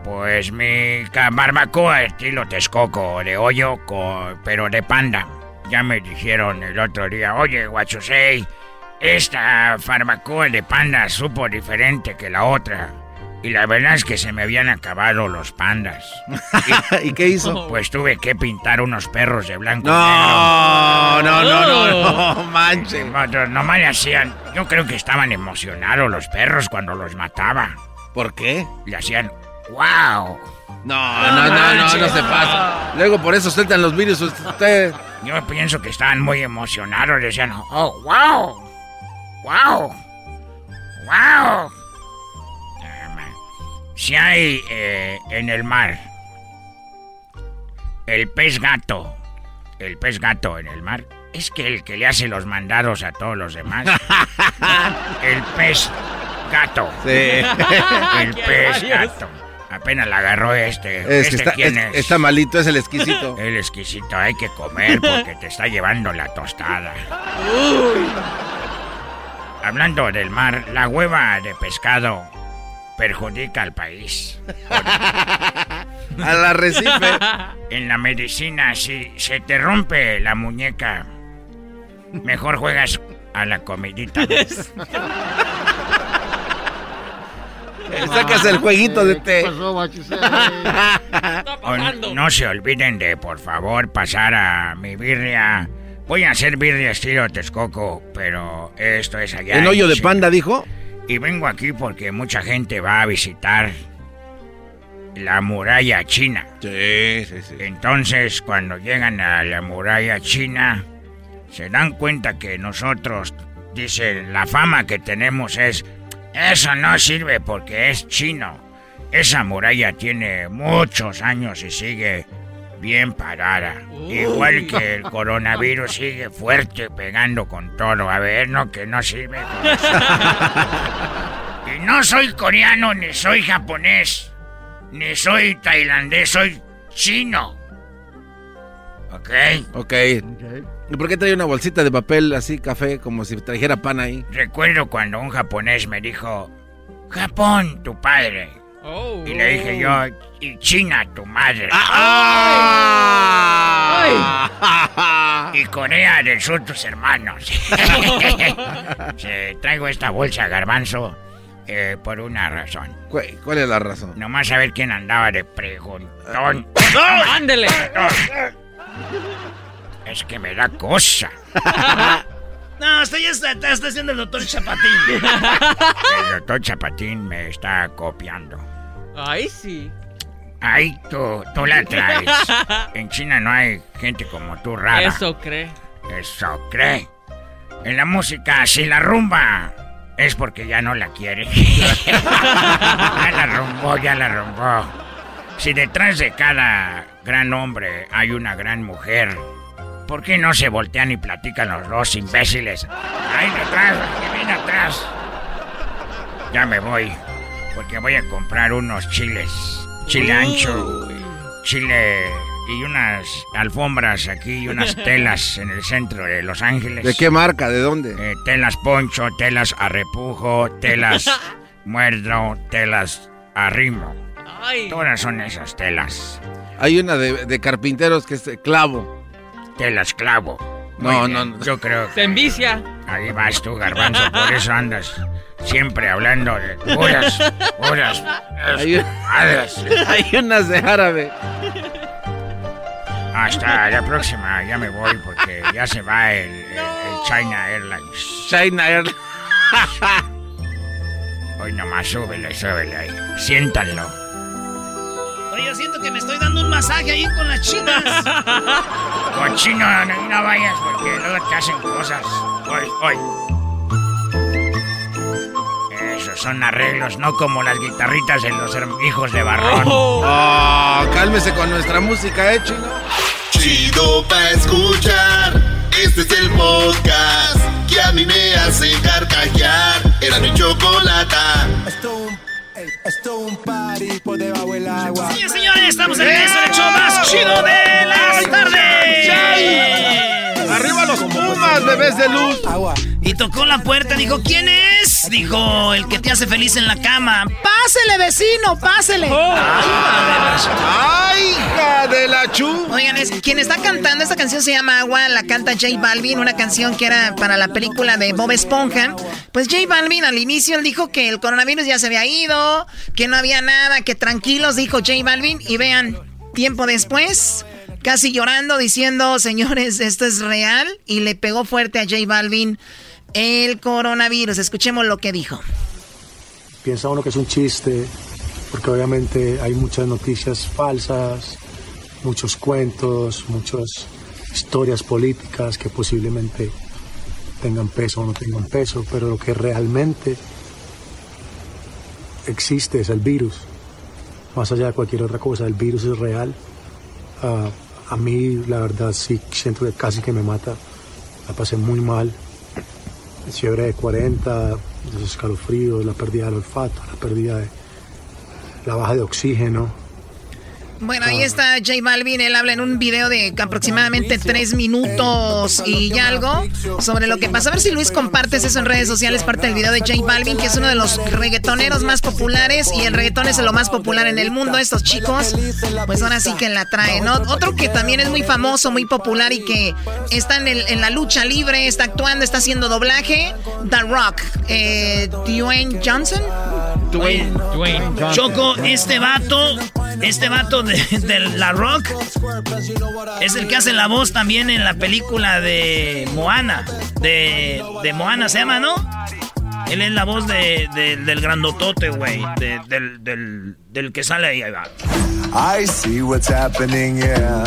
Pues mi barbacoa estilo Texcoco, de hoyo, co- pero de panda. Ya me dijeron el otro día, oye, guachosei, esta barbacoa de panda supo diferente que la otra. Y la verdad es que se me habían acabado los pandas. ¿Y qué hizo? Pues tuve que pintar unos perros de blanco. y No, negro. no, no, no, no, manche. No, Nomás le hacían. Yo creo que estaban emocionados los perros cuando los mataba. ¿Por qué? Le hacían. ¡Wow! No, no, no, no, no se pasa. Luego por eso sueltan los virus ustedes. Yo pienso que estaban muy emocionados. Decían, ¡Oh, wow! ¡Wow! ¡Wow! Si hay eh, en el mar el pez gato, el pez gato en el mar, es que el que le hace los mandados a todos los demás, el pez gato. Sí. El ¡Qué pez gato. Apenas la agarró este. Es que ¿Este está, quién es- es? está malito, es el exquisito. El exquisito, hay que comer porque te está llevando la tostada. Hablando del mar, la hueva de pescado perjudica al país. Al arrecife. En la medicina, si se te rompe la muñeca, mejor juegas a la comidita. Sacas el jueguito de té. No se olviden de, por favor, pasar a mi birria. Voy a hacer birria estilo Texcoco, pero esto es allá. ¿En hoyo de panda, dijo? Y vengo aquí porque mucha gente va a visitar la muralla china. Sí, sí, sí. Entonces, cuando llegan a la muralla china, se dan cuenta que nosotros, dicen, la fama que tenemos es, eso no sirve porque es chino. Esa muralla tiene muchos años y sigue bien parada. Igual que el coronavirus sigue fuerte pegando con todo. A ver, no, que no sirve. con eso. y no soy coreano, ni soy japonés, ni soy tailandés, soy chino. ¿Ok? Ok. ¿Y por qué trae una bolsita de papel así, café, como si trajera pan ahí? Recuerdo cuando un japonés me dijo, Japón, tu padre. Y le dije yo, y China, tu madre. Y Corea del Sur, tus hermanos. Sí, traigo esta bolsa, garbanzo, eh, por una razón. ¿Cuál, cuál es la razón? Nomás a ver quién andaba de preguntón. ¡Ándele! Es que me da cosa. No, usted ya está, está, está haciendo el doctor Chapatín. El doctor Chapatín me está copiando. Ay, sí. Ay, tú, tú la traes. En China no hay gente como tú rara. Eso cree. Eso cree. En la música, si la rumba es porque ya no la quiere. ya la rumbó, ya la rumbó. Si detrás de cada gran hombre hay una gran mujer, ¿por qué no se voltean y platican los dos imbéciles? Ahí detrás, que viene atrás. Ya me voy, porque voy a comprar unos chiles. Chile ancho, chile y unas alfombras aquí y unas telas en el centro de Los Ángeles. ¿De qué marca? ¿De dónde? Eh, telas poncho, telas a repujo, telas muerdo, telas arrimo. Todas son esas telas. Hay una de, de carpinteros que es de clavo. Telas clavo. No, no, no. Yo creo Se envicia. Ahí vas tú, garbanzo, por eso andas siempre hablando de puras, puras, Hay, madres. hay unas de árabe. Hasta la próxima, ya me voy porque ya se va el, el- el China Airlines. China Airlines. Hoy nomás súbele, súbele ahí. Siéntanlo. Oye, yo siento que me estoy dando un masaje ahí con las chinas. Cochino, no, no vayas porque luego te hacen cosas. Hoy, hoy. Esos son arreglos, no como las guitarritas de los hijos de Barrón. Oh, cálmese con nuestra música, ¿eh, chino? Chido pa' escuchar. Este es el podcast que a mí me hace carcajear. Era mi chocolata. Esto un party por debajo del agua. Señores, señores, estamos en el hecho más chido de las tardes. ¡Arriba los Pumas, bebés de luz! Y tocó la puerta, dijo, ¿quién es? Dijo, el que te hace feliz en la cama. Pásele, vecino, pásele. ¡Ay, hija de la chu! Oigan, es, quien está cantando esta canción se llama Agua, la canta J Balvin, una canción que era para la película de Bob Esponja. Pues J Balvin al inicio él dijo que el coronavirus ya se había ido, que no había nada, que tranquilos, dijo J Balvin. Y vean, tiempo después, casi llorando, diciendo, señores, esto es real. Y le pegó fuerte a J Balvin el coronavirus. Escuchemos lo que dijo. Piensa uno que es un chiste, porque obviamente hay muchas noticias falsas, muchos cuentos, muchas historias políticas que posiblemente tengan peso o no tengan peso, pero lo que realmente existe es el virus. Más allá de cualquier otra cosa, el virus es real. Ah, a mí, la verdad, sí siento que casi que me mata. La pasé muy mal. Fiebre de 40, los escalofríos, la pérdida del olfato, la pérdida de la baja de oxígeno. Bueno, ahí está J Balvin. Él habla en un video de aproximadamente tres minutos y algo sobre lo que pasa. A ver si Luis compartes eso en redes sociales, parte del video de J Balvin, que es uno de los reggaetoneros más populares y el reggaetón es lo más popular en el mundo. Estos chicos, pues ahora sí que la traen. ¿no? Otro que también es muy famoso, muy popular y que está en, el- en la lucha libre, está actuando, está haciendo doblaje, The Rock. Eh, Dwayne Johnson. Dwayne, Choco, este vato, este vato de, La Rock es el que hace la voz también en la película de Moana. De, Moana se llama, ¿no? Él es la voz de, de- del grandotote, güey. de- del, del, que sale ahí. I see what's happening, yeah.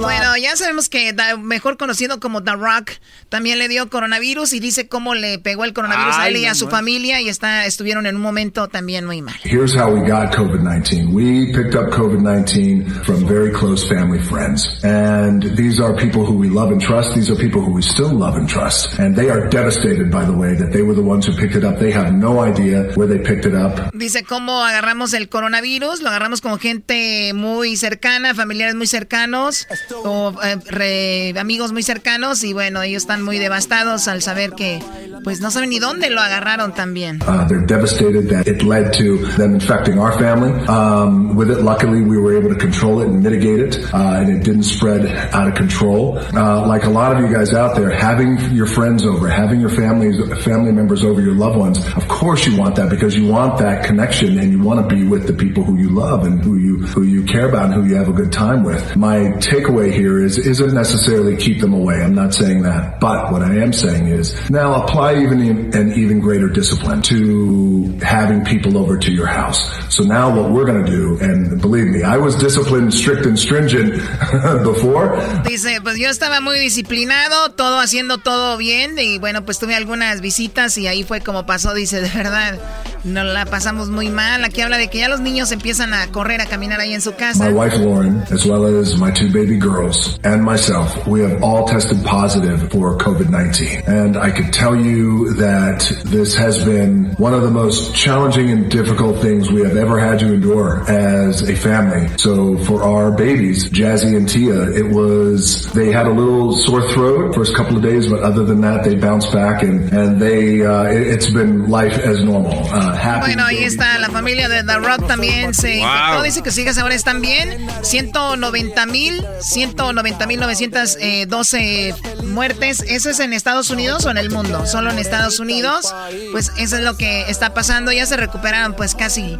Bueno, ya sabemos que da- mejor conocido como The Rock también le dio coronavirus y dice cómo le pegó el coronavirus a Ay, él y a su familia y está estuvieron en un momento también muy mal. Here's how we got COVID 19. We picked up COVID 19 from very close family friends. And these are people who we love and trust. These are people who we still love and trust. And they are devastated by the way that they were the ones who picked it up. They have no idea where they picked it up. Dice cómo agarramos el coronavirus, lo agarramos con gente muy cercana, familiares muy cercanos o eh, amigos muy cercanos y bueno, ellos están muy devastados al saber que pues no saben ni dónde lo agarraron también. Uh, they're devastated that it led to them infecting our family. Um, with it, luckily, we were able to control it and mitigate it, uh, and it didn't spread out of control. Uh, like a lot of you guys out there, having your friends over, having your families, family members over, your loved ones, of course you want that because you want that connection and you want to be with the people who you love and who you who you care about and who you have a good time with. My takeaway here is isn't necessarily keep them away. I'm not saying that, but what I am saying is now apply even an even greater discipline to having people over to your house. So now what we're going to do, and believe me, I was disciplined, strict, and stringent before. Dice, pues yo estaba muy disciplinado, todo haciendo todo bien y bueno, pues tuve algunas visitas y ahí fue como pasó, dice, de verdad, nos la pasamos muy mal. Aquí habla de que ya los niños empiezan a correr, a caminar ahí en su casa. My wife Lauren, as well as my two baby girls and myself, we have all tested positive for COVID-19. And I could tell you that this has been one of the most challenging and difficult things we have ever had to endure as a family. So for our babies, Jazzy and Tia, it was, they had a little sore throat first couple of days, but other than that, they bounced back and, and they, uh, it, it's been life as normal. Uh, happy. Bueno, ahí está la familia de The Rock también se Wow. Que sus hijas ahora están bien. 190 mil, 190 mil 912 muertes. ¿Eso es en Estados Unidos o en el mundo? Solo en Estados Unidos. Pues eso es lo que está pasando. Ya se recuperaron pues casi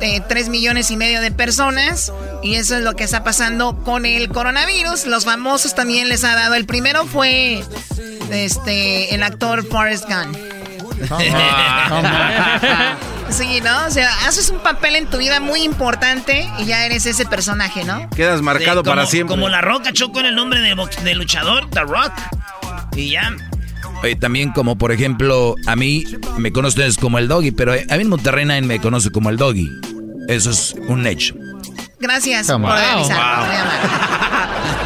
eh, 3 millones y medio de personas. Y eso es lo que está pasando con el coronavirus. Los famosos también les ha dado. El primero fue este el actor Forrest Gump. Sí, ¿no? O sea, haces un papel en tu vida muy importante y ya eres ese personaje, ¿no? Quedas marcado Sí, como- para siempre. Como La Roca chocó en el nombre de, de luchador, The Rock. Y ya. Oye, también como por ejemplo, a mí me conocen ustedes como el doggy, pero a mí en Monterrey nadie me conoce como el doggy. Eso es un hecho. Gracias Come por. Wow.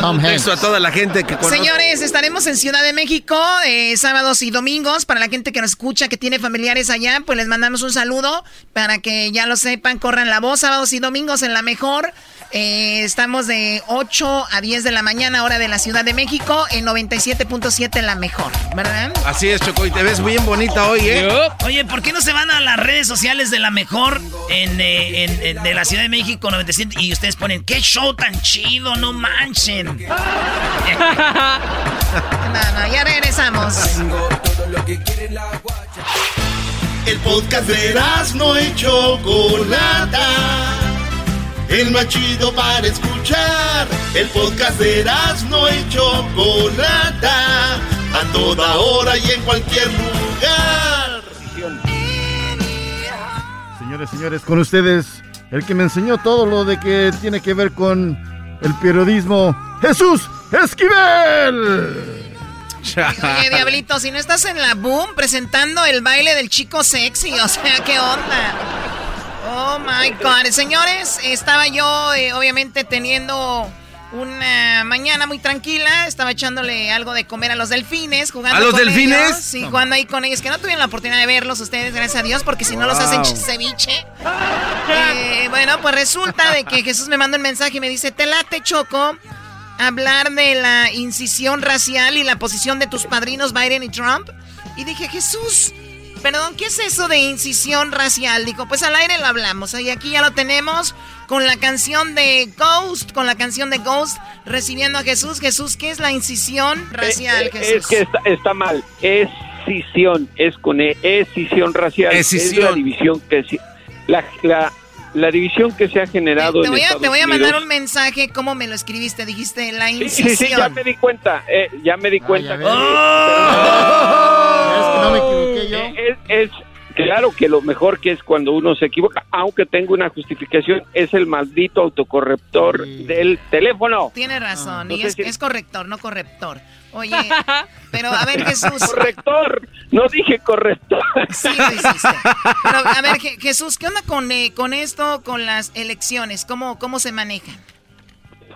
Tom Texto a toda la gente que conoce. Señores, estaremos en Ciudad de México eh, sábados y domingos. Para la gente que nos escucha, que tiene familiares allá, pues les mandamos un saludo para que ya lo sepan, corran la voz. Sábados y domingos en la mejor. Eh, estamos de 8 a 10 de la mañana, hora de la Ciudad de México, en 97.7 la mejor, ¿verdad? Así es, Choco, y te ves bien bonita hoy, ¿eh? Oye, ¿por qué no se van a las redes sociales de la mejor en, eh, en- en- de la Ciudad de México 97 y ustedes ponen qué show tan chido, no manchen? No, no, ya regresamos. El podcast de no y Chocolata. El más chido para escuchar. El podcast de no y Chocolata. A toda hora y en cualquier lugar. Señores, señores, con ustedes, el que me enseñó todo lo de que tiene que ver con el periodismo, Jesús Esquivel. Oye, Diablito, si no estás en la boom presentando el baile del chico sexy, o sea, ¿qué onda? Oh my God. Señores, estaba yo, eh, obviamente, teniendo una mañana muy tranquila, estaba echándole algo de comer a los delfines, jugando ¿A los con delfines? ellos. Sí, jugando ahí con ellos, que no tuvieron la oportunidad de verlos ustedes, gracias a Dios, porque si no los hacen ceviche. Eh, bueno, pues resulta de que Jesús me manda un mensaje y me dice, te late, Choco, hablar de la incisión racial y la posición de tus padrinos Biden y Trump. Y dije, Jesús, perdón, ¿qué es eso de incisión racial? Dijo, pues al aire lo hablamos. Y aquí ya lo tenemos con la canción de Ghost, con la canción de Ghost, recibiendo a Jesús. Jesús, ¿qué es la incisión racial, Eh, eh, Jesús? Es que está, está mal. Escisión, es con E, escisión racial. Escisión. Es la división que se- la, la, la división que se ha generado Te en voy, a, te voy a Unidos. mandar un mensaje, ¿cómo me lo escribiste? Dijiste la Sí, incisión. sí, sí, ya me di cuenta, eh, ya me di cuenta. que- no me equivoqué yo. Es, es claro que lo mejor que es cuando uno se equivoca, aunque tengo una justificación, es el maldito autocorrector del teléfono. Tienes razón, y es, si- es corrector, no corrector. Oye, pero a ver, Jesús. Corrector, no dije corrector. Sí, lo hiciste. Pero, a ver, Je- Jesús, ¿qué onda con, eh, con esto, con las elecciones? ¿Cómo, cómo se manejan?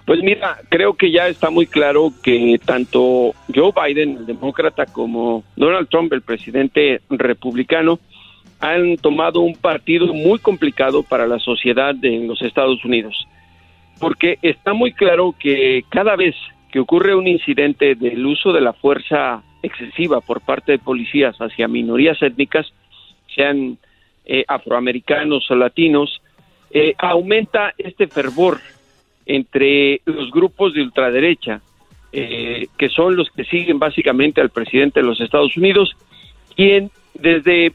Pues mira, creo que ya está muy claro que tanto Joe Biden, el demócrata, como Donald Trump, el presidente republicano, han tomado un partido muy complicado para la sociedad de los Estados Unidos. Porque está muy claro que cada vez que ocurre un incidente del uso de la fuerza excesiva por parte de policías hacia minorías étnicas, sean eh, afroamericanos o latinos, eh, aumenta este fervor entre los grupos de ultraderecha, eh, que son los que siguen básicamente al presidente de los Estados Unidos, quien desde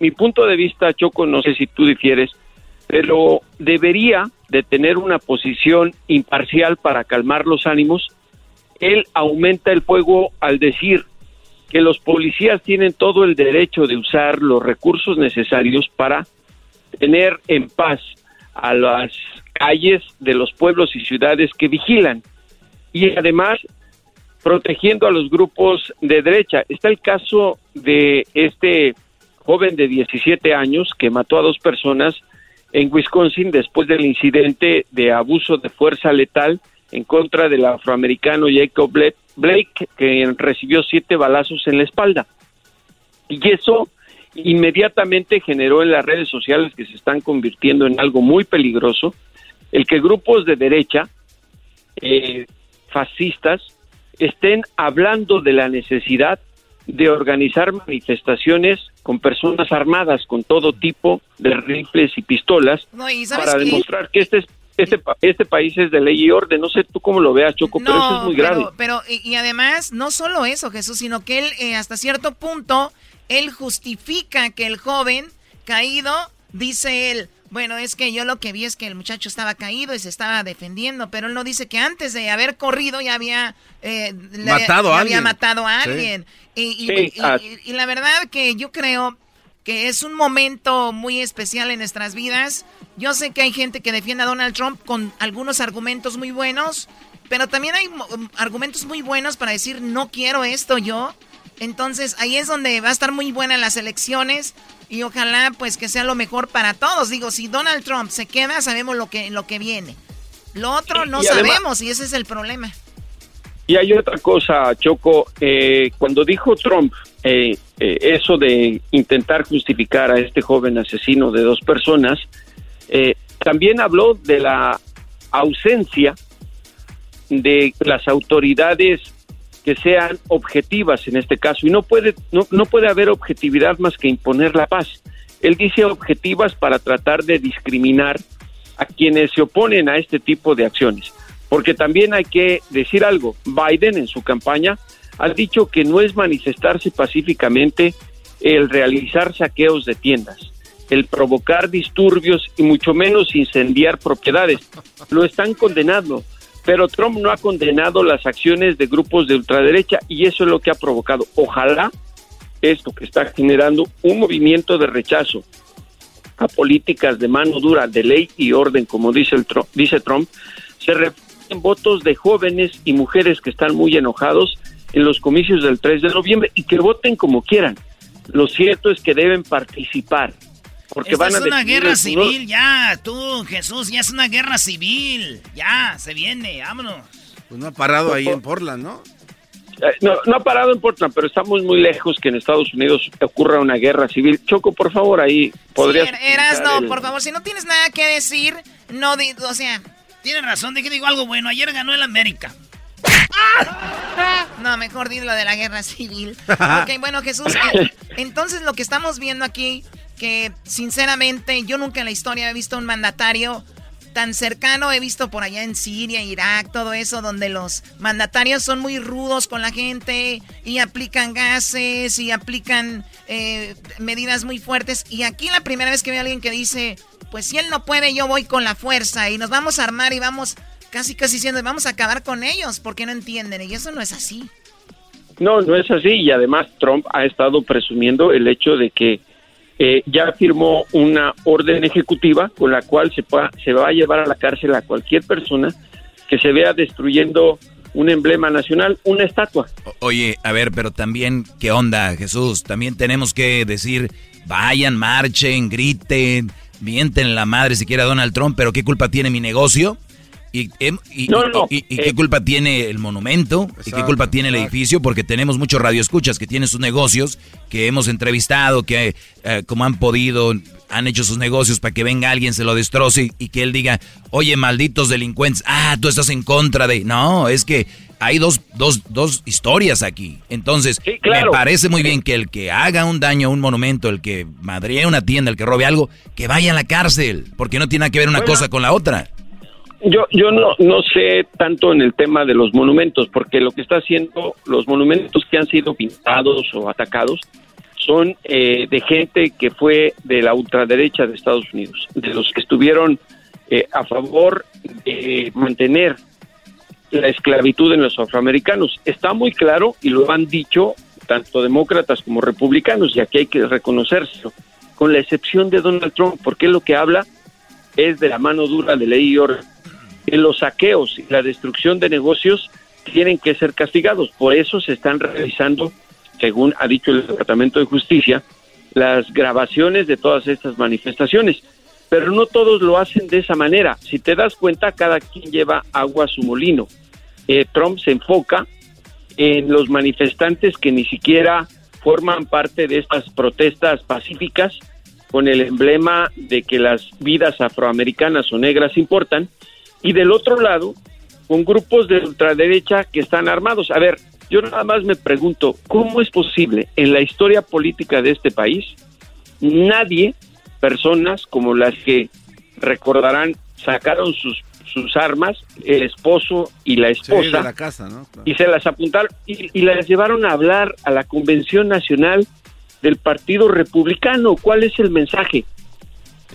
mi punto de vista, Choco, no sé si tú difieres, pero debería de tener una posición imparcial para calmar los ánimos. Él aumenta el fuego al decir que los policías tienen todo el derecho de usar los recursos necesarios para tener en paz a las calles de los pueblos y ciudades que vigilan y además protegiendo a los grupos de derecha. Está el caso de este joven de 17 años que mató a dos personas en Wisconsin después del incidente de abuso de fuerza letal en contra del afroamericano Jacob Bla- Blake, que recibió siete balazos en la espalda. Y eso inmediatamente generó en las redes sociales que se están convirtiendo en algo muy peligroso, el que grupos de derecha, eh, fascistas, estén hablando de la necesidad de organizar manifestaciones con personas armadas, con todo tipo de rifles y pistolas, No, y ¿sabes para qué? demostrar que este es este, este país es de ley y orden. No sé tú cómo lo veas, Choco, pero eso es muy grave. Pero, y, y además, no solo eso, Jesús, sino que él, eh, hasta cierto punto, él justifica que el joven caído, dice él, bueno, es que yo lo que vi es que el muchacho estaba caído y se estaba defendiendo, pero él no dice que antes de haber corrido ya había, eh, le- Matado a ya había matado a Sí. alguien. Y, y- Sí, y- ah. y- y la verdad que yo creo que es un momento muy especial en nuestras vidas. Yo sé que hay gente que defiende a Donald Trump con algunos argumentos muy buenos, pero también hay mo- argumentos muy buenos para decir no quiero esto yo. Entonces ahí es donde va a estar muy buena las elecciones y ojalá pues que sea lo mejor para todos. Digo, si Donald Trump se queda, sabemos lo que, lo que viene. Lo otro no y además- sabemos y ese es el problema. Y hay otra cosa, Choco, eh, cuando dijo Trump eh, eh, eso de intentar justificar a este joven asesino de dos personas, eh, también habló de la ausencia de las autoridades que sean objetivas en este caso y no puede no, no puede haber objetividad más que imponer la paz. Él dice objetivas para tratar de discriminar a quienes se oponen a este tipo de acciones. Porque también hay que decir algo, Biden en su campaña ha dicho que no es manifestarse pacíficamente el realizar saqueos de tiendas, el provocar disturbios y mucho menos incendiar propiedades. Lo están condenando, pero Trump no ha condenado las acciones de grupos de ultraderecha y eso es lo que ha provocado. Ojalá esto que está generando un movimiento de rechazo a políticas de mano dura, de ley y orden, como dice, el Trump, dice Trump, se reflejen votos de jóvenes y mujeres que están muy enojados en los comicios del 3 de noviembre y que voten como quieran. Lo cierto es que deben participar. Porque Esta van a es una guerra civil, ya, tú, Jesús, ya es una guerra civil. Ya, se viene, vámonos. Pues no ha parado ahí en Portland, ¿no? Eh, No, no ha parado en Portland, pero estamos muy lejos que en Estados Unidos ocurra una guerra civil. Choco, por favor, ahí podrías... Sí, er- Eras, no, el- por favor, si no tienes nada que decir, no, di- o sea... Tienes razón, de que digo algo bueno. Ayer ganó el América. No, mejor di lo de la guerra civil. ok, bueno, Jesús, eh, entonces lo que estamos viendo aquí, que sinceramente yo nunca en la historia he visto un mandatario tan cercano, he visto por allá en Siria, Irak, todo eso, donde los mandatarios son muy rudos con la gente y aplican gases y aplican eh, medidas muy fuertes. Y aquí la primera vez que veo a alguien que dice, pues si él no puede, yo voy con la fuerza y nos vamos a armar y vamos casi casi diciendo, vamos a acabar con ellos porque no entienden. Y eso no es así. No, no es así. Y además Trump ha estado presumiendo el hecho de que eh, ya firmó una orden ejecutiva con la cual se, pueda- se va a llevar a la cárcel a cualquier persona que se vea destruyendo un emblema nacional, una estatua. Oye, a ver, pero también, ¿qué onda, Jesús? También tenemos que decir, vayan, marchen, griten, mienten la madre si quiere a Donald Trump, pero ¿qué culpa tiene mi negocio? ¿Y, em- y- No, y- no, y- y qué culpa tiene el monumento? ¿Y qué culpa tiene el edificio? Porque tenemos muchos radioescuchas que tienen sus negocios, que hemos entrevistado, que eh, como han podido, han hecho sus negocios para que venga alguien, se lo destroce y que él diga, oye, malditos delincuentes, ah, tú estás en contra de... No, es que hay dos, dos, dos historias aquí. Entonces, claro. me parece muy bien que el que haga un daño a un monumento, el que madree una tienda, el que robe algo, que vaya a la cárcel, porque no tiene nada que ver una Bueno. cosa con la otra. Yo, yo no, no sé tanto en el tema de los monumentos, porque lo que está haciendo los monumentos que han sido pintados o atacados son eh, de gente que fue de la ultraderecha de Estados Unidos, de los que estuvieron eh, a favor de mantener la esclavitud en los afroamericanos. Está muy claro y lo han dicho tanto demócratas como republicanos, y aquí hay que reconocerlo, con la excepción de Donald Trump, porque lo que habla es de la mano dura de ley y. Los saqueos y la destrucción de negocios tienen que ser castigados. Por eso se están realizando, según ha dicho el Departamento de Justicia, las grabaciones de todas estas manifestaciones. Pero no todos lo hacen de esa manera. Si te das cuenta, cada quien lleva agua a su molino. Eh, Trump se enfoca en los manifestantes que ni siquiera forman parte de estas protestas pacíficas con el emblema de que las vidas afroamericanas o negras importan, y del otro lado, con grupos de ultraderecha que están armados. A ver, yo nada más me pregunto, ¿cómo es posible en la historia política de este país nadie, personas como las que recordarán, sacaron sus, sus armas, el esposo y la Sí, de esposa, la casa, ¿no? y se las apuntaron y, y las llevaron a hablar a la convención nacional del Partido Republicano. ¿Cuál es el mensaje?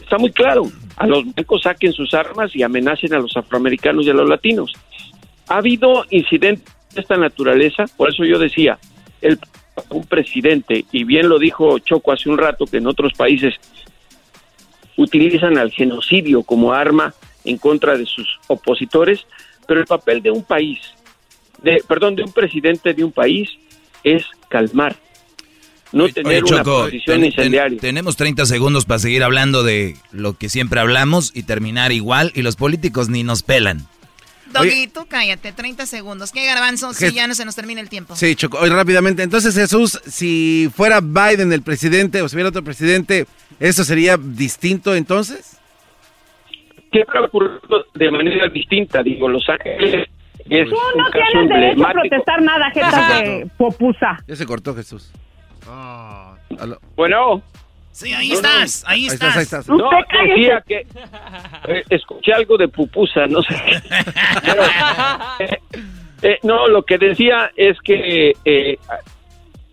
Está muy claro. A los blancos saquen sus armas y amenacen a los afroamericanos y a los latinos. Ha habido incidentes de esta naturaleza, por eso yo decía, el un presidente, y bien lo dijo Choco hace un rato, que en otros países utilizan al genocidio como arma en contra de sus opositores, pero el papel de un país, de, perdón, de un presidente de un país es calmar, no tener Oye, una Choco, posición ten- ten- incendiaria. tenemos 30 segundos para seguir hablando de lo que siempre hablamos y terminar igual, y los políticos ni nos pelan. Doggy, tú cállate, 30 segundos. ¿Qué garbanzo? Si ya no se nos termina el tiempo. Sí, Choco. Hoy rápidamente. Entonces, Jesús, si fuera Biden el presidente o si hubiera otro presidente, ¿eso sería distinto entonces? ¿Qué ha ocurrido de manera distinta? Digo, Los Ángeles es Tú no tienes derecho a protestar nada, de popusa. Ya se cortó Jesús. Aló. Bueno. Sí, ahí No, no. estás, ahí Ahí estás. estás, ahí estás. No, decía que eh, escuché algo de pupusa, no sé. Pero, eh, eh, no, lo que decía es que eh,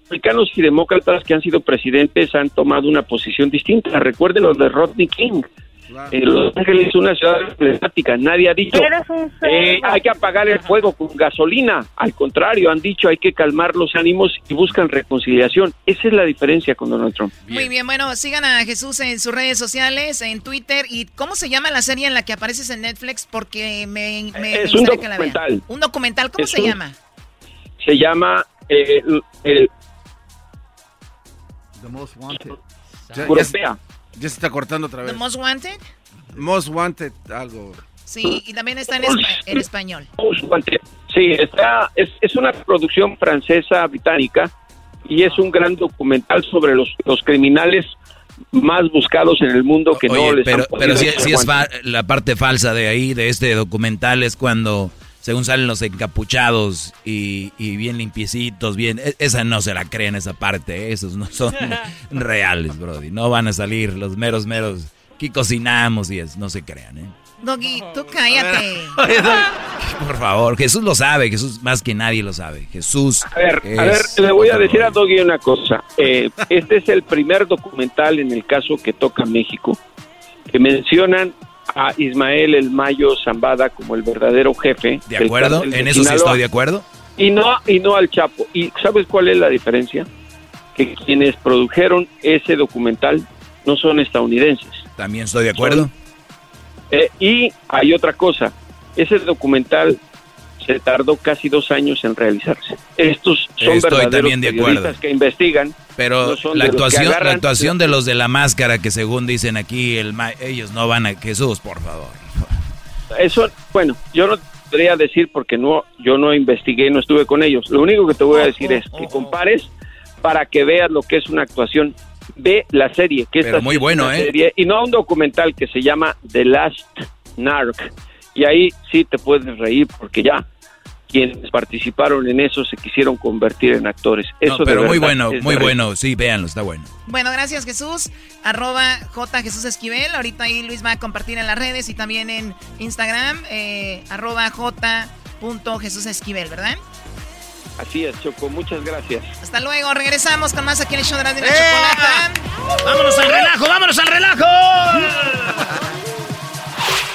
republicanos y demócratas que han sido presidentes han tomado una posición distinta. Recuerden lo de Rodney King. Eh, Los Ángeles es una ciudad emblemática. Nadie ha dicho eh, hay que apagar el fuego con gasolina. Al contrario, han dicho hay que calmar los ánimos y buscan reconciliación. Esa es la diferencia con Donald Trump. Muy bien, bueno, sigan a Jesús en sus redes sociales, en Twitter. ¿Y cómo se llama la serie en la que apareces en Netflix? Porque me, me Es un gustaría que la vean. documental. Un documental, ¿cómo Es se un- llama? Se llama eh, el, The Most Wanted. Europea. Ya se está cortando otra The vez. Most Wanted. Most Wanted, algo. Sí, y también está en, espa- en español. Sí, está, es, es una producción francesa británica y es un gran documental sobre los, los criminales más buscados en el mundo que no les pero, han pero sí, echar sí es la parte falsa de ahí, de este documental, es cuando, según salen los encapuchados y, y bien limpiecitos, bien, e- esa no se la creen esa parte, ¿eh? esos no son reales, Brody. No van a salir los meros, meros, que cocinamos y es, no se crean, ¿eh? Doggy, tú cállate. Por favor, Jesús lo sabe, Jesús más que nadie lo sabe. Jesús. A ver, a ver, le voy a decir a. Doggy una cosa. Eh, este es el primer documental en el caso que toca México que mencionan a Ismael El Mayo Zambada como el verdadero jefe. ¿De acuerdo? En eso sí estoy de acuerdo. Y no, y no al Chapo. ¿Y sabes cuál es la diferencia? Que quienes produjeron ese documental no son estadounidenses. También estoy de acuerdo. Eh, y hay otra cosa, ese documental se tardó casi dos años en realizarse. Estos son Estoy verdaderos también de acuerdo. que investigan. Pero no la de actuación, la actuación de los de la máscara que según dicen aquí, el ma- ellos no van a Jesús, por favor. Eso, bueno, yo no podría decir porque no, yo no investigué, no estuve con ellos. Lo único que te voy a decir es que compares para que veas lo que es una actuación. Ve la serie, que Pero esta muy es bueno, una ¿eh? serie, y no un documental que se llama The Last Narc. Y ahí sí te puedes reír porque ya quienes participaron en eso se quisieron convertir en actores. Eso No, de pero muy bueno, es muy bueno. Sí, véanlo, está bueno. Bueno, gracias Jesús. Arroba J Jesús Esquivel. Ahorita ahí Luis va a compartir en las redes y también en Instagram. Eh, arroba J punto Jesús Esquivel, ¿verdad? Así es, Choco, muchas gracias. Hasta luego. Regresamos con más aquí en el show de la, de la chocolata. ¡Vámonos al relajo, vámonos al relajo!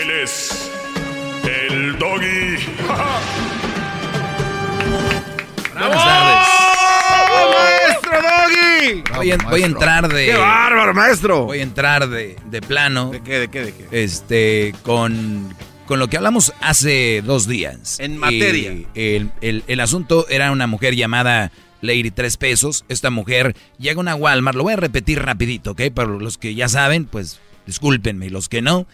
Él es el doggy. Buenas tardes. ¡Maestro Doggy! Voy, a, voy a entrar de. ¡Qué bárbaro, maestro! Voy a entrar de, de plano. ¿De qué, de qué, de qué? Este, con, con lo que hablamos hace dos días. En materia. El, el- el asunto era una mujer llamada Lady Tres Pesos. Esta mujer llega a una Walmart. Lo voy a repetir rapidito, ¿ok? Para los que ya saben, pues discúlpenme. Y los que no,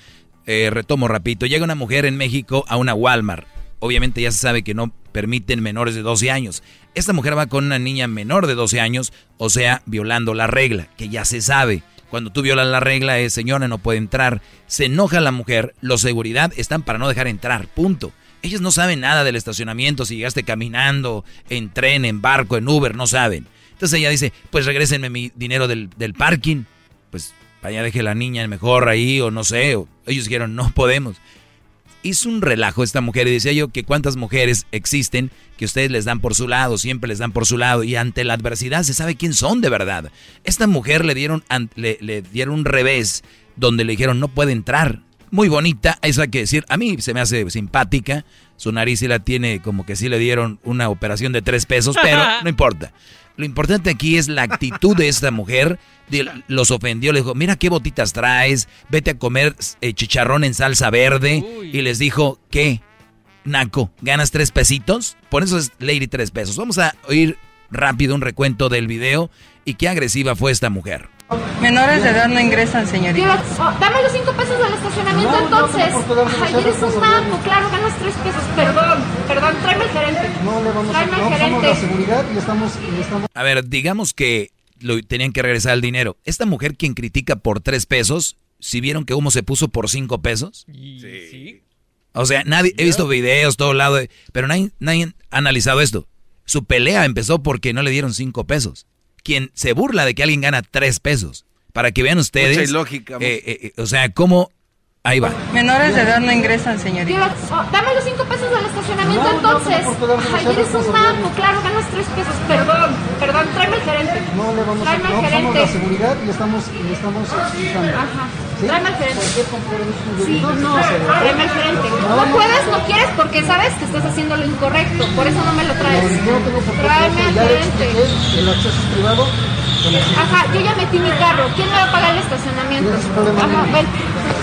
eh, retomo rapidito. Llega una mujer en México a una Walmart. Obviamente ya se sabe que no permiten menores de 12 años. Esta mujer va con una niña menor de 12 años, o sea, violando la regla, que ya se sabe. Cuando tú violas la regla es, señora, no puede entrar. Se enoja la mujer, los seguridad están para no dejar entrar, punto. Ellos no saben nada del estacionamiento, si llegaste caminando, en tren, en barco, en Uber, no saben. Entonces ella dice, pues regrésenme mi dinero del, del parking. Pues allá deje la niña mejor ahí, o no sé. o- ellos dijeron, no podemos hizo un relajo esta mujer y decía yo que cuántas mujeres existen que ustedes les dan por su lado, siempre les dan por su lado y ante la adversidad se sabe quién son de verdad. Esta mujer le dieron, le, dieron un revés donde le dijeron no puede entrar. Muy bonita, eso hay que decir. A mí se me hace simpática. Su nariz sí la tiene como que sí le dieron una operación de tres pesos, pero no importa. Lo importante aquí es la actitud de esta mujer. Los ofendió, le dijo, mira qué botitas traes, vete a comer eh, chicharrón en salsa verde. Y les dijo, ¿qué? Naco, ¿ganas tres pesitos? Por eso es Lady tres pesos. Vamos a oír rápido un recuento del video y qué agresiva fue esta mujer. Menores de edad no ingresan, señorita. Oh, dame los cinco pesos del estacionamiento entonces. Ay, eres un naco, claro, ganas tres pesos. Perdón, perdón, tráeme al gerente. No le vamos a... Tráeme al No, somos la gerente. seguridad y estamos... y estamos... A ver, digamos que lo, tenían que regresar el dinero. Esta mujer quien critica por tres pesos, si vieron que humo se puso por cinco pesos. Sí. O sea, nadie, he visto videos, todo lado, de- pero nadie, nadie ha analizado esto. Su pelea empezó porque no le dieron cinco pesos. Quien se burla de que alguien gana tres pesos. Para que vean ustedes. Mucha ilógica, eh, eh, eh, o sea, cómo Ahí va. Menores de edad no ingresan, señorita. Oh, dame los cinco pesos del estacionamiento entonces. Ay, eres un mambo, claro, ganas tres pesos. Perdón, perdón, tráeme al gerente. No le vamos a... Tráeme al No, somos gerente. la seguridad y estamos, y estamos explicando. Ajá. Tráeme al de Sí, no, hace. tráeme al gerente. No puedes, no quieres porque sabes que estás haciendo lo incorrecto. Por eso no me lo traes. No Tráeme al expliqué, el acceso es privado. Ajá, yo ya metí mi carro. ¿Quién me va a pagar el estacionamiento? Ajá, ven.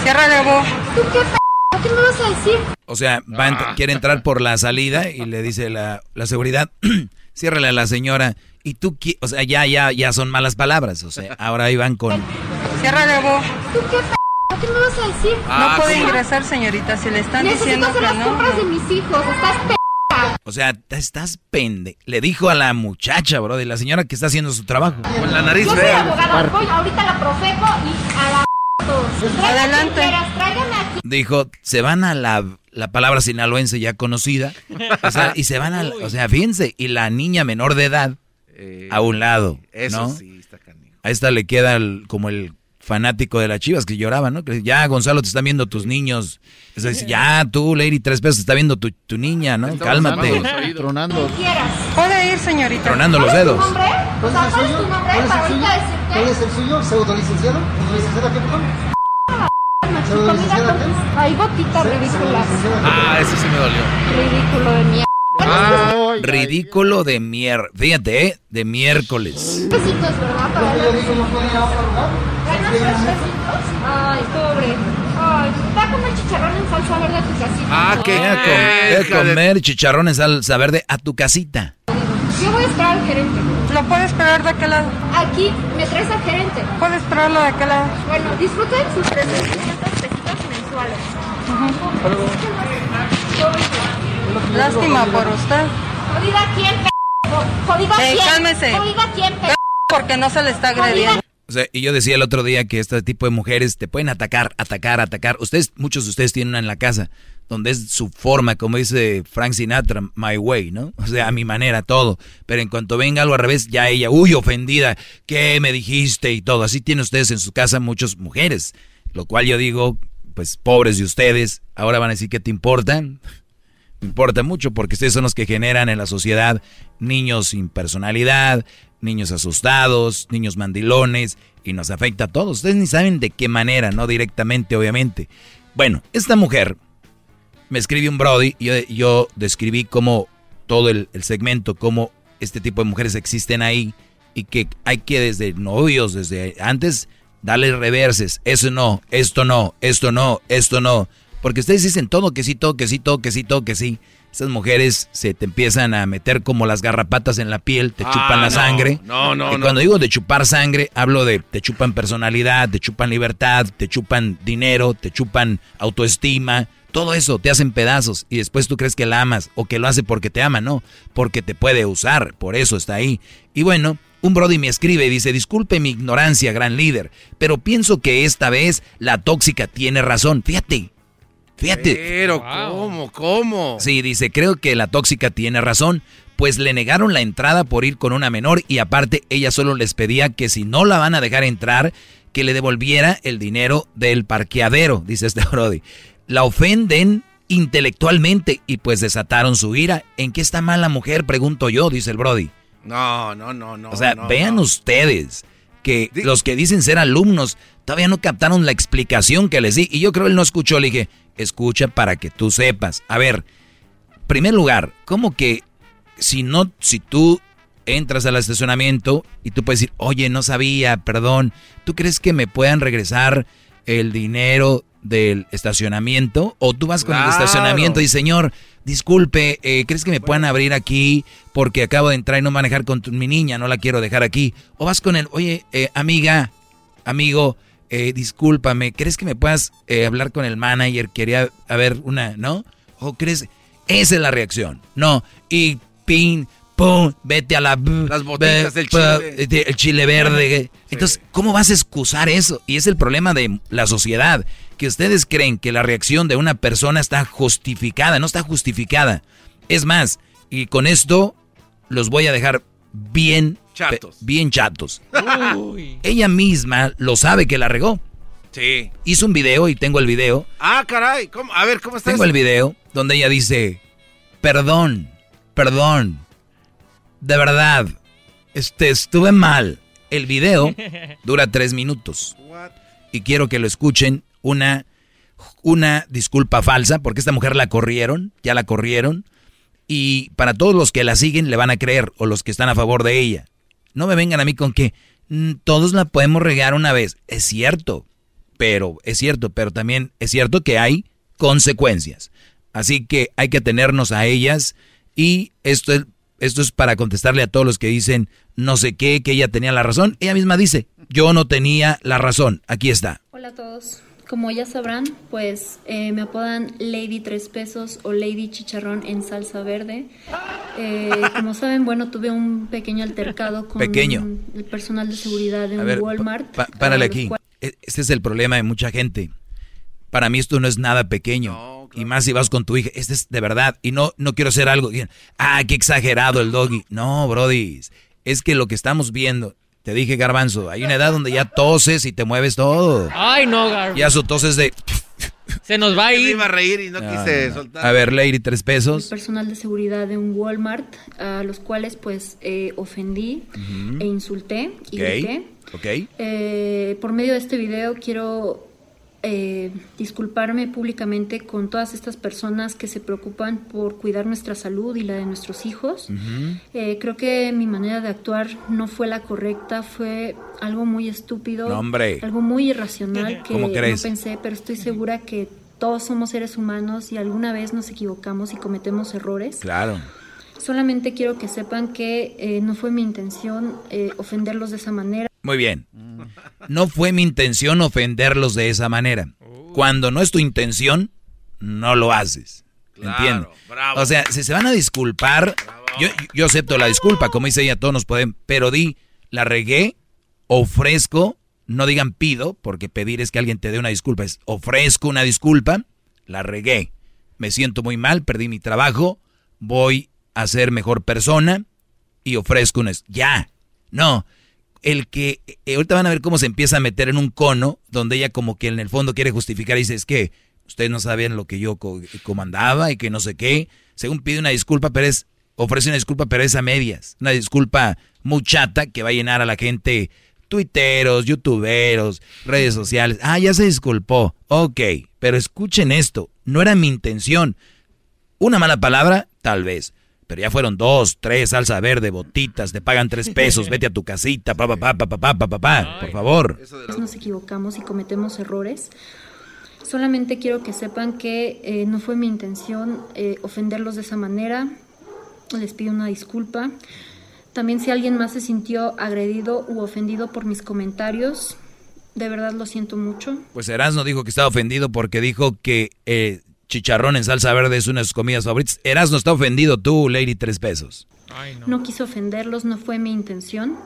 Ciérrale vos. ¿Tú qué p ¿Qué me vas a decir? O sea, va a ent- quiere entrar por la salida y le dice la, la seguridad, ciérrale a la señora. Y tú, o sea, ya, ya, ya son malas palabras. O sea, ahora ahí van con... Ciérrale vos. ¿Tú qué p ¿Qué me vas a decir? Ah, no puede ¿cómo? ingresar, señorita. Si le están Necesito diciendo hacer que las no. compras de mis hijos. Estás p O sea, te estás pende. Le dijo a la muchacha, bro, de la señora que está haciendo su trabajo. Con la Yo soy abogada. Voy ahorita la Profeco y a la. Adelante. Aquí. Dijo, se van a la, la palabra sinaloense ya conocida. O sea, y se van a... O sea, fíjense, y la niña menor de edad a un lado, eso ¿no? sí, está canijo. A esta le queda el- como el fanático de las chivas que lloraba, ¿no? Que ya, Gonzalo, te están viendo tus niños. Ya, tú, Lady Tres Pesos, te está viendo tu, tu niña, ¿no? Cálmate. Tronando. Puede ir, señorita. Tronando los dedos. ¿cuál es tu nombre ¿Cuál es para el suyo? ¿Cuál es el suyo? ¿Pseudolicenciado? ¿Licenciada qué, perdón? Comida con... Ay, botitas ridículas. Ah, ese sí me dolió. Ridículo de mierda. Ridículo de mier... Fíjate, ¿eh? De miércoles. Besitos, ¿verdad? No. Ay, pobre. Ay, va a comer chicharrón en salsa verde a tu casita. Ah, que a com- a comer chicharrones al saber de a tu casita. Yo voy a esperar al gerente. ¿Lo puede esperar de aquel lado? Aquí, me traes al gerente. Puede esperarlo de aquel lado. Bueno, disfruten sus 300 pesitos mensuales. Lástima por usted. Jodida quién, p***. Jodida Eh, quién. cálmese. Jodida quién, p***. Porque no se le está agrediendo. Y yo decía el otro día que este tipo de mujeres te pueden atacar, atacar, atacar. Ustedes, muchos de ustedes tienen una en la casa, donde es su forma, como dice Frank Sinatra, my way, ¿no? O sea, a mi manera, todo. Pero en cuanto venga algo al revés, ya ella, uy, ofendida, ¿qué me dijiste? Y todo. Así tienen ustedes en su casa muchas mujeres. Lo cual yo digo, pues pobres de ustedes, ahora van a decir que te importan. Importa mucho porque ustedes son los que generan en la sociedad niños sin personalidad, niños asustados, niños mandilones y nos afecta a todos. Ustedes ni saben de qué manera, no directamente, obviamente. Bueno, esta mujer me escribe un Brody y yo, yo describí cómo todo el, el segmento, cómo este tipo de mujeres existen ahí y que hay que desde novios, desde antes, darle reverses. Eso no, esto no, esto no, esto no. Porque ustedes dicen todo que sí, todo que sí, todo que sí, todo que sí. Esas mujeres se te empiezan a meter como las garrapatas en la piel, te Ah, chupan la no, sangre. no, no, Y no. cuando digo de chupar sangre, hablo de te chupan personalidad, te chupan libertad, te chupan dinero, te chupan autoestima. Todo eso te hacen pedazos y después tú crees que la amas o que lo hace porque te ama, no, porque te puede usar, por eso está ahí. Y bueno, un Brody me escribe y dice, disculpe mi ignorancia, gran líder, pero pienso que esta vez la tóxica tiene razón. Fíjate, fíjate. Pero, ¿cómo? ¿Cómo? Sí, dice, creo que la tóxica tiene razón, pues le negaron la entrada por ir con una menor y aparte ella solo les pedía que si no la van a dejar entrar, que le devolviera el dinero del parqueadero, dice este Brody. La ofenden intelectualmente y pues desataron su ira. ¿En qué está mal la mujer? Pregunto yo, dice el Brody. No, no, no, no. O sea, no, vean no. ustedes que los que dicen ser alumnos todavía no captaron la explicación que les di. Y yo creo él no escuchó. Le dije, escucha para que tú sepas. A ver, primer lugar, ¿cómo que si no, si tú entras al estacionamiento y tú puedes decir, oye, no sabía, perdón, ¿tú crees que me puedan regresar el dinero del estacionamiento? O tú vas con el estacionamiento y señor, disculpe, eh, ¿crees que me puedan abrir aquí porque acabo de entrar y no manejar con tu- mi niña, no la quiero dejar aquí? O vas con el, oye, eh, amiga, amigo, eh, discúlpame, ¿crees que me puedas eh, hablar con el manager? Quería haber una, ¿no? ¿O crees? Esa es la reacción. No, y pin, pum, vete a la... Las botitas del chile. El chile verde. Entonces, ¿cómo vas a excusar eso? Y es el problema de la sociedad, que ustedes creen que la reacción de una persona está justificada, no está justificada. Es más, y con esto los voy a dejar bien Chatos. Bien chatos. Ella misma lo sabe que la regó. Sí. Hizo un video y tengo el video. Ah, caray. ¿Cómo? A ver, ¿cómo está Tengo eso? el video donde ella dice, perdón, perdón, de verdad, este, estuve mal. El video dura tres minutos. Y quiero que lo escuchen una, una disculpa falsa, porque esta mujer la corrieron, ya la corrieron. Y para todos los que la siguen le van a creer, o los que están a favor de ella. No me vengan a mí con que "Mm, todos la podemos regar una vez. Es cierto, pero es cierto, pero también es cierto que hay consecuencias. Así que hay que atenernos a ellas y esto es, esto es para contestarle a todos los que dicen no sé qué, que ella tenía la razón. Ella misma dice, yo no tenía la razón. Aquí está. Hola a todos. Como ya sabrán, pues eh, me apodan Lady Tres Pesos o Lady Chicharrón en salsa verde. Eh, como saben, bueno, tuve un pequeño altercado con Pequeño. el personal de seguridad de A un ver, Walmart. pa- párale aquí. E- Este es el problema de mucha gente. Para mí esto no es nada pequeño. Y más si vas con tu hija. Este es de verdad. Y no, no quiero hacer algo. Ah, qué exagerado el doggy. No, brody. Es que lo que estamos viendo, te dije garbanzo, hay una edad donde ya toses y te mueves todo. Ay, no, Gar. Ya su tos es de... Se nos va a ir. iba a reír y no No, quise no. soltar. A ver, Lady, tres el pesos. personal de seguridad de un Walmart, a los cuales pues eh, ofendí Ujú. e insulté y Ok. grité. Ok. Eh, por medio de este video quiero eh, disculparme públicamente con todas estas personas que se preocupan por cuidar nuestra salud y la de nuestros hijos. Eh, creo que mi manera de actuar no fue la correcta, fue algo muy estúpido, No, algo muy irracional que ¿Cómo no pensé, pero estoy segura que todos somos seres humanos y alguna vez nos equivocamos y cometemos errores. Claro. Solamente quiero que sepan que eh, no fue mi intención eh, ofenderlos de esa manera. Muy bien. No fue mi intención ofenderlos de esa manera. Cuando no es tu intención, no lo haces. Entiendo. O sea, si se van a disculpar, yo, yo acepto la disculpa, como dice ella, todos nos podemos, pero di, la regué, ofrezco, no digan pido, porque pedir es que alguien te dé una disculpa, es ofrezco una disculpa, la regué, me siento muy mal, perdí mi trabajo, voy a ser mejor persona y ofrezco una... Ya, no, el que eh, ahorita van a ver cómo se empieza a meter en un cono donde ella como que en el fondo quiere justificar y dice es que ustedes no sabían lo que yo co- comandaba y que no sé qué. Según pide una disculpa, pero es, ofrece una disculpa, pero es a medias. Una disculpa muy chata que va a llenar a la gente, tuiteros, youtuberos, redes sociales. Ah, ya se disculpó. Ok, pero escuchen esto, no era mi intención. Una mala palabra, tal vez. Pero ya fueron dos, tres, salsa verde, botitas, te pagan tres pesos, vete a tu casita, pa pa pa pa pa pa pa pa pa por favor. Nos equivocamos y cometemos errores. Solamente quiero que sepan que eh, no fue mi intención eh, ofenderlos de esa manera. Les pido una disculpa. También si alguien más se sintió agredido u ofendido por mis comentarios, de verdad lo siento mucho. Pues Erasmo dijo que estaba ofendido porque dijo que eh, chicharrón en salsa verde es una de sus comidas favoritas. Erasmo está ofendido tú, Lady Tres Pesos. No quise ofenderlos, no fue mi intención.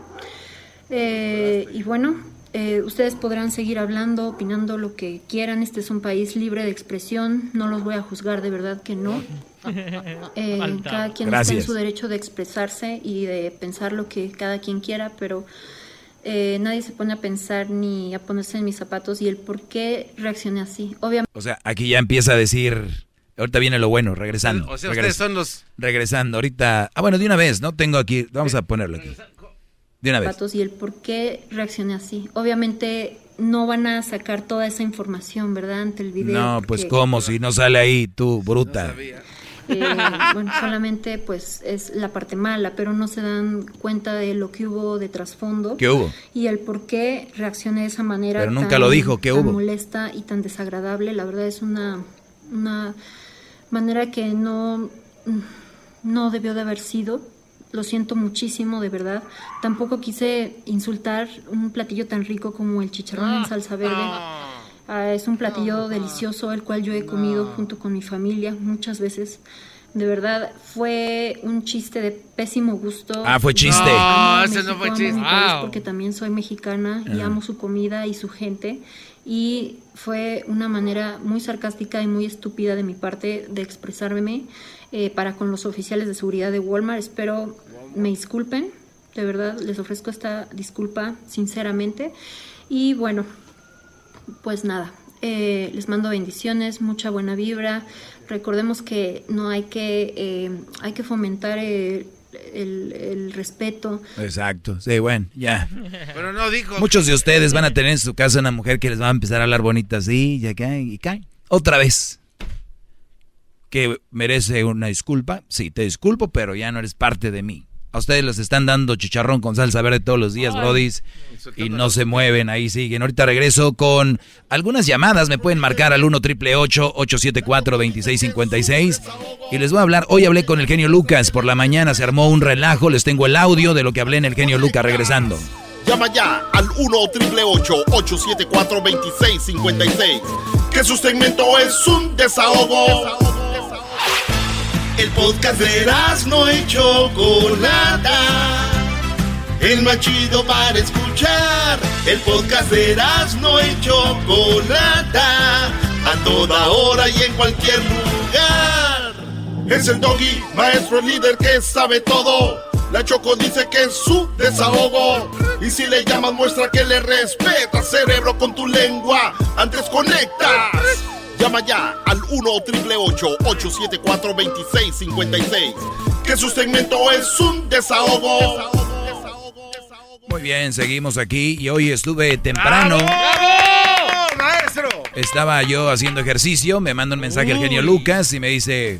Eh, y bueno, eh, ustedes podrán seguir hablando, opinando lo que quieran. Este es un país libre de expresión. No los voy a juzgar, de verdad que no. Eh, cada quien está en Gracias. su derecho de expresarse y de pensar lo que cada quien quiera, pero eh, nadie se pone a pensar ni a ponerse en mis zapatos y el por qué reaccioné así. Obviamente. O sea, aquí ya empieza a decir. Ahorita viene lo bueno, regresando. O sea, Regres- ustedes son los... Regresando, ahorita. Ah, bueno, de una vez, ¿no? Tengo aquí. Vamos a ponerlo aquí. De una vez. zapatos y el por qué reaccioné así. Obviamente no van a sacar toda esa información, ¿verdad? Ante el video. No, pues cómo, si no sale ahí tú, bruta. Eh, bueno, solamente pues es la parte mala, pero no se dan cuenta de lo que hubo de trasfondo. ¿Qué hubo? Y el por qué reaccioné de esa manera. Pero nunca tan- lo dijo, ¿qué tan hubo? molesta y tan desagradable. La verdad es una, una manera que no, no debió de haber sido. Lo siento muchísimo, de verdad. Tampoco quise insultar un platillo tan rico como el chicharrón en salsa verde. Ah, es un platillo delicioso, el cual yo he comido junto con mi familia muchas veces. De verdad, fue un chiste de pésimo gusto. Ah, fue chiste. No, ese no fue chiste. Wow. Porque también soy mexicana y Ah. amo su comida y su gente. Y fue una manera muy sarcástica y muy estúpida de mi parte de expresarme eh, para con los oficiales de seguridad de Walmart. Espero me disculpen. De verdad, les ofrezco esta disculpa sinceramente. Y bueno, pues nada, eh, les mando bendiciones, mucha buena vibra. Recordemos que no hay que, eh, hay que fomentar el, el- el respeto. Exacto, sí, bueno, ya. Pero no dijo. Muchos de ustedes van a tener en su casa una mujer que les va a empezar a hablar bonita así, ya cae y cae. Otra vez. Que merece una disculpa. Sí, te disculpo, pero ya no eres parte de mí. A ustedes les están dando chicharrón con salsa verde todos los días, brodis. Y no se mueven, ahí siguen. Ahorita regreso con algunas llamadas. Me pueden marcar al 1 triple 874 2656 Y les voy a hablar. Hoy hablé con el genio Lucas. Por la mañana se armó un relajo. Les tengo el audio de lo que hablé en el genio Lucas regresando. Llama ya al 1 874 2656 Que su segmento es un desahogo. El podcast de no y Chocolata. El más chido para escuchar. El podcast de no y Chocolata. A toda hora y en cualquier lugar. Es el doggy, maestro líder que sabe todo. La Choco dice que es su desahogo. Y si le llamas, muestra que le respeta, cerebro, con tu lengua. Antes conectas. Llama ya al 1 874 2656 Que su segmento es un desahogo. Muy bien, seguimos aquí. Y hoy estuve temprano. maestro! Estaba yo haciendo ejercicio, me manda un mensaje el genio Uy. Lucas y me dice,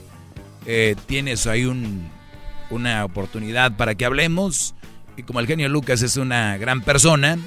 eh, tienes ahí un- una oportunidad para que hablemos. Y como el genio Lucas es una gran persona,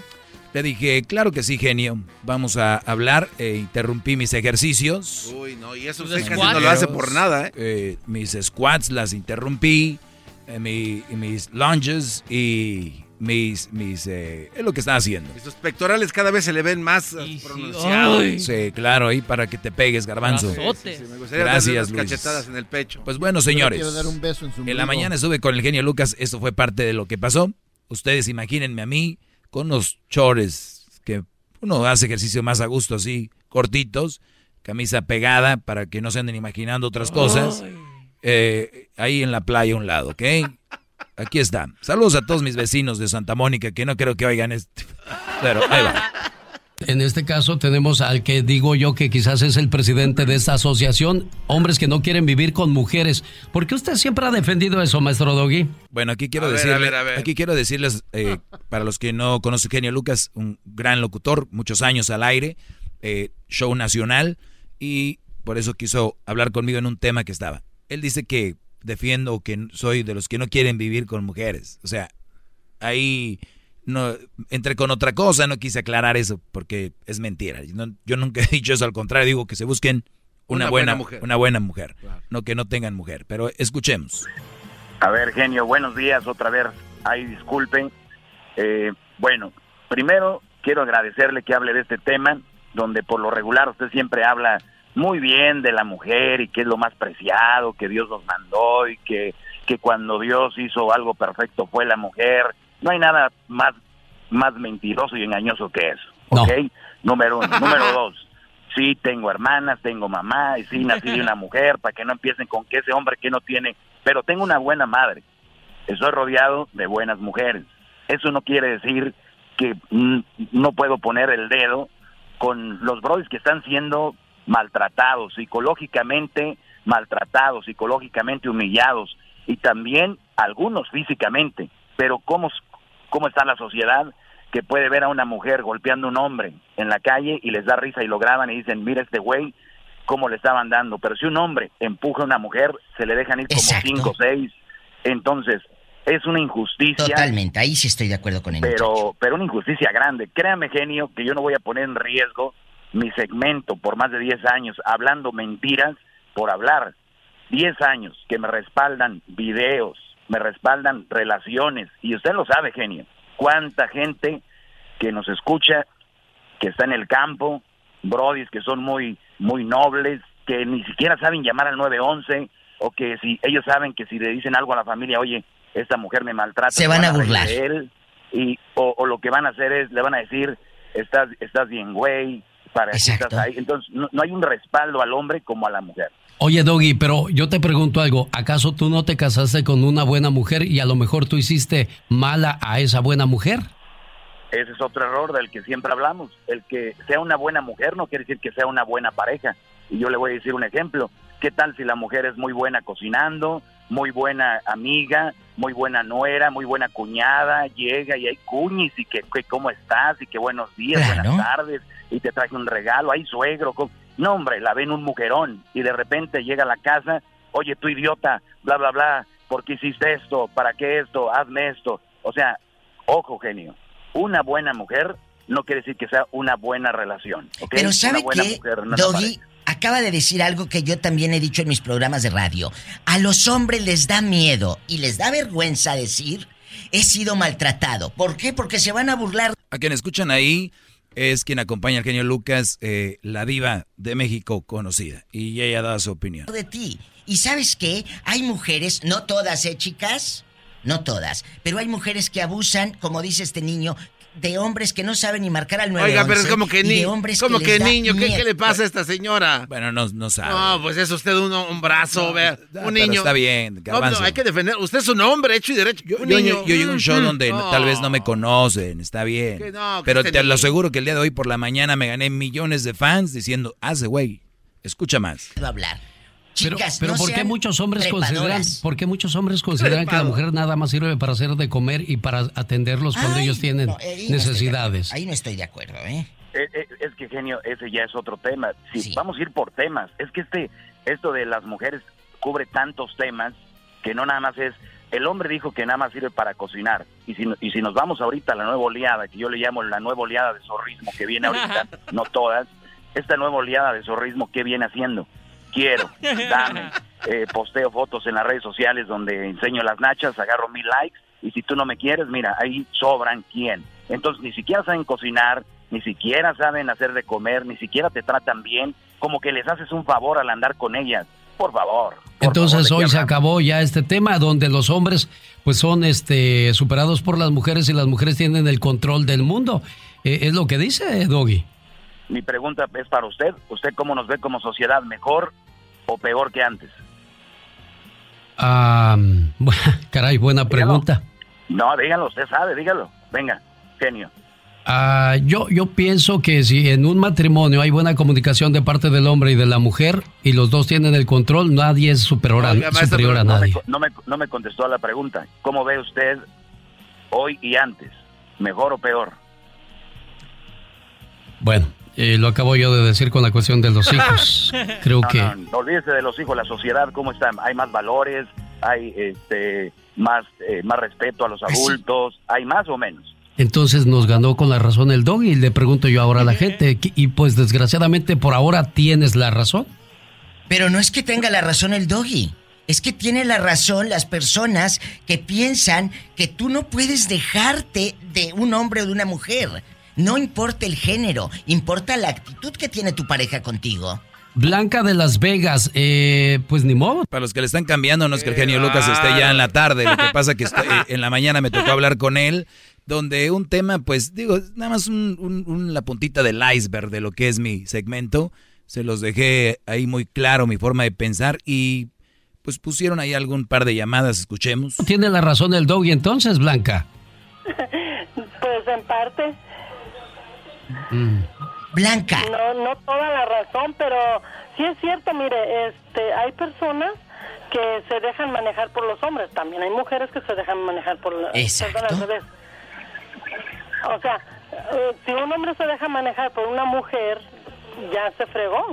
le dije, claro que sí, genio, vamos a hablar. E interrumpí mis ejercicios. Uy, no, y eso usted casi no lo hace por nada, ¿eh? Eh, mis squats las interrumpí, eh, mi- mis lunges y mis... mis eh, es lo que estaba haciendo. Y sus pectorales cada vez se le ven más pronunciados. Sí, claro, ahí para que te pegues, garbanzo. Sí, sí, me gustaría Gracias, Luis. cachetadas en el pecho. Pues bueno, señores. quiero dar un beso en su En la mañana estuve con el genio Lucas, esto fue parte de lo que pasó. Ustedes imagínense a mí con unos chores que uno hace ejercicio más a gusto así, cortitos, camisa pegada para que no se anden imaginando otras cosas. Eh, ahí en la playa a un lado, ¿ok? Aquí está. Saludos a todos mis vecinos de Santa Mónica que no creo que oigan esto. Pero ahí va. En este caso tenemos al que digo yo que quizás es el presidente de esta asociación, hombres que no quieren vivir con mujeres. ¿Por qué usted siempre ha defendido eso, maestro Doggy? Bueno, aquí quiero A ver, decirle- a ver, a ver. aquí quiero decirles, eh, para los que no conocen Genio Lucas, un gran locutor, muchos años al aire, eh, show nacional, y por eso quiso hablar conmigo en un tema que estaba. Él dice que defiendo que soy de los que no quieren vivir con mujeres. O sea, ahí no entré con otra cosa, no quise aclarar eso porque es mentira. No- yo nunca he dicho eso, al contrario, digo que se busquen una, Una buena, buena mujer. Una buena mujer, no que no tengan mujer. Pero escuchemos. A ver, genio, buenos días otra vez. Ay, disculpen. Eh, bueno, primero quiero agradecerle que hable de este tema, donde por lo regular usted siempre habla muy bien de la mujer y que es lo más preciado, que Dios nos mandó y que, que cuando Dios hizo algo perfecto fue la mujer. No hay nada más, más mentiroso y engañoso que eso. ¿Ok? Número uno. Número dos. Sí, tengo hermanas, tengo mamá, y sí, nací de una mujer, para que no empiecen con que ese hombre que no tiene, pero tengo una buena madre. Estoy rodeado de buenas mujeres. Eso no quiere decir que mm, no puedo poner el dedo con los brothers que están siendo maltratados, psicológicamente maltratados, psicológicamente humillados y también algunos físicamente. Pero ¿cómo, cómo está la sociedad que puede ver a una mujer golpeando a un hombre en la calle y les da risa y lo graban y dicen, mira este güey, cómo le estaban dando. Pero si un hombre empuja a una mujer, se le dejan ir como cinco o seis. Entonces, es una injusticia. Totalmente, ahí sí estoy de acuerdo con él. Pero, pero una injusticia grande. Créame, genio, que yo no voy a poner en riesgo mi segmento por más de 10 años hablando mentiras por hablar. 10 años que me respaldan videos, me respaldan relaciones. Y usted lo sabe, genio. Cuánta gente que nos escucha, que está en el campo, brodis que son muy, muy nobles, que ni siquiera saben llamar al 911, o que si ellos saben que si le dicen algo a la familia, oye, esta mujer me maltrata, Se van a burlar. él, y, o, o lo que van a hacer es, le van a decir, estás, estás bien, güey, para que estás ahí. Entonces, no, no hay un respaldo al hombre como a la mujer. Oye, Doggy, pero yo te pregunto algo. ¿Acaso tú no te casaste con una buena mujer y a lo mejor tú hiciste mala a esa buena mujer? Ese es otro error del que siempre hablamos. El que sea una buena mujer no quiere decir que sea una buena pareja. Y yo le voy a decir un ejemplo. ¿Qué tal si la mujer es muy buena cocinando, muy buena amiga, muy buena nuera, muy buena cuñada, llega y hay cuñis y que, que cómo estás y que buenos días, Claro. buenas tardes y te traje un regalo, hay suegro. co- No, hombre, la ven un mujerón y de repente llega a la casa, oye, tú idiota, bla, bla, bla, ¿por qué hiciste esto? ¿Para qué esto? Hazme esto. O sea, ojo, genio, una buena mujer no quiere decir que sea una buena relación. ¿ok? Pero ¿sabe una buena qué, mujer, no Doggy? Acaba de decir algo que yo también he dicho en mis programas de radio. A los hombres les da miedo y les da vergüenza decir, he sido maltratado. ¿Por qué? Porque se van a burlar A quien escuchan ahí es quien acompaña al genio Lucas, eh, la diva de México conocida. Y ella da su opinión. de ti. Y sabes qué? Hay mujeres, no todas, ¿eh, chicas? No todas, pero hay mujeres que abusan, como dice este niño, de hombres que no saben ni marcar al 911. Oiga, pero es como que, ni, hombres como que, que niño, ¿qué, le pasa a esta señora? Bueno, no, no sabe. No, pues es usted un, un brazo, vea, pero un niño. está bien, No, Garbanzo. no, hay que defender. Usted es un hombre hecho y derecho. Yo, un yo- niño. yo llego a un show Mm, donde no. tal vez no me conocen, está bien. Que no, que Pero este te lo aseguro que el día de hoy por la mañana me gané millones de fans diciendo, hace güey, escucha más. hablar. Pero, Chicas, pero no ¿por qué muchos hombres consideran, trepadoras. por qué muchos hombres consideran que la mujer nada más sirve para hacer de comer y para atenderlos cuando Ay, ellos tienen no, ahí de necesidades? Ahí no estoy de acuerdo, ¿eh? Eh, eh, es que genio, ese ya es otro tema. Si vamos a ir por temas, es que este esto de las mujeres cubre tantos temas que no nada más es el hombre dijo que nada más sirve para cocinar y si y si nos vamos ahorita a la nueva oleada que yo le llamo la nueva oleada de zorrismo que viene ahorita, no todas, esta nueva oleada de zorrismo qué viene haciendo? Quiero, dame, eh, posteo fotos en las redes sociales donde enseño las nachas, agarro mil likes y si tú no me quieres, mira, ahí sobran quién. Entonces ni siquiera saben cocinar, ni siquiera saben hacer de comer, ni siquiera te tratan bien, como que les haces un favor al andar con ellas. Por favor. Entonces favor, ¿de hoy se acabó ya este tema donde los hombres pues son este superados por las mujeres y las mujeres tienen el control del mundo. Eh, es lo que dice Doggy. Mi pregunta es para usted. ¿Usted cómo nos ve como sociedad? ¿Mejor o peor que antes? Ah, caray, buena pregunta. No, dígalo, usted sabe, dígalo. Venga, genio. Ah, yo, yo pienso que si en un matrimonio hay buena comunicación de parte del hombre y de la mujer y los dos tienen el control, nadie es superior a, Oiga, maestro, superior a pero no me nadie. No me, no me contestó a la pregunta. ¿Cómo ve usted hoy y antes? ¿Mejor o peor? Bueno, eh, lo acabo yo de decir con la cuestión de los hijos. Creo No, que... no, no, olvídese de los hijos, la sociedad, ¿cómo está? Hay más valores, hay este más eh, más respeto a los adultos, hay más o menos. Entonces nos ganó con la razón el dog y le pregunto yo ahora a la gente, ¿qué- y pues desgraciadamente por ahora tienes la razón. Pero no es que tenga la razón el doggy. Es que tiene la razón las personas que piensan que tú no puedes dejarte de un hombre o de una mujer. No importa el género, importa la actitud que tiene tu pareja contigo. Blanca de Las Vegas, eh, pues ni modo. Para los que le están cambiando, no es que el genio Lucas esté ya en la tarde, lo que pasa que estoy- eh, en la mañana me tocó hablar con él, donde un tema, pues digo, nada más un- un- un- la puntita del iceberg de lo que es mi segmento, se los dejé ahí muy claro mi forma de pensar y pues pusieron ahí algún par de llamadas, escuchemos. Tiene la razón el dog y entonces, Blanca. Pues en parte. Blanca. No, no toda la razón, pero sí es cierto, mire, este, hay personas que se dejan manejar por los hombres, también hay mujeres que se dejan manejar por al revés. O sea, eh, si un hombre se deja manejar por una mujer, ya se fregó.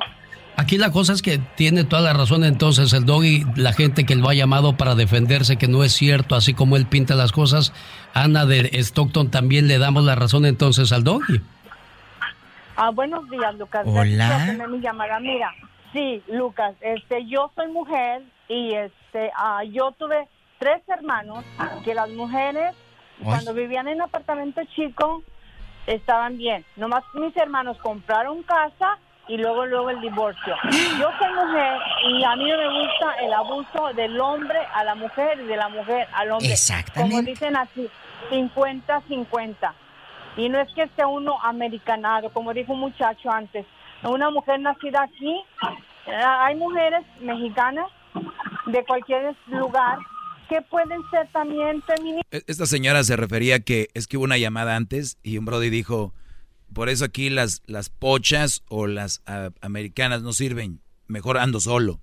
Aquí la cosa es que tiene toda la razón entonces el dog y la gente que lo ha llamado para defenderse que no es cierto, así como él pinta las cosas. Ana de Stockton también le damos la razón entonces al doggy. Ah, buenos días, Lucas. Hola. Mi llamada. Mira, sí, Lucas, este, yo soy mujer y este, ah, yo tuve tres hermanos que las mujeres cuando vivían en apartamento chico estaban bien. Nomás mis hermanos compraron casa y luego luego el divorcio. Yo soy mujer y a mí no me gusta el abuso del hombre a la mujer y de la mujer al hombre. Exactamente. Como dicen así, 50-50. Y no es que esté uno americanado, como dijo un muchacho antes. Una mujer nacida aquí, eh, hay mujeres mexicanas de cualquier lugar que pueden ser también feministas. E- Esta señora se refería que es que hubo una llamada antes y un Brody dijo, por eso aquí las, las pochas o las ah, americanas no sirven, mejor ando solo.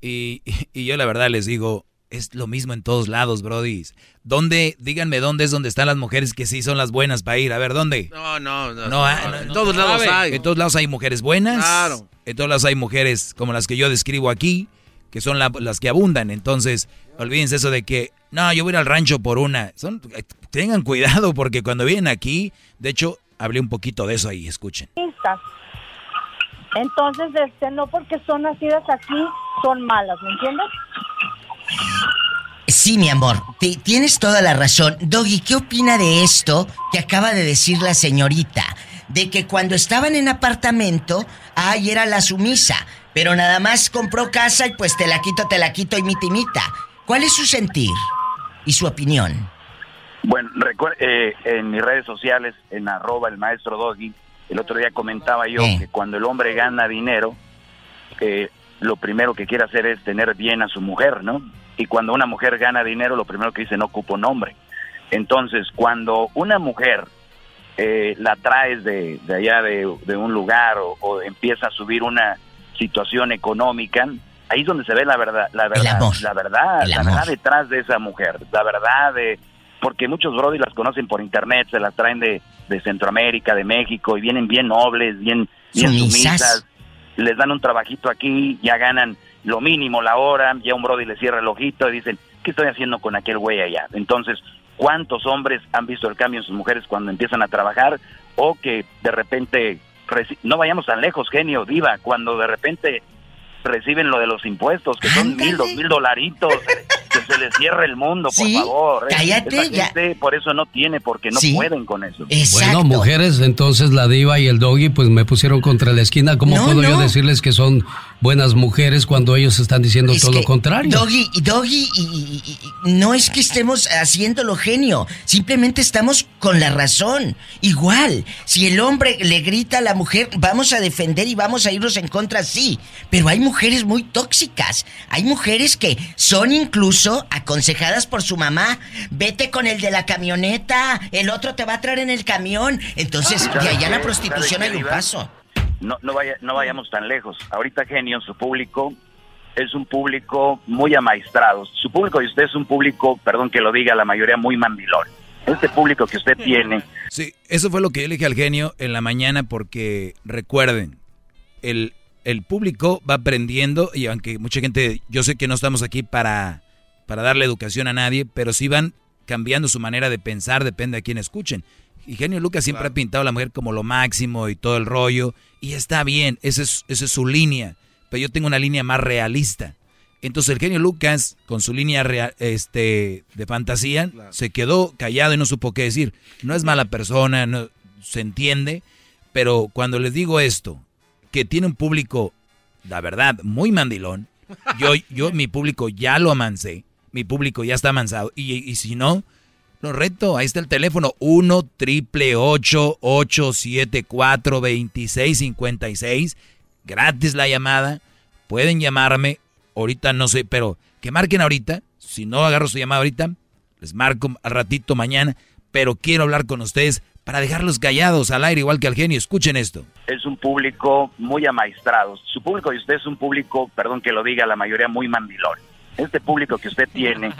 Y, y yo la verdad les digo, es lo mismo en todos lados, Brody. ¿Dónde, díganme dónde es donde están las mujeres que sí son las buenas para ir? A ver, ¿dónde? No, no, no. No, ah, no, no, en todos lados sabe. hay. En todos lados hay mujeres buenas. Claro. En todos lados hay mujeres como las que yo describo aquí, que son la- las que abundan. Entonces, olvídense eso de que, no, yo voy a ir al rancho por una. Son, eh, tengan cuidado porque cuando vienen aquí, de hecho, hablé un poquito de eso ahí, escuchen. Entonces, este, no porque son nacidas aquí, son malas, ¿me entiendes? Sí, mi amor, ti- tienes toda la razón. Doggy, ¿qué opina de esto que acaba de decir la señorita? De que cuando estaban en apartamento, ay, era la sumisa, pero nada más compró casa y pues te la quito, te la quito y mitimita. ¿Cuál es su sentir y su opinión? Bueno, eh, en mis redes sociales, en arroba el maestro Doggy, el otro día comentaba yo Eh. que cuando el hombre gana dinero, eh, lo primero que quiere hacer es tener bien a su mujer, ¿no? Y cuando una mujer gana dinero, lo primero que dice, no ocupo nombre. Entonces, cuando una mujer eh, la traes de, de allá de, de un lugar o, o empieza a subir una situación económica, ahí es donde se ve la verdad, la verdad, amor. la verdad, la verdad detrás de esa mujer, la verdad de, porque muchos brody las conocen por internet, se las traen de, de Centroamérica, de México y vienen bien nobles, bien, bien Sumisas. sumisas, les dan un trabajito aquí, ya ganan lo mínimo la hora, ya un brody le cierra el ojito y dicen, ¿qué estoy haciendo con aquel güey allá? Entonces, ¿cuántos hombres han visto el cambio en sus mujeres cuando empiezan a trabajar o que de repente, no vayamos tan lejos, genio, diva, cuando de repente reciben lo de los impuestos, que son mil, dos mil dolaritos, que se les cierre el mundo, por Sí, favor. cállate, Esa ya. gente por eso no tiene, porque no Sí. pueden con eso. Bueno, mujeres, entonces la diva y el doggy pues me pusieron contra la esquina. ¿Cómo No, puedo yo decirles que son buenas mujeres cuando ellos están diciendo Es todo lo contrario? Doggy, Doggy, y- y- y- y- no es que estemos haciéndolo genio, simplemente estamos con la razón. Igual, si el hombre le grita a la mujer, vamos a defender y vamos a irnos en contra, sí. Pero hay mujeres muy tóxicas. Hay mujeres que son incluso aconsejadas por su mamá. Vete con el de la camioneta, el otro te va a traer en el camión. Entonces, de ¿Sabe allá a la prostitución ¿Sabe hay un paso. no, no, vaya, no vayamos tan lejos. Ahorita Genio, su público es un público muy amaestrado. Su público y usted es un público, perdón que lo diga, la mayoría muy mandilón. Este público que usted tiene, Sí, eso fue lo que yo le dije al genio en la mañana porque recuerden, el, el público va aprendiendo y aunque mucha gente, yo sé que no estamos aquí para, para darle educación a nadie, pero sí van cambiando su manera de pensar, depende de quién escuchen. Y Genio Lucas siempre ha pintado a la mujer como lo máximo y todo el rollo, y está bien, esa es, esa es su línea, pero yo tengo una línea más realista. Entonces el genio Lucas, con su línea este, de fantasía, se quedó callado y no supo qué decir. No es mala persona, no, se entiende, pero cuando les digo esto, que tiene un público, la verdad, muy mandilón, yo, yo mi público ya lo amancé, mi público ya está amansado, y, y si no, lo reto, ahí está el teléfono, 1 triple 874 2656 gratis la llamada, pueden llamarme, ahorita no sé, pero que marquen ahorita, si no agarro su llamada ahorita, les marco al ratito mañana, pero quiero hablar con ustedes para dejarlos callados al aire igual que al genio, escuchen esto. es un público muy amaestrado. Su público y usted es un público, perdón que lo diga, la mayoría muy mandilón. Este público que usted tiene,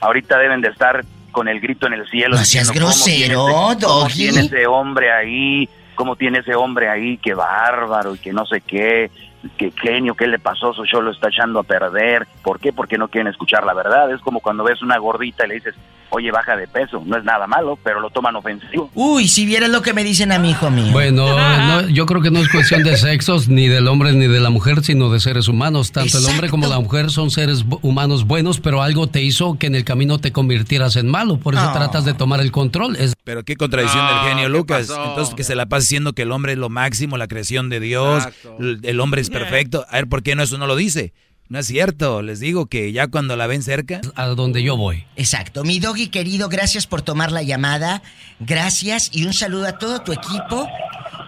ahorita deben de estar con el grito en el cielo. No seas diciendo, ¿cómo tiene grosero, ese- cómo tiene ese hombre ahí? ¿Cómo tiene ese hombre ahí? Qué bárbaro y que no sé qué. Qué genio, ¿qué le pasó? Su show lo está echando a perder. ¿Por qué? Porque no quieren escuchar la verdad. Es como cuando ves una gordita y le dices, oye, baja de peso. No es nada malo, pero lo toman ofensivo. Uy, si vieras lo que me dicen a mi hijo mío. Bueno, no, yo creo que no es cuestión de sexos, ni del hombre ni de la mujer, sino de seres humanos. Tanto el hombre como la mujer son seres humanos buenos, pero algo te hizo que en el camino te convirtieras en malo. Por eso tratas de tomar el control. Es Pero qué contradicción No, del genio ¿qué Lucas. pasó? Entonces que se la pasa diciendo que el hombre es lo máximo, la creación de Dios, el, el hombre es perfecto. A ver, ¿por qué no eso no lo dice? No es cierto, les digo que ya cuando la ven cerca... A donde yo voy. Exacto. Mi doggy querido, gracias por tomar la llamada. Gracias y un saludo a todo tu equipo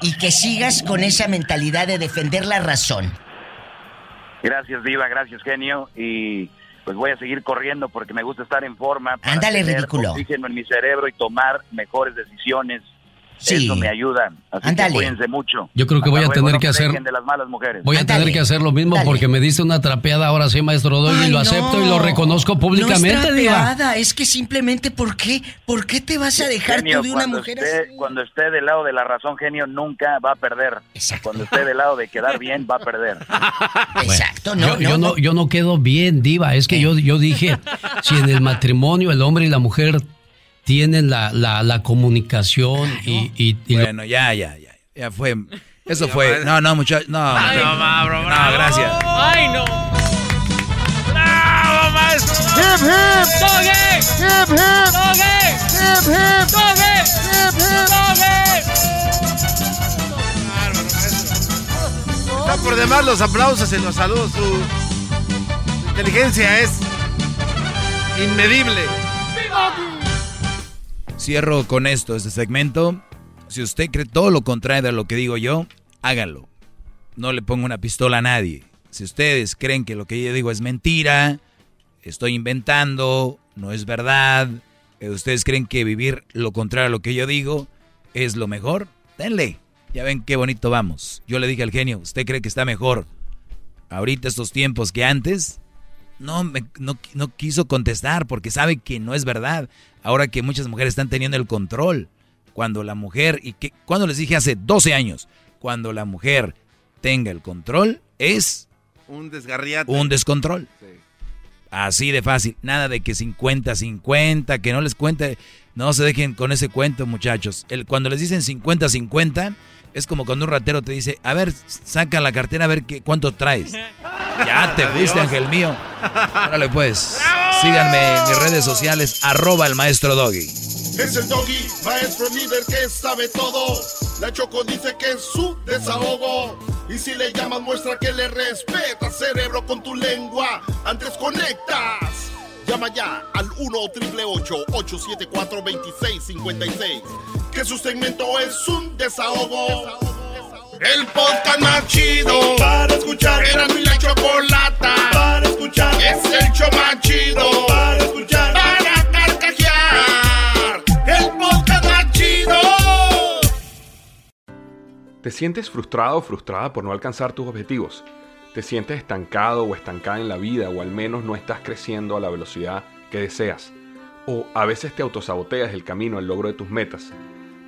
y que sigas con esa mentalidad de defender la razón. Gracias, Diva, gracias, genio. Y pues voy a seguir corriendo porque me gusta estar en forma. Para Ándale, ridículo. Oxígeno en mi cerebro y tomar mejores decisiones. Sí. Eso me ayuda. Así que cuídense mucho. Yo creo que voy a tener que no hacer- de las malas mujeres. Voy a tener que hacer lo mismo porque me diste una trapeada ahora sí, maestro Doggy, y lo acepto no. y lo reconozco públicamente, no es Diva. trapeada, es que simplemente ¿por qué? ¿Por qué te vas a dejar Genio, tú de una cuando mujer esté, así? Cuando esté del lado de la razón, genio, nunca va a perder. Cuando esté del lado de quedar bien, va a perder. Exacto, yo, yo no, yo no quedo bien, Diva. Es que yo, yo dije, si en el matrimonio el hombre y la mujer tienen la, la, la comunicación y, y, y lo- Bueno, ya, ya, ya. Ya fue. Eso fue. No, no, muchachos. No, Ay, no, no, bro, no, bravo. gracias. ¡Ay, no! ¡Bravo, maestro! ¡Hip, hip! ¡Hip, hip! ¡Hip, hip! ¡Hip, hip! Está por demás los aplausos y los saludos. Su, su inteligencia es inmedible. Cierro con esto, este segmento. Si usted cree todo lo contrario de lo que digo yo, hágalo. No le pongo una pistola a nadie. Si ustedes creen que lo que yo digo es mentira, estoy inventando, no es verdad, eh, ustedes creen que vivir lo contrario a lo que yo digo es lo mejor, denle. Ya ven qué bonito vamos. Yo le dije al genio, ¿usted cree que está mejor ahorita estos tiempos que antes? No, me- no, no quiso contestar porque sabe que no es verdad. Ahora que muchas mujeres están teniendo el control. Cuando la mujer, y que, cuando les dije hace 12 años, cuando la mujer tenga el control, es Un desgarriate. un descontrol. Sí. Así de fácil. Nada de que 50-50, que no les cuente. No se dejen con ese cuento, muchachos. El, cuando les dicen 50-50, es como cuando un ratero te dice, a ver, saca la cartera a ver qué, cuánto traes. Ya te fuiste, ángel mío. Órale pues. Síganme en mis redes sociales, arroba el maestro Doggy. Es el doggy, maestro líder que sabe todo. La Choco dice que es su desahogo. Y si le llamas, muestra que le respeta, cerebro, con tu lengua. Antes conectas. Llama ya al 1-888-874-2656. Que su segmento es un desahogo. El podcast más chido para escuchar. Era mi la chocolata para escuchar. Es el show más chido para escuchar. Para carcajear. El podcast más chido. ¿Te sientes frustrado o frustrada por no alcanzar tus objetivos? ¿Te sientes estancado o estancada en la vida o al menos no estás creciendo a la velocidad que deseas? ¿O a veces te autosaboteas el camino al logro de tus metas?